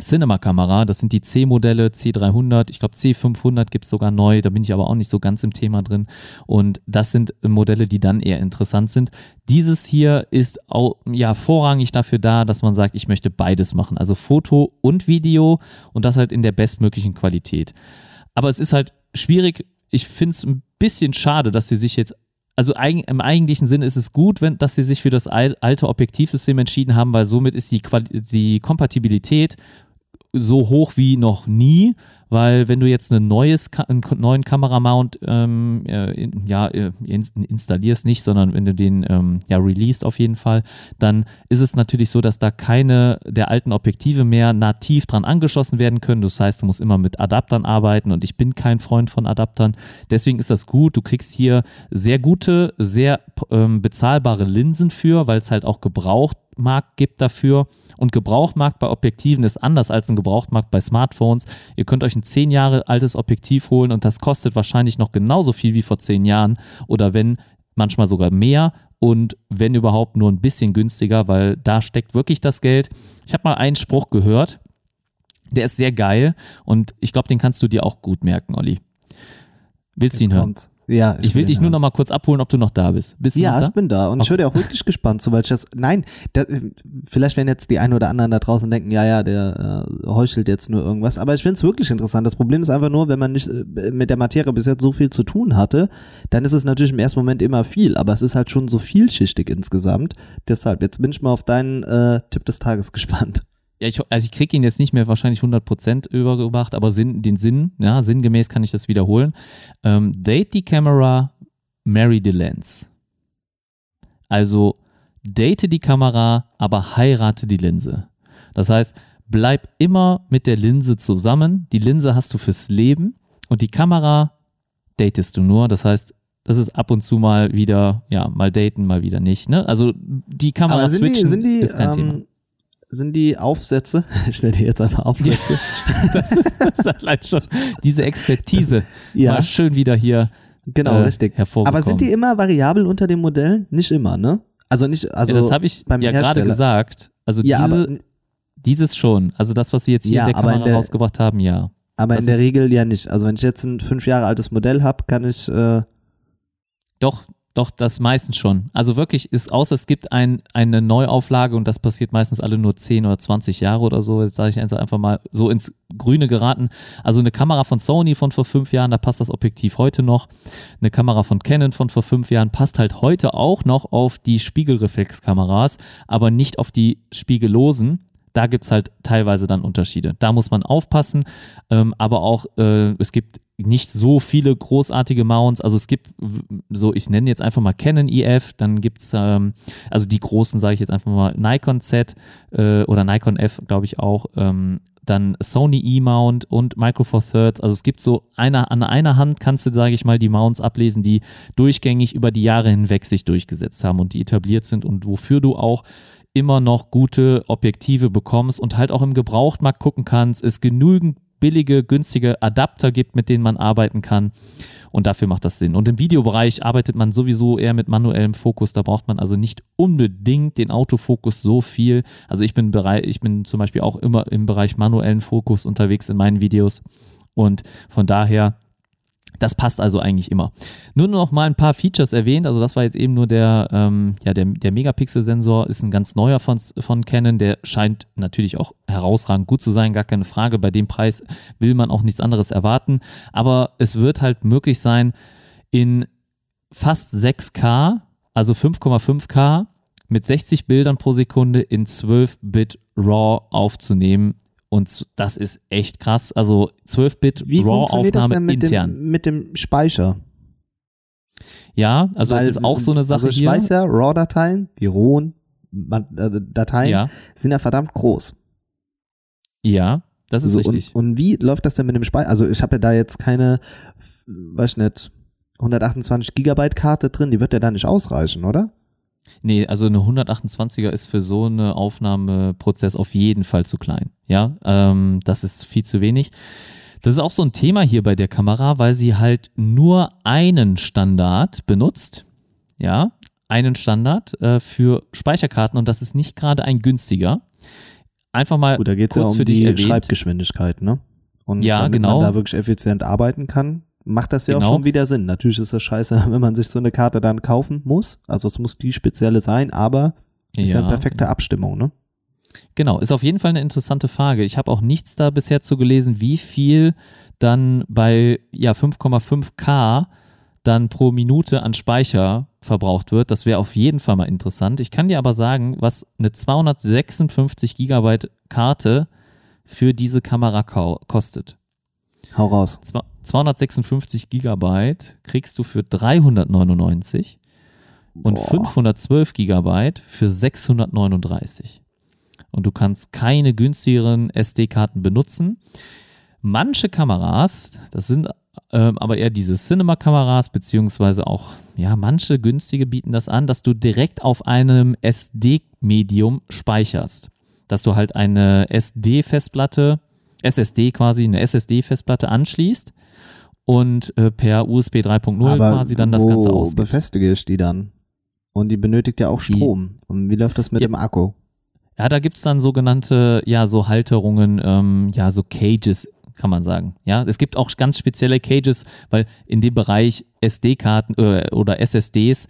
A: Cinema-Kamera. Das sind die C-Modelle, C300, ich glaube C500 gibt es sogar neu, da bin ich aber auch nicht so ganz im Thema drin. Und das sind Modelle, die dann eher interessant sind. Dieses hier ist auch, ja vorrangig dafür da, dass man sagt, ich möchte beides machen, also Foto und Video und das halt in der bestmöglichen Qualität. Aber es ist halt schwierig, ich finde es ein bisschen schade, dass sie sich jetzt also im eigentlichen Sinne ist es gut, wenn, dass sie sich für das alte Objektivsystem entschieden haben, weil somit ist die, Quali die Kompatibilität so hoch wie noch nie, weil wenn du jetzt eine neues, einen neuen Kameramount ähm, äh, ja, äh, installierst nicht, sondern wenn du den ähm, ja released auf jeden Fall, dann ist es natürlich so, dass da keine der alten Objektive mehr nativ dran angeschlossen werden können. Das heißt, du musst immer mit Adaptern arbeiten und ich bin kein Freund von Adaptern. Deswegen ist das gut. Du kriegst hier sehr gute, sehr ähm, bezahlbare Linsen für, weil es halt auch gebraucht Gebrauchtmarkt gibt dafür. Und Gebrauchtmarkt bei Objektiven ist anders als ein Gebrauchtmarkt bei Smartphones. Ihr könnt euch ein zehn Jahre altes Objektiv holen und das kostet wahrscheinlich noch genauso viel wie vor zehn Jahren oder wenn manchmal sogar mehr und wenn überhaupt nur ein bisschen günstiger, weil da steckt wirklich das Geld. Ich habe mal einen Spruch gehört, der ist sehr geil und ich glaube, den kannst du dir auch gut merken, Olli. Willst du ihn hören? Kommt. Ja, ich will dich nur noch mal kurz abholen, ob du noch da bist. Bist du
B: ja,
A: noch da?
B: ich bin da und okay. ich höre auch wirklich gespannt zu, weil ich das, nein, das, vielleicht werden jetzt die einen oder anderen da draußen denken, ja, ja, der äh, heuchelt jetzt nur irgendwas, aber ich finde es wirklich interessant. Das Problem ist einfach nur, wenn man nicht äh, mit der Materie bis jetzt so viel zu tun hatte, dann ist es natürlich im ersten Moment immer viel, aber es ist halt schon so vielschichtig insgesamt. Deshalb, jetzt bin ich mal auf deinen äh, Tipp des Tages <laughs> gespannt.
A: Ja, ich, also ich kriege ihn jetzt nicht mehr wahrscheinlich 100% übergebracht, aber Sinn, den Sinn, ja, sinngemäß kann ich das wiederholen. Ähm, date the camera, marry the lens. Also date die Kamera, aber heirate die Linse. Das heißt, bleib immer mit der Linse zusammen. Die Linse hast du fürs Leben und die Kamera datest du nur. Das heißt, das ist ab und zu mal wieder, ja, mal daten, mal wieder nicht. Ne? Also die Kamera switchen die, die, ist kein ähm, Thema
B: sind die Aufsätze, <laughs> ich nenne die jetzt einfach Aufsätze.
A: Ja, <laughs> das, ist, das ist allein schon diese Expertise ja. mal schön wieder hier
B: genau, äh, richtig. Aber sind die immer variabel unter den Modellen? Nicht immer, ne? Also nicht, also
A: ja, das habe ich ja gerade gesagt. Also ja, diese, aber, dieses schon. Also das, was sie jetzt hier in der Kamera in der, rausgebracht haben, ja.
B: Aber
A: das
B: in der Regel ja nicht. Also wenn ich jetzt ein fünf Jahre altes Modell habe, kann ich äh,
A: doch, doch, das meistens schon. Also wirklich ist, außer es gibt ein, eine Neuauflage und das passiert meistens alle nur 10 oder 20 Jahre oder so, jetzt sage ich einfach mal so ins Grüne geraten. Also eine Kamera von Sony von vor fünf Jahren, da passt das Objektiv heute noch. Eine Kamera von Canon von vor fünf Jahren passt halt heute auch noch auf die Spiegelreflexkameras, aber nicht auf die spiegellosen da gibt es halt teilweise dann Unterschiede. Da muss man aufpassen, ähm, aber auch äh, es gibt nicht so viele großartige Mounts. Also es gibt so, ich nenne jetzt einfach mal Canon EF, dann gibt es, ähm, also die großen sage ich jetzt einfach mal Nikon Z äh, oder Nikon F, glaube ich auch. Ähm, dann Sony E-Mount und Micro Four Thirds. Also es gibt so einer, an einer Hand kannst du, sage ich mal, die Mounts ablesen, die durchgängig über die Jahre hinweg sich durchgesetzt haben und die etabliert sind und wofür du auch immer noch gute Objektive bekommst und halt auch im Gebrauchtmarkt gucken kannst, es genügend billige, günstige Adapter gibt, mit denen man arbeiten kann. Und dafür macht das Sinn. Und im Videobereich arbeitet man sowieso eher mit manuellem Fokus. Da braucht man also nicht unbedingt den Autofokus so viel. Also ich bin bereit, ich bin zum Beispiel auch immer im Bereich manuellen Fokus unterwegs in meinen Videos. Und von daher das passt also eigentlich immer. Nur noch mal ein paar Features erwähnt. Also das war jetzt eben nur der, ähm, ja, der, der Megapixel-Sensor ist ein ganz neuer von, von Canon. Der scheint natürlich auch herausragend gut zu sein, gar keine Frage. Bei dem Preis will man auch nichts anderes erwarten. Aber es wird halt möglich sein, in fast 6K, also 5,5K mit 60 Bildern pro Sekunde in 12-Bit RAW aufzunehmen und das ist echt krass. Also 12-Bit RAW-Aufnahme intern.
B: Dem, mit dem Speicher.
A: Ja, also Weil, das ist auch so eine Sache
B: also ich
A: hier.
B: weiß ja, RAW-Dateien, die rohen äh, Dateien, ja. sind ja verdammt groß.
A: Ja, das ist so, richtig.
B: Und, und, wie läuft das denn mit dem Speicher? Also ich habe ja da jetzt keine, weiß ich nicht, 128 Gigabyte Karte drin, die wird ja da nicht ausreichen, oder?
A: Nee, also eine 128er ist für so eine Aufnahmeprozess auf jeden Fall zu klein. Ja, ähm, das ist viel zu wenig. Das ist auch so ein Thema hier bei der Kamera, weil sie halt nur einen Standard benutzt. Ja, einen Standard äh, für Speicherkarten und das ist nicht gerade ein günstiger. einfach mal
B: Gut, da geht es ja
A: kurz
B: um
A: für dich
B: die
A: erwähnt.
B: Schreibgeschwindigkeit, ne? Und
A: Ja,
B: damit
A: genau.
B: man da wirklich effizient arbeiten kann, macht das ja
A: Genau.
B: auch schon wieder Sinn. Natürlich ist das scheiße, <laughs> wenn man sich so eine Karte dann kaufen muss. Also es muss die spezielle sein, aber ist ja,
A: Ja,
B: perfekte Abstimmung, ne?
A: Genau, ist auf jeden Fall eine interessante Frage. Ich habe auch nichts da bisher zu gelesen, wie viel dann bei ja, 5,5K dann pro Minute an Speicher verbraucht wird. Das wäre auf jeden Fall mal interessant. Ich kann dir aber sagen, was eine 256 Gigabyte Karte für diese Kamera kostet.
B: Hau raus.
A: Zwa- 256 Gigabyte kriegst du für 399 und
B: Boah.
A: 512 Gigabyte für 639. Und du kannst keine günstigeren SD-Karten benutzen. Manche Kameras, das sind ähm, aber eher diese Cinema-Kameras, beziehungsweise auch, ja, manche günstige bieten das an, dass du direkt auf einem SD-Medium speicherst. Dass du halt eine SD-Festplatte, SSD quasi, eine SSD-Festplatte anschließt und äh, per USB 3.0
B: aber
A: quasi dann das Ganze ausgibst.
B: befestige ich die dann? Und die benötigt ja auch
A: Die-
B: Strom. Und wie läuft das mit
A: Ja.
B: dem Akku?
A: Ja, da gibt's dann sogenannte, ja, so Halterungen, ähm, ja, so Cages, kann man sagen. Ja, es gibt auch ganz spezielle Cages, weil in dem Bereich SD-Karten äh, oder SSDs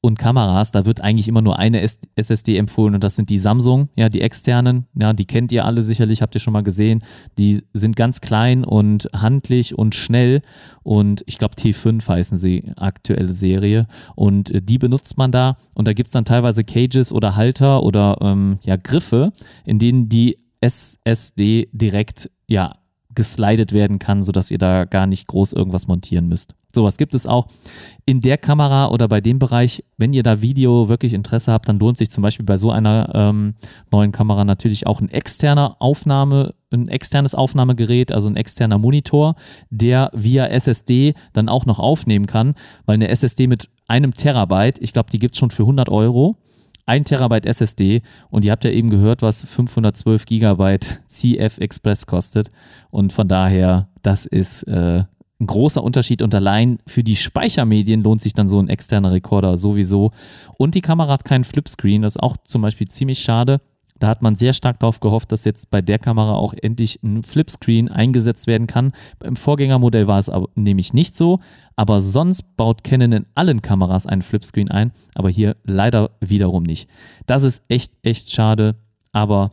A: und Kameras, da wird eigentlich immer nur eine SSD empfohlen und das sind die Samsung, ja, die externen, ja, die kennt ihr alle sicherlich, habt ihr schon mal gesehen. Die sind ganz klein und handlich und schnell und ich glaube T5 heißen sie, aktuelle Serie und äh, die benutzt man da und da gibt's dann teilweise Cages oder Halter oder ähm, ja, Griffe, in denen die SSD direkt, ja, geslidet werden kann, sodass ihr da gar nicht groß irgendwas montieren müsst. Sowas gibt es auch in der Kamera oder bei dem Bereich. Wenn ihr da Video wirklich Interesse habt, dann lohnt sich zum Beispiel bei so einer ähm, neuen Kamera natürlich auch ein externer Aufnahme, ein externes Aufnahmegerät, also ein externer Monitor, der via SSD dann auch noch aufnehmen kann, weil eine SSD mit einem Terabyte, ich glaube, die gibt's schon für 100 Euro. 1 Terabyte SSD und ihr habt ja eben gehört, was 512 Gigabyte <laughs> CF Express kostet. Und von daher, das ist äh, ein großer Unterschied. Und allein für die Speichermedien lohnt sich dann so ein externer Rekorder sowieso. Und die Kamera hat keinen Flipscreen, das ist auch zum Beispiel ziemlich schade. Da hat man sehr stark darauf gehofft, dass jetzt bei der Kamera auch endlich ein Flipscreen eingesetzt werden kann. Beim Vorgängermodell war es aber nämlich nicht so, aber sonst baut Canon in allen Kameras einen Flipscreen ein, aber hier leider wiederum nicht. Das ist echt, echt schade, aber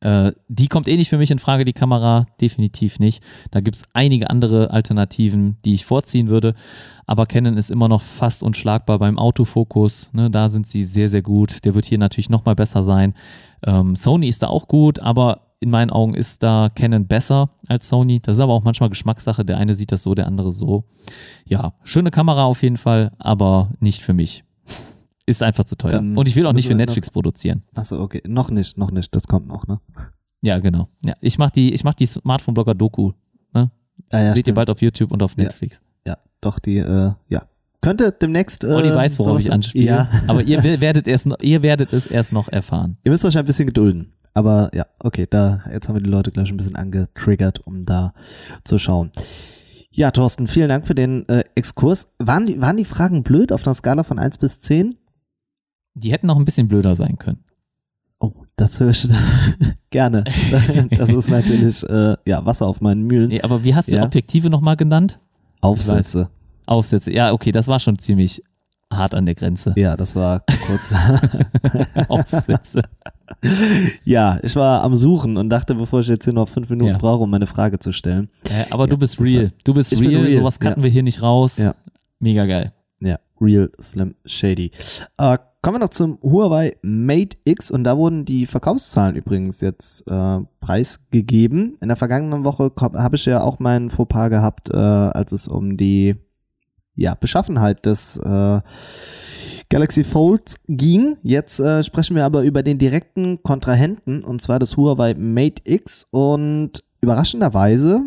A: äh, die kommt eh nicht für mich in Frage, die Kamera, definitiv nicht. Da gibt es einige andere Alternativen, die ich vorziehen würde. Aber Canon ist immer noch fast unschlagbar beim Autofokus. Ne, da sind sie sehr, sehr gut. Der wird hier natürlich nochmal besser sein. Ähm, Sony ist da auch gut, aber in meinen Augen ist da Canon besser als Sony. Das ist aber auch manchmal Geschmackssache. Der eine sieht das so, der andere so. Ja, schöne Kamera auf jeden Fall, aber nicht für mich. Ist einfach zu teuer.
B: Dann
A: Und ich will auch nicht für Netflix produzieren.
B: Achso, okay. Noch nicht, noch nicht. Das kommt noch, ne?
A: Ja, genau. Ja, ich mache die, ich mach die Smartphone-Blogger-Doku.
B: Ja, ja,
A: Seht ihr
B: stimmt.
A: bald auf YouTube und auf
B: Ja.
A: Netflix.
B: Ja, doch, die, äh, ja. Könnte demnächst. Äh,
A: Olli weiß, worauf ich anspiele.
B: Ja.
A: Aber ihr wer- werdet, erst noch, ihr werdet es erst noch erfahren.
B: Ihr müsst euch ein bisschen gedulden. Aber ja, okay, da, jetzt haben wir die Leute gleich ein bisschen angetriggert, um da zu schauen. Ja, Thorsten, vielen Dank für den äh, Exkurs. Waren die, waren die Fragen blöd auf einer Skala von 1 bis 10?
A: Die hätten noch ein bisschen blöder sein können.
B: Oh, das höre ich <laughs> gerne. Das ist natürlich, äh, ja, Wasser auf meinen Mühlen.
A: Nee, aber wie hast du
B: Ja.
A: Objektive nochmal genannt?
B: Aufsätze.
A: Aufsätze. Ja, okay, das war schon ziemlich hart an der Grenze.
B: Ja, das war kurz. <laughs>
A: Aufsätze.
B: ja, ich war am Suchen und dachte, bevor ich jetzt hier noch fünf Minuten
A: Ja.
B: brauche, um meine Frage zu stellen.
A: Äh, aber
B: Ja,
A: du bist real. Du bist real.
B: real,
A: Sowas cutten wir hier nicht raus.
B: Ja.
A: Mega geil.
B: Ja, Real Slim Shady. Äh, kommen wir noch zum Huawei Mate X und da wurden die Verkaufszahlen übrigens jetzt äh, preisgegeben. In der vergangenen Woche habe ich ja auch meinen Fauxpas gehabt, äh, als es um die ja, Beschaffenheit des äh, Galaxy Folds ging. Jetzt äh, sprechen wir aber über den direkten Kontrahenten und zwar das Huawei Mate X und überraschenderweise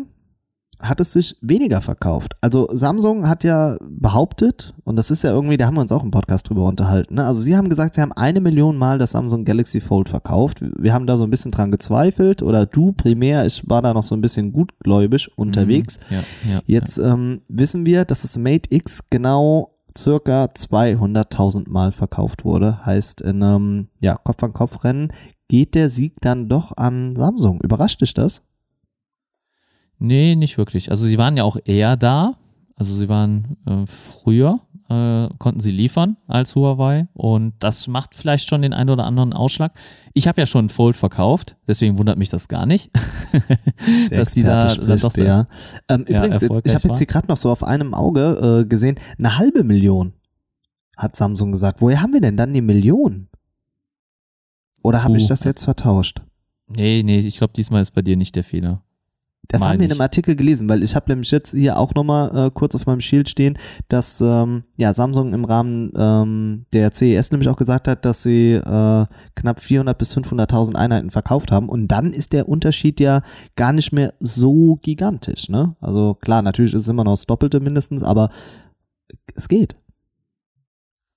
B: hat es sich weniger verkauft. Also Samsung hat ja behauptet, und das ist ja irgendwie, da haben wir uns auch im Podcast drüber unterhalten, ne? also sie haben gesagt, sie haben eine Million Mal das Samsung Galaxy Fold verkauft. Wir haben da so ein bisschen dran gezweifelt, oder du primär, ich war da noch so ein bisschen gutgläubig unterwegs.
A: Mhm. Ja, ja,
B: Jetzt ähm, wissen wir, dass das Mate X genau circa 200.000 Mal verkauft wurde. Heißt in einem ja, Kopf-an-Kopf-Rennen geht der Sieg dann doch an Samsung. Überrascht dich das?
A: Nee, nicht wirklich. Also sie waren ja auch eher da. Also sie waren äh, früher, äh, konnten sie liefern als Huawei und das macht vielleicht schon den einen oder anderen Ausschlag. Ich habe ja schon ein Fold verkauft, deswegen wundert mich das gar nicht, <laughs> dass die da, da doch so,
B: ja. Ähm, ja, übrigens, jetzt, ich habe jetzt hier gerade noch so auf einem Auge äh, gesehen, eine halbe Million hat Samsung gesagt. Woher haben wir denn dann die Million? Oder habe ich das jetzt vertauscht?
A: Nee, nee, ich glaube, diesmal ist bei dir nicht der Fehler.
B: Das haben wir in einem Artikel gelesen, weil ich habe nämlich jetzt hier auch nochmal äh, kurz auf meinem Shield stehen, dass ähm, ja, Samsung im Rahmen ähm, der CES nämlich auch gesagt hat, dass sie äh, knapp 400 bis 500.000 Einheiten verkauft haben und dann ist der Unterschied ja gar nicht mehr so gigantisch. Ne? Also klar, natürlich ist es immer noch das Doppelte mindestens, aber es geht.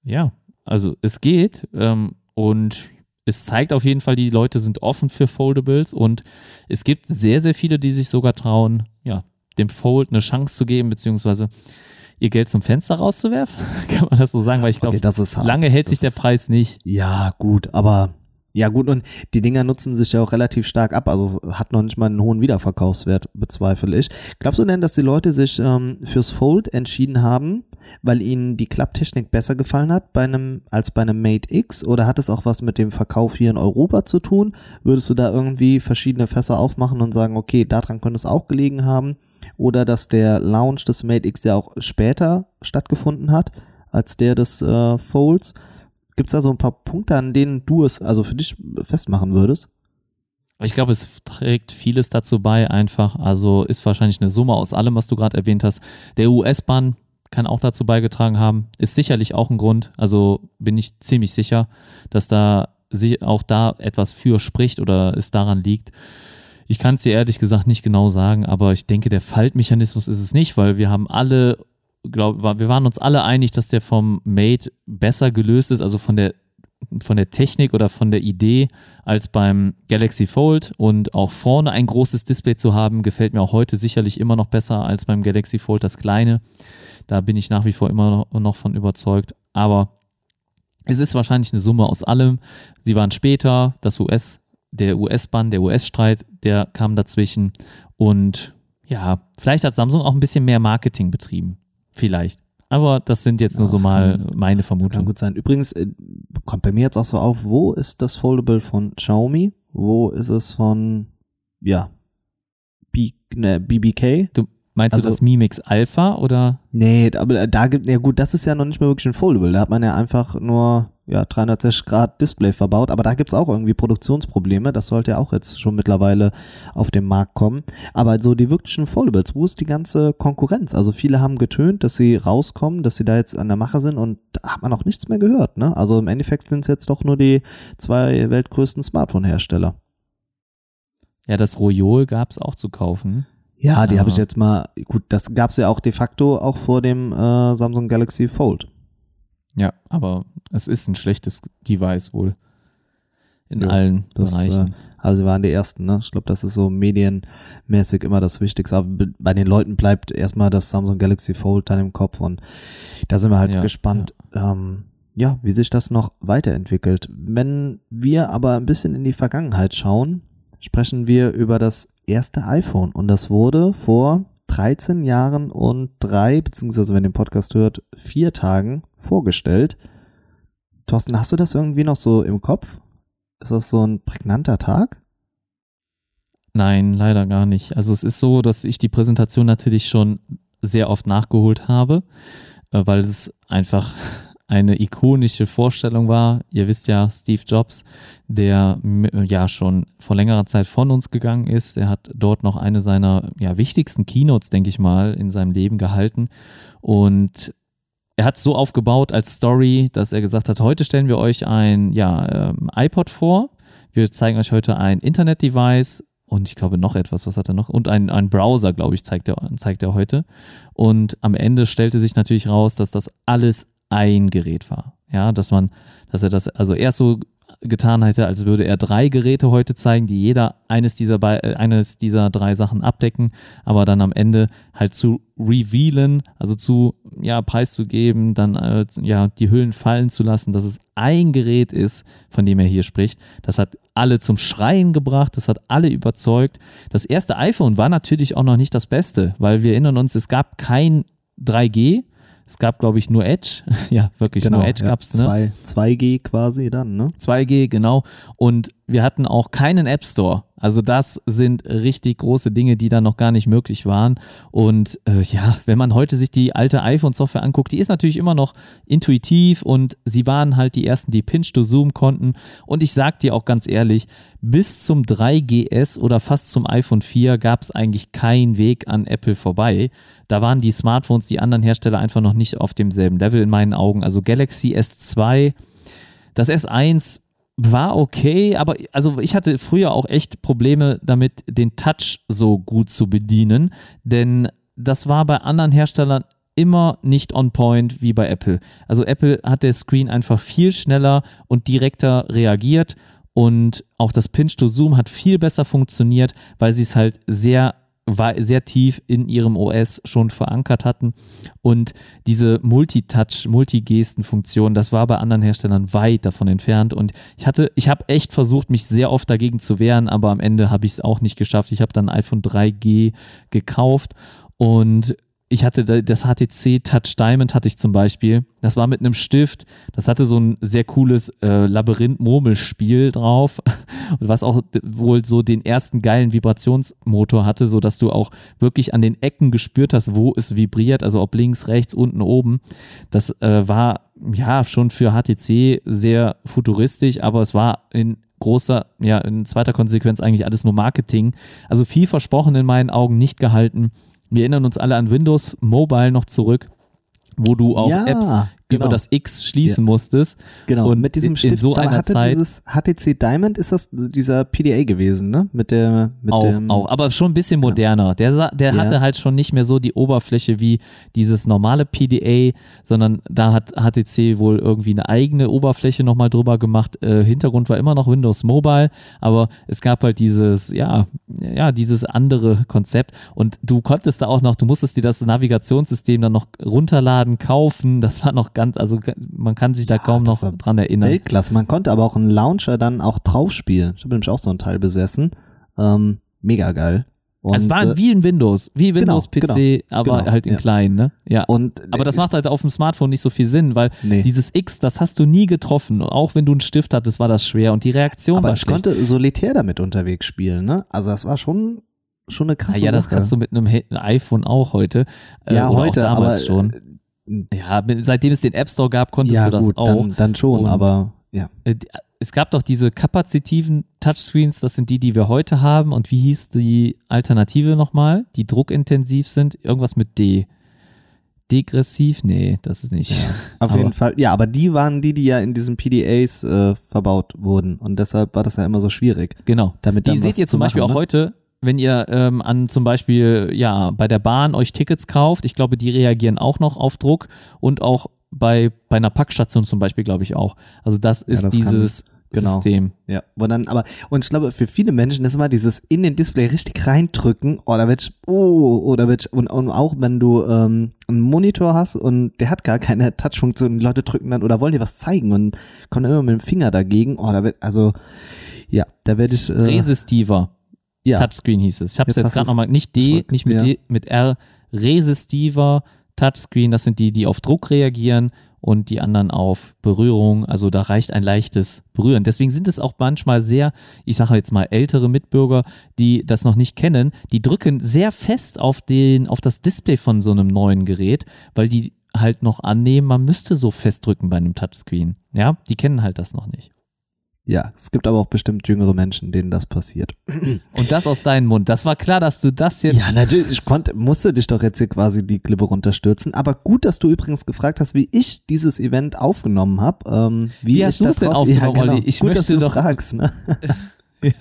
A: Ja, also es geht ähm, und es zeigt auf jeden Fall, die Leute sind offen für Foldables und es gibt sehr, sehr viele, die sich sogar trauen, ja, dem Fold eine Chance zu geben, beziehungsweise ihr Geld zum Fenster rauszuwerfen. <laughs> Kann man das so sagen? Weil ich glaube, okay, lange hält das sich der Preis nicht.
B: Ja, gut, aber ja, gut, und die Dinger nutzen sich ja auch relativ stark ab. Also hat noch nicht mal einen hohen Wiederverkaufswert, bezweifle ich. Glaubst du denn, dass die Leute sich ähm, fürs Fold entschieden haben, weil ihnen die Klapptechnik besser gefallen hat bei einem, als bei einem Mate X? Oder hat es auch was mit dem Verkauf hier in Europa zu tun? Würdest du da irgendwie verschiedene Fässer aufmachen und sagen, okay, daran könnte es auch gelegen haben? Oder dass der Launch des Mate X ja auch später stattgefunden hat als der des äh, Folds? Gibt es da so ein paar Punkte, an denen du es also für dich festmachen würdest?
A: Ich glaube, es trägt vieles dazu bei, einfach. Also ist wahrscheinlich eine Summe aus allem, was du gerade erwähnt hast. Der US-Bahn kann auch dazu beigetragen haben. Ist sicherlich auch ein Grund. Also bin ich ziemlich sicher, dass da auch da etwas für spricht oder es daran liegt. Ich kann es dir ehrlich gesagt nicht genau sagen, aber ich denke, der Faltmechanismus ist es nicht, weil wir haben alle glaube, wir waren uns alle einig, dass der vom Mate besser gelöst ist, also von der von der Technik oder von der Idee als beim Galaxy Fold und auch vorne ein großes Display zu haben, gefällt mir auch heute sicherlich immer noch besser als beim Galaxy Fold das kleine. Da bin ich nach wie vor immer noch von überzeugt. Aber es ist wahrscheinlich eine Summe aus allem. Sie waren später, das US, der US-Bann, der US-Streit, der kam dazwischen. Und ja, vielleicht hat Samsung auch ein bisschen mehr Marketing betrieben. Vielleicht. Aber das sind jetzt ja, nur so mal kann, meine Vermutungen.
B: kann gut sein. Übrigens äh, kommt bei mir jetzt auch so auf, wo ist das Foldable von Xiaomi? Wo ist es von, ja, B, ne, BBK?
A: Du meinst also, du das Mi Mix Alpha oder?
B: Nee, aber da gibt, ja gut, das ist ja noch nicht mehr wirklich ein Foldable. Da hat man ja einfach nur ja, 360 Grad Display verbaut, aber da gibt's auch irgendwie Produktionsprobleme. Das sollte ja auch jetzt schon mittlerweile auf den Markt kommen. Aber so die wirklichen Foldables, wo ist die ganze Konkurrenz? Also viele haben getönt, dass sie rauskommen, dass sie da jetzt an der Mache sind und da hat man auch nichts mehr gehört. Ne? Also im Endeffekt sind es jetzt doch nur die zwei weltgrößten Smartphone-Hersteller.
A: Ja, das Royol gab's auch zu kaufen.
B: Ja, die habe ich jetzt mal, gut, das gab's ja auch de facto auch vor dem äh, Samsung Galaxy Fold.
A: Ja, aber es ist ein schlechtes Device wohl. In ja, allen das, Bereichen. Äh,
B: also sie waren die ersten, ne? Ich glaube, das ist so medienmäßig immer das Wichtigste. Aber bei den Leuten bleibt erstmal das Samsung Galaxy Fold dann im Kopf und da sind wir halt ja, gespannt, ja. Ähm, ja, wie sich das noch weiterentwickelt. Wenn wir aber ein bisschen in die Vergangenheit schauen, sprechen wir über das erste iPhone und das wurde vor 13 Jahren und drei, beziehungsweise wenn ihr den Podcast hört, vier Tagen vorgestellt. Thorsten, hast du das irgendwie noch so im Kopf? Ist das so ein prägnanter Tag?
A: Nein, leider gar nicht. Also es ist so, dass ich die Präsentation natürlich schon sehr oft nachgeholt habe, äh, weil es einfach eine ikonische Vorstellung war. Ihr wisst ja, Steve Jobs, der ja schon vor längerer Zeit von uns gegangen ist. Er hat dort noch eine seiner ja, wichtigsten Keynotes, denke ich mal, in seinem Leben gehalten. Und er hat so aufgebaut als Story, dass er gesagt hat, heute stellen wir euch ein ja, ähm, iPod vor. Wir zeigen euch heute ein Internet-Device und ich glaube noch etwas, was hat er noch? Und ein, ein Browser, glaube ich, zeigt er, zeigt er heute. Und am Ende stellte sich natürlich raus, dass das alles ein Gerät war. Ja, dass man, dass er das, also erst so getan hätte, als würde er drei Geräte heute zeigen, die jeder eines dieser, äh, eines dieser drei Sachen abdecken, aber dann am Ende halt zu revealen, also zu ja, preiszugeben, dann äh, ja, die Hüllen fallen zu lassen, dass es ein Gerät ist, von dem er hier spricht. Das hat alle zum Schreien gebracht, das hat alle überzeugt. Das erste iPhone war natürlich auch noch nicht das Beste, weil wir erinnern uns, es gab kein 3G, es gab, glaube ich, nur Edge. <laughs> ja, wirklich
B: Genau,
A: nur Edge
B: ja,
A: gab's. Ne?
B: 2, 2G quasi dann, ne?
A: 2G, genau. Und wir hatten auch keinen App Store. Also das sind richtig große Dinge, die da noch gar nicht möglich waren. Und äh, ja, wenn man heute sich die alte iPhone-Software anguckt, die ist natürlich immer noch intuitiv und sie waren halt die ersten, die Pinch-to-Zoom konnten. Und ich sag dir auch ganz ehrlich, bis zum 3GS oder fast zum iPhone 4 gab es eigentlich keinen Weg an Apple vorbei. Da waren die Smartphones, die anderen Hersteller einfach noch nicht auf demselben Level in meinen Augen. Also Galaxy S2, das S1 war okay, aber also ich hatte früher auch echt Probleme damit, den Touch so gut zu bedienen, denn das war bei anderen Herstellern immer nicht on point wie bei Apple. Also Apple hat der Screen einfach viel schneller und direkter reagiert und auch das Pinch to Zoom hat viel besser funktioniert, weil sie es halt sehr sehr tief in ihrem OS schon verankert hatten und diese Multitouch, Multigesten-Funktion, das war bei anderen Herstellern weit davon entfernt und ich hatte, ich habe echt versucht, mich sehr oft dagegen zu wehren, aber am Ende habe ich es auch nicht geschafft. Ich habe dann iPhone 3G gekauft und ich hatte das HTC Touch Diamond hatte ich zum Beispiel. Das war mit einem Stift. Das hatte so ein sehr cooles äh, Labyrinth-Murmelspiel drauf, <laughs> was auch wohl so den ersten geilen Vibrationsmotor hatte, so dass du auch wirklich an den Ecken gespürt hast, wo es vibriert, also ob links, rechts, unten, oben. Das äh, war ja schon für HTC sehr futuristisch, aber es war in großer, ja, in zweiter Konsequenz eigentlich alles nur Marketing. Also viel versprochen in meinen Augen, nicht gehalten. Wir erinnern uns alle an Windows Mobile noch zurück, wo du auch
B: Ja,
A: Apps
B: genau.
A: über das X schließen musstest.
B: Genau,
A: Und
B: mit diesem Stift.
A: in so einer
B: hatte
A: Zeit-
B: dieses HTC Diamond, ist das dieser PDA gewesen, ne? Mit der, mit
A: auch,
B: dem,
A: auch, aber schon ein bisschen moderner. Der, sa- der
B: Ja.
A: hatte halt schon nicht mehr so die Oberfläche wie dieses normale PDA, sondern da hat HTC wohl irgendwie eine eigene Oberfläche nochmal drüber gemacht. Äh, Hintergrund war immer noch Windows Mobile, aber es gab halt dieses, ja, ja, dieses andere Konzept und du konntest da auch noch, du musstest dir das Navigationssystem dann noch runterladen, kaufen. Das war noch ganz, also man kann sich da
B: Ja,
A: kaum
B: das
A: noch dran erinnern.
B: Weltklasse. Man konnte aber auch einen Launcher dann auch drauf spielen. Ich habe nämlich auch so einen Teil besessen. Ähm, mega geil. Und,
A: es war
B: äh,
A: wie ein Windows, wie
B: genau,
A: Windows PC, aber
B: genau,
A: halt in
B: ja.
A: klein, ne? Ja.
B: und
A: Aber das macht halt auf dem Smartphone nicht so viel Sinn, weil
B: Nee.
A: dieses X, das hast du nie getroffen. Auch wenn du einen Stift hattest, war das schwer und die Reaktion
B: aber
A: war
B: ich
A: schlecht.
B: konnte solitär damit unterwegs spielen, ne? Also das war schon, schon eine krasse
A: Ah ja, das
B: Sache.
A: kannst du mit einem iPhone auch heute. Äh,
B: ja,
A: oder
B: heute,
A: auch damals
B: aber,
A: schon. Ja, seitdem es den App Store gab, konntest
B: ja,
A: du das
B: gut,
A: auch.
B: Dann, dann schon,
A: Und-
B: aber ja.
A: Äh, Es gab doch diese kapazitiven Touchscreens, das sind die, die wir heute haben. Und wie hieß die Alternative nochmal? Die druckintensiv sind? Irgendwas mit D. Degressiv? Nee, das ist nicht.
B: Auf
A: Aber-
B: jeden Fall. Ja, aber die waren die, die ja in diesen PDAs äh, verbaut wurden. Und deshalb war das ja immer so schwierig.
A: Genau.
B: Damit
A: Die seht ihr
B: zu
A: zum Beispiel
B: machen,
A: auch
B: ne?
A: heute, wenn ihr ähm, an zum Beispiel ja bei der Bahn euch Tickets kauft. Ich glaube, die reagieren auch noch auf Druck und auch bei, bei einer Packstation zum Beispiel, glaube ich auch. Also das ist
B: das kann-
A: dieses
B: genau.
A: System.
B: Ja, wo dann, aber, und ich glaube, für viele Menschen ist immer dieses in den Display richtig reindrücken, oh, da wird, oh, oder wird, ich- und, und auch wenn du ähm, einen Monitor hast und der hat gar keine Touchfunktion, die Leute drücken dann oder wollen dir was zeigen und kommen immer mit dem Finger dagegen, oh, da wird, also, ja, da werde ich, äh,
A: Resistiver
B: ja,
A: Touchscreen hieß es. Ich habe es
B: Jetzt
A: jetzt gerade nochmal, nicht D,
B: zurück,
A: nicht mit
B: ja.
A: D, mit R. Resistiver Touchscreen, das sind die, die auf Druck reagieren und die anderen auf Berührung. Also da reicht ein leichtes Berühren. Deswegen sind es auch manchmal sehr, ich sage jetzt mal ältere Mitbürger, die das noch nicht kennen, die drücken sehr fest auf den, auf das Display von so einem neuen Gerät, weil die halt noch annehmen, man müsste so fest drücken bei einem Touchscreen. Ja, die kennen halt das noch nicht.
B: Ja, es gibt aber auch bestimmt jüngere Menschen, denen das passiert. <clears throat>
A: Und das aus deinem Mund. Das war klar, dass du das jetzt
B: Ja, natürlich, ich konnte, musste dich doch jetzt hier quasi die Klippe runterstürzen, aber gut, dass du übrigens gefragt hast, wie ich dieses Event aufgenommen habe. Ähm, wie
A: Wie hast
B: da
A: du's denn
B: drauf-
A: aufgenommen,
B: ja, genau.
A: Olli? Ich
B: gut, dass du
A: doch-
B: fragst, ne? <laughs>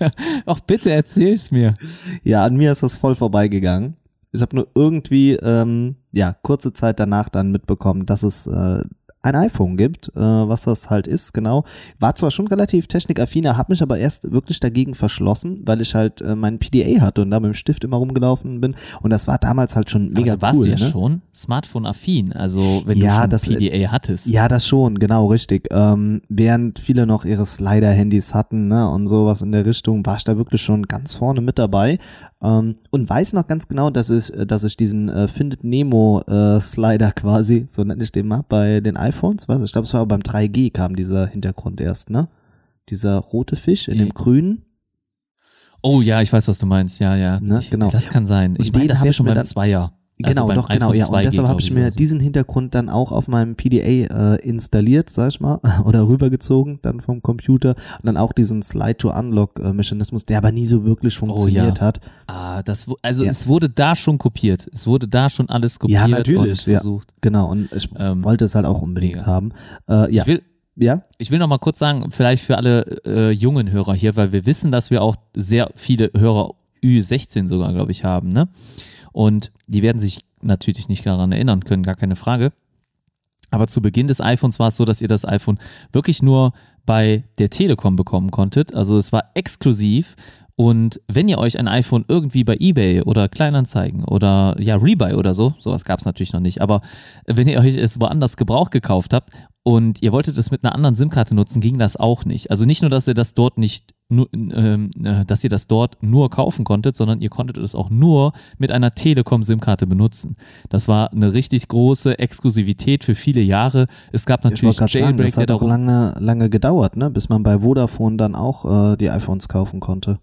A: Ja, auch bitte erzähl's mir.
B: Ja, an mir ist das voll vorbeigegangen. Ich habe nur irgendwie, ähm, ja, kurze Zeit danach dann mitbekommen, dass es äh, ein iPhone gibt, äh, was das halt ist, genau. War zwar schon relativ technikaffiner, habe mich aber erst wirklich dagegen verschlossen, weil ich halt äh, meinen PDA hatte und da mit dem Stift immer rumgelaufen bin. Und das war damals halt schon mega
A: aber warst
B: cool.
A: du ja
B: ne?
A: schon Smartphone-affin, also wenn
B: Ja,
A: du schon
B: das-
A: PDA hattest.
B: Ja, das schon, genau, richtig. Ähm, während viele noch ihre Slider-Handys hatten ne, und sowas in der Richtung, war ich da wirklich schon ganz vorne mit dabei. Ähm, und weiß noch ganz genau, dass ich, dass ich diesen äh, Findet Nemo-Slider <laughs> quasi, so nenne ich den mal, bei den iPhones, was? Ich glaube, es war beim 3G kam dieser Hintergrund erst, ne? Dieser rote Fisch in dem grünen.
A: Oh ja, ich weiß, was du meinst. Ja, ja.
B: Ne,
A: ich,
B: genau.
A: Das kann sein. Ich meine, das wäre schon beim Zweier.
B: Genau,
A: also beim
B: doch, genau, ja.
A: 2G,
B: Und deshalb habe ich mir
A: so.
B: diesen Hintergrund dann auch auf meinem PDA äh, installiert, sag ich mal, <laughs> oder rübergezogen dann vom Computer und dann auch diesen Slide-to-Unlock-Mechanismus, der aber nie so wirklich funktioniert hat.
A: Ah, das, also
B: Ja.
A: es wurde da schon kopiert. Es wurde da schon alles kopiert
B: Ja, natürlich,
A: und
B: ja.
A: versucht.
B: Genau, und ich
A: Ähm,
B: wollte es halt auch unbedingt
A: mega.
B: haben. Äh, ja,
A: Ich will,
B: ja,
A: ich will noch mal kurz sagen, vielleicht für alle äh, jungen Hörer hier, weil wir wissen, dass wir auch sehr viele Hörer Ü16 sogar, glaube ich, haben, ne? Und die werden sich natürlich nicht daran erinnern können, gar keine Frage. Aber zu Beginn des iPhones war es so, dass ihr das iPhone wirklich nur bei der Telekom bekommen konntet. Also es war exklusiv. Und wenn ihr euch ein iPhone irgendwie bei eBay oder Kleinanzeigen oder ja, Rebuy oder so, sowas gab es natürlich noch nicht, aber wenn ihr euch es woanders Gebrauch gekauft habt und ihr wolltet es mit einer anderen SIM-Karte nutzen, ging das auch nicht. Also nicht nur, dass ihr das dort nicht nur, ähm, äh, dass ihr das dort nur kaufen konntet, sondern ihr konntet es auch nur mit einer Telekom-SIM-Karte benutzen. Das war eine richtig große Exklusivität für viele Jahre. Es gab
B: ich
A: natürlich
B: gerade sagen,
A: Jailbreak,
B: das hat auch lange, lange gedauert, ne, bis man bei Vodafone dann auch äh, die iPhones kaufen konnte.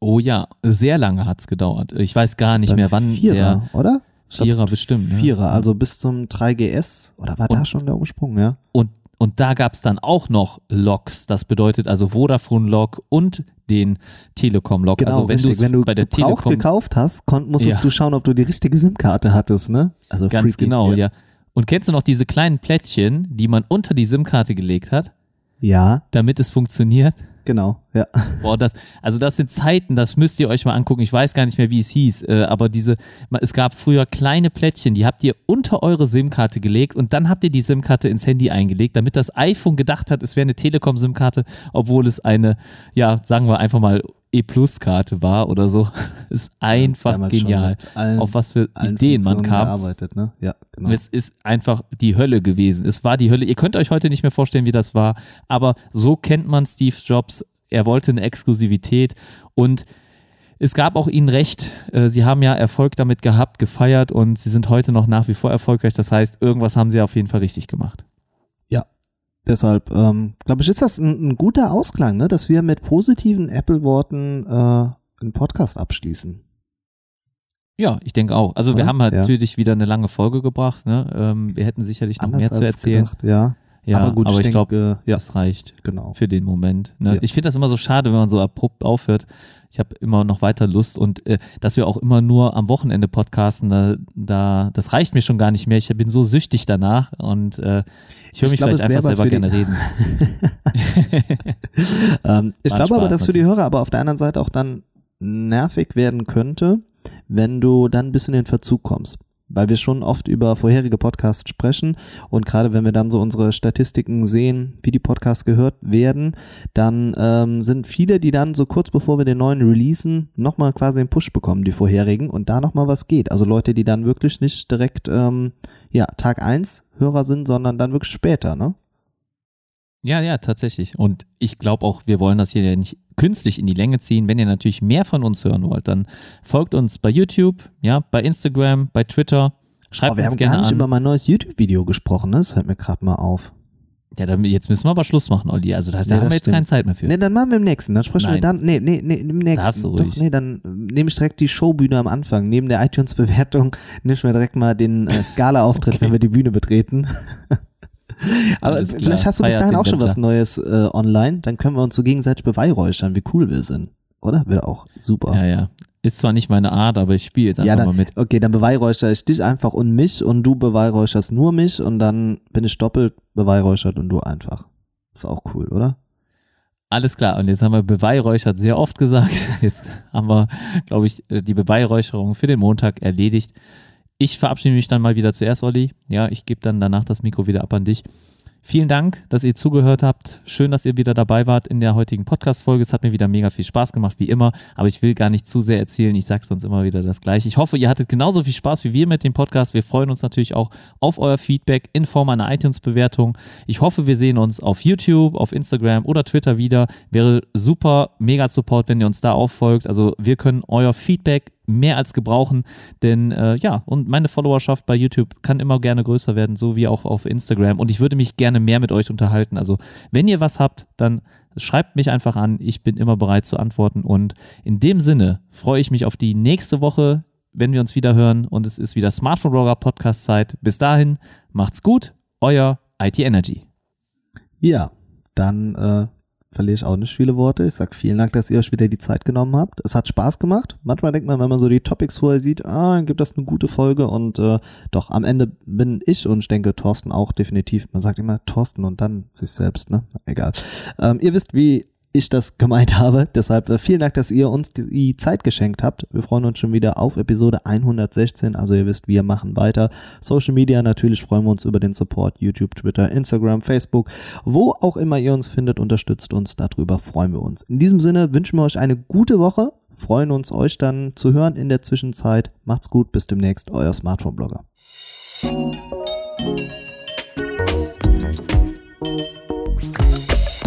A: Oh ja, sehr lange hat's gedauert. Ich weiß gar nicht
B: Beim
A: mehr, wann
B: Vierer,
A: der
B: oder?
A: Vierer bestimmt. ne?
B: Vierer, also bis zum 3GS, oder war da
A: Und-
B: schon der Umsprung, ja?
A: Und, und da gab's dann auch noch Loks. Das bedeutet also Vodafone-Log und den Telekom-Log.
B: Genau,
A: also wenn,
B: richtig. wenn du
A: bei der Telekom
B: gekauft hast, konnt, musstest
A: Ja.
B: du schauen, ob du die richtige SIM-Karte hattest, ne? Also
A: ganz
B: freaky.
A: genau, ja. Und kennst du noch diese kleinen Plättchen, die man unter die SIM-Karte gelegt hat,
B: Ja,
A: damit es funktioniert?
B: Genau, ja.
A: Boah, das, also das sind Zeiten, das müsst ihr euch mal angucken. Ich weiß gar nicht mehr, wie es hieß, äh, aber diese, es gab früher kleine Plättchen, die habt ihr unter eure SIM-Karte gelegt und dann habt ihr die SIM-Karte ins Handy eingelegt, damit das iPhone gedacht hat, es wäre eine Telekom-SIM-Karte, obwohl es eine, ja, sagen wir einfach mal E-Plus-Karte war oder so. <laughs> Ist einfach
B: schon
A: genial.
B: allen,
A: Auf was für Ideen man kam.
B: ne? Ja, genau.
A: Es ist einfach die Hölle gewesen. Es war die Hölle. Ihr könnt euch heute nicht mehr vorstellen, wie das war, aber so kennt man Steve Jobs. Er wollte eine Exklusivität und es gab auch ihnen recht. Äh, Sie haben ja Erfolg damit gehabt, gefeiert und sie sind heute noch nach wie vor erfolgreich. Das heißt, irgendwas haben sie auf jeden Fall richtig gemacht.
B: Deshalb, ähm, glaube ich, ist das ein, ein guter Ausklang, ne? dass wir mit positiven Apple-Worten äh, einen Podcast abschließen.
A: Ja, ich denke auch. Also wir
B: Oder?
A: haben halt
B: Ja.
A: natürlich wieder eine lange Folge gebracht. Ne? Ähm, wir hätten sicherlich noch
B: Anders
A: mehr zu erzählen.
B: Gedacht, ja.
A: Ja,
B: aber gut,
A: aber ich
B: denke,
A: glaube,
B: ja,
A: das reicht.
B: genau.
A: für den Moment. Ne?
B: Ja.
A: Ich finde das immer so schade, wenn man so abrupt aufhört. Ich habe immer noch weiter Lust und äh, dass wir auch immer nur am Wochenende podcasten, da, da das reicht mir schon gar nicht mehr. Ich bin so süchtig danach und äh, ich höre
B: Ich
A: mich
B: glaub,
A: vielleicht
B: es
A: einfach selber gerne reden. <laughs>
B: Ähm, ich glaube aber, dass für die Hörer aber auf der anderen Seite auch dann nervig werden könnte, wenn du dann ein bisschen in den Verzug kommst. Weil wir schon oft über vorherige Podcasts sprechen und gerade wenn wir dann so unsere Statistiken sehen, wie die Podcasts gehört werden, dann ähm, sind viele, die dann so kurz bevor wir den neuen releasen, nochmal quasi einen Push bekommen, die vorherigen und da nochmal was geht. Also Leute, die dann wirklich nicht direkt ähm, ja, Tag 1 Hörer sind, sondern dann wirklich später, ne?
A: Ja, ja, tatsächlich. Und ich glaube auch, wir wollen das hier ja nicht künstlich in die Länge ziehen. Wenn ihr natürlich mehr von uns hören wollt, dann folgt uns bei YouTube, ja, bei Instagram, bei Twitter. Schreibt
B: Oh, wir
A: uns
B: haben
A: gerne
B: gar nicht
A: an.
B: über mein neues YouTube-Video gesprochen, ne? Das fällt mir gerade mal auf.
A: ja, dann, jetzt müssen wir aber Schluss machen, Olli. Also da, da
B: Nee,
A: haben wir jetzt
B: stimmt.
A: keine Zeit mehr für.
B: Nee, dann machen wir im nächsten. Dann sprechen wir
A: Nein.
B: dann. Nee, nee, nee, im nächsten.
A: Darfst du
B: Doch,
A: ruhig.
B: nee, dann äh, nehme ich direkt die Showbühne am Anfang. Neben der iTunes-Bewertung <laughs> nehme ich mir direkt mal den äh, Gala-Auftritt,
A: Okay.
B: wenn wir die Bühne betreten. <laughs> <laughs> Aber
A: Alles klar.
B: vielleicht hast du bis dahin auch schon was. Neues äh, online. Dann können wir uns so gegenseitig beweihräuchern, wie cool wir sind. Oder? Wäre auch super.
A: Ja, ja. Ist zwar nicht meine Art, aber ich spiele jetzt einfach
B: Ja, dann-
A: mal mit.
B: Okay, dann beweihräuchere ich dich einfach und mich und du beweihräucherst nur mich und dann bin ich doppelt beweihräuchert und du einfach. Ist auch cool, oder?
A: Alles klar. Und jetzt haben wir beweihräuchert sehr oft gesagt. <laughs> Jetzt haben wir, glaube ich, äh, die Beweihräucherung für den Montag erledigt. Ich verabschiede mich dann mal wieder zuerst, Olli. Ja, ich gebe dann danach das Mikro wieder ab an dich. Vielen Dank, dass ihr zugehört habt. Schön, dass ihr wieder dabei wart in der heutigen Podcast-Folge. Es hat mir wieder mega viel Spaß gemacht, wie immer. Aber ich will gar nicht zu sehr erzählen. Ich sage sonst immer wieder das Gleiche. Ich hoffe, ihr hattet genauso viel Spaß wie wir mit dem Podcast. Wir freuen uns natürlich auch auf euer Feedback in Form einer iTunes-Bewertung. Ich hoffe, wir sehen uns auf YouTube, auf Instagram oder Twitter wieder. Wäre super, mega Support, wenn ihr uns da auffolgt. Also wir können euer Feedback mehr als gebrauchen, denn äh, ja, und meine Followerschaft bei YouTube kann immer gerne größer werden, so wie auch auf Instagram und ich würde mich gerne mehr mit euch unterhalten. Also, wenn ihr was habt, dann schreibt mich einfach an, ich bin immer bereit zu antworten und in dem Sinne freue ich mich auf die nächste Woche, wenn wir uns wieder hören und es ist wieder Smartphone Blogger Podcast Zeit. Bis dahin, macht's gut, euer IT Energy.
B: Ja, dann äh, verliere ich auch nicht viele Worte. Ich sage vielen Dank, dass ihr euch wieder die Zeit genommen habt. Es hat Spaß gemacht. Manchmal denkt man, wenn man so die Topics vorher sieht, ah, gibt das eine gute Folge und äh, doch, am Ende bin ich und ich denke Thorsten auch definitiv. Man sagt immer Thorsten und dann sich selbst, ne? Egal. Ähm, ihr wisst, wie ich das gemeint habe. Deshalb äh, vielen Dank, dass ihr uns die Zeit geschenkt habt. Wir freuen uns schon wieder auf Episode 116. Also ihr wisst, wir machen weiter. Social Media, natürlich freuen wir uns über den Support. YouTube, Twitter, Instagram, Facebook. Wo auch immer ihr uns findet, unterstützt uns. Darüber freuen wir uns. In diesem Sinne wünschen wir euch eine gute Woche. Freuen uns, euch dann zu hören in der Zwischenzeit. Macht's gut, bis demnächst, euer Smartphone-Blogger.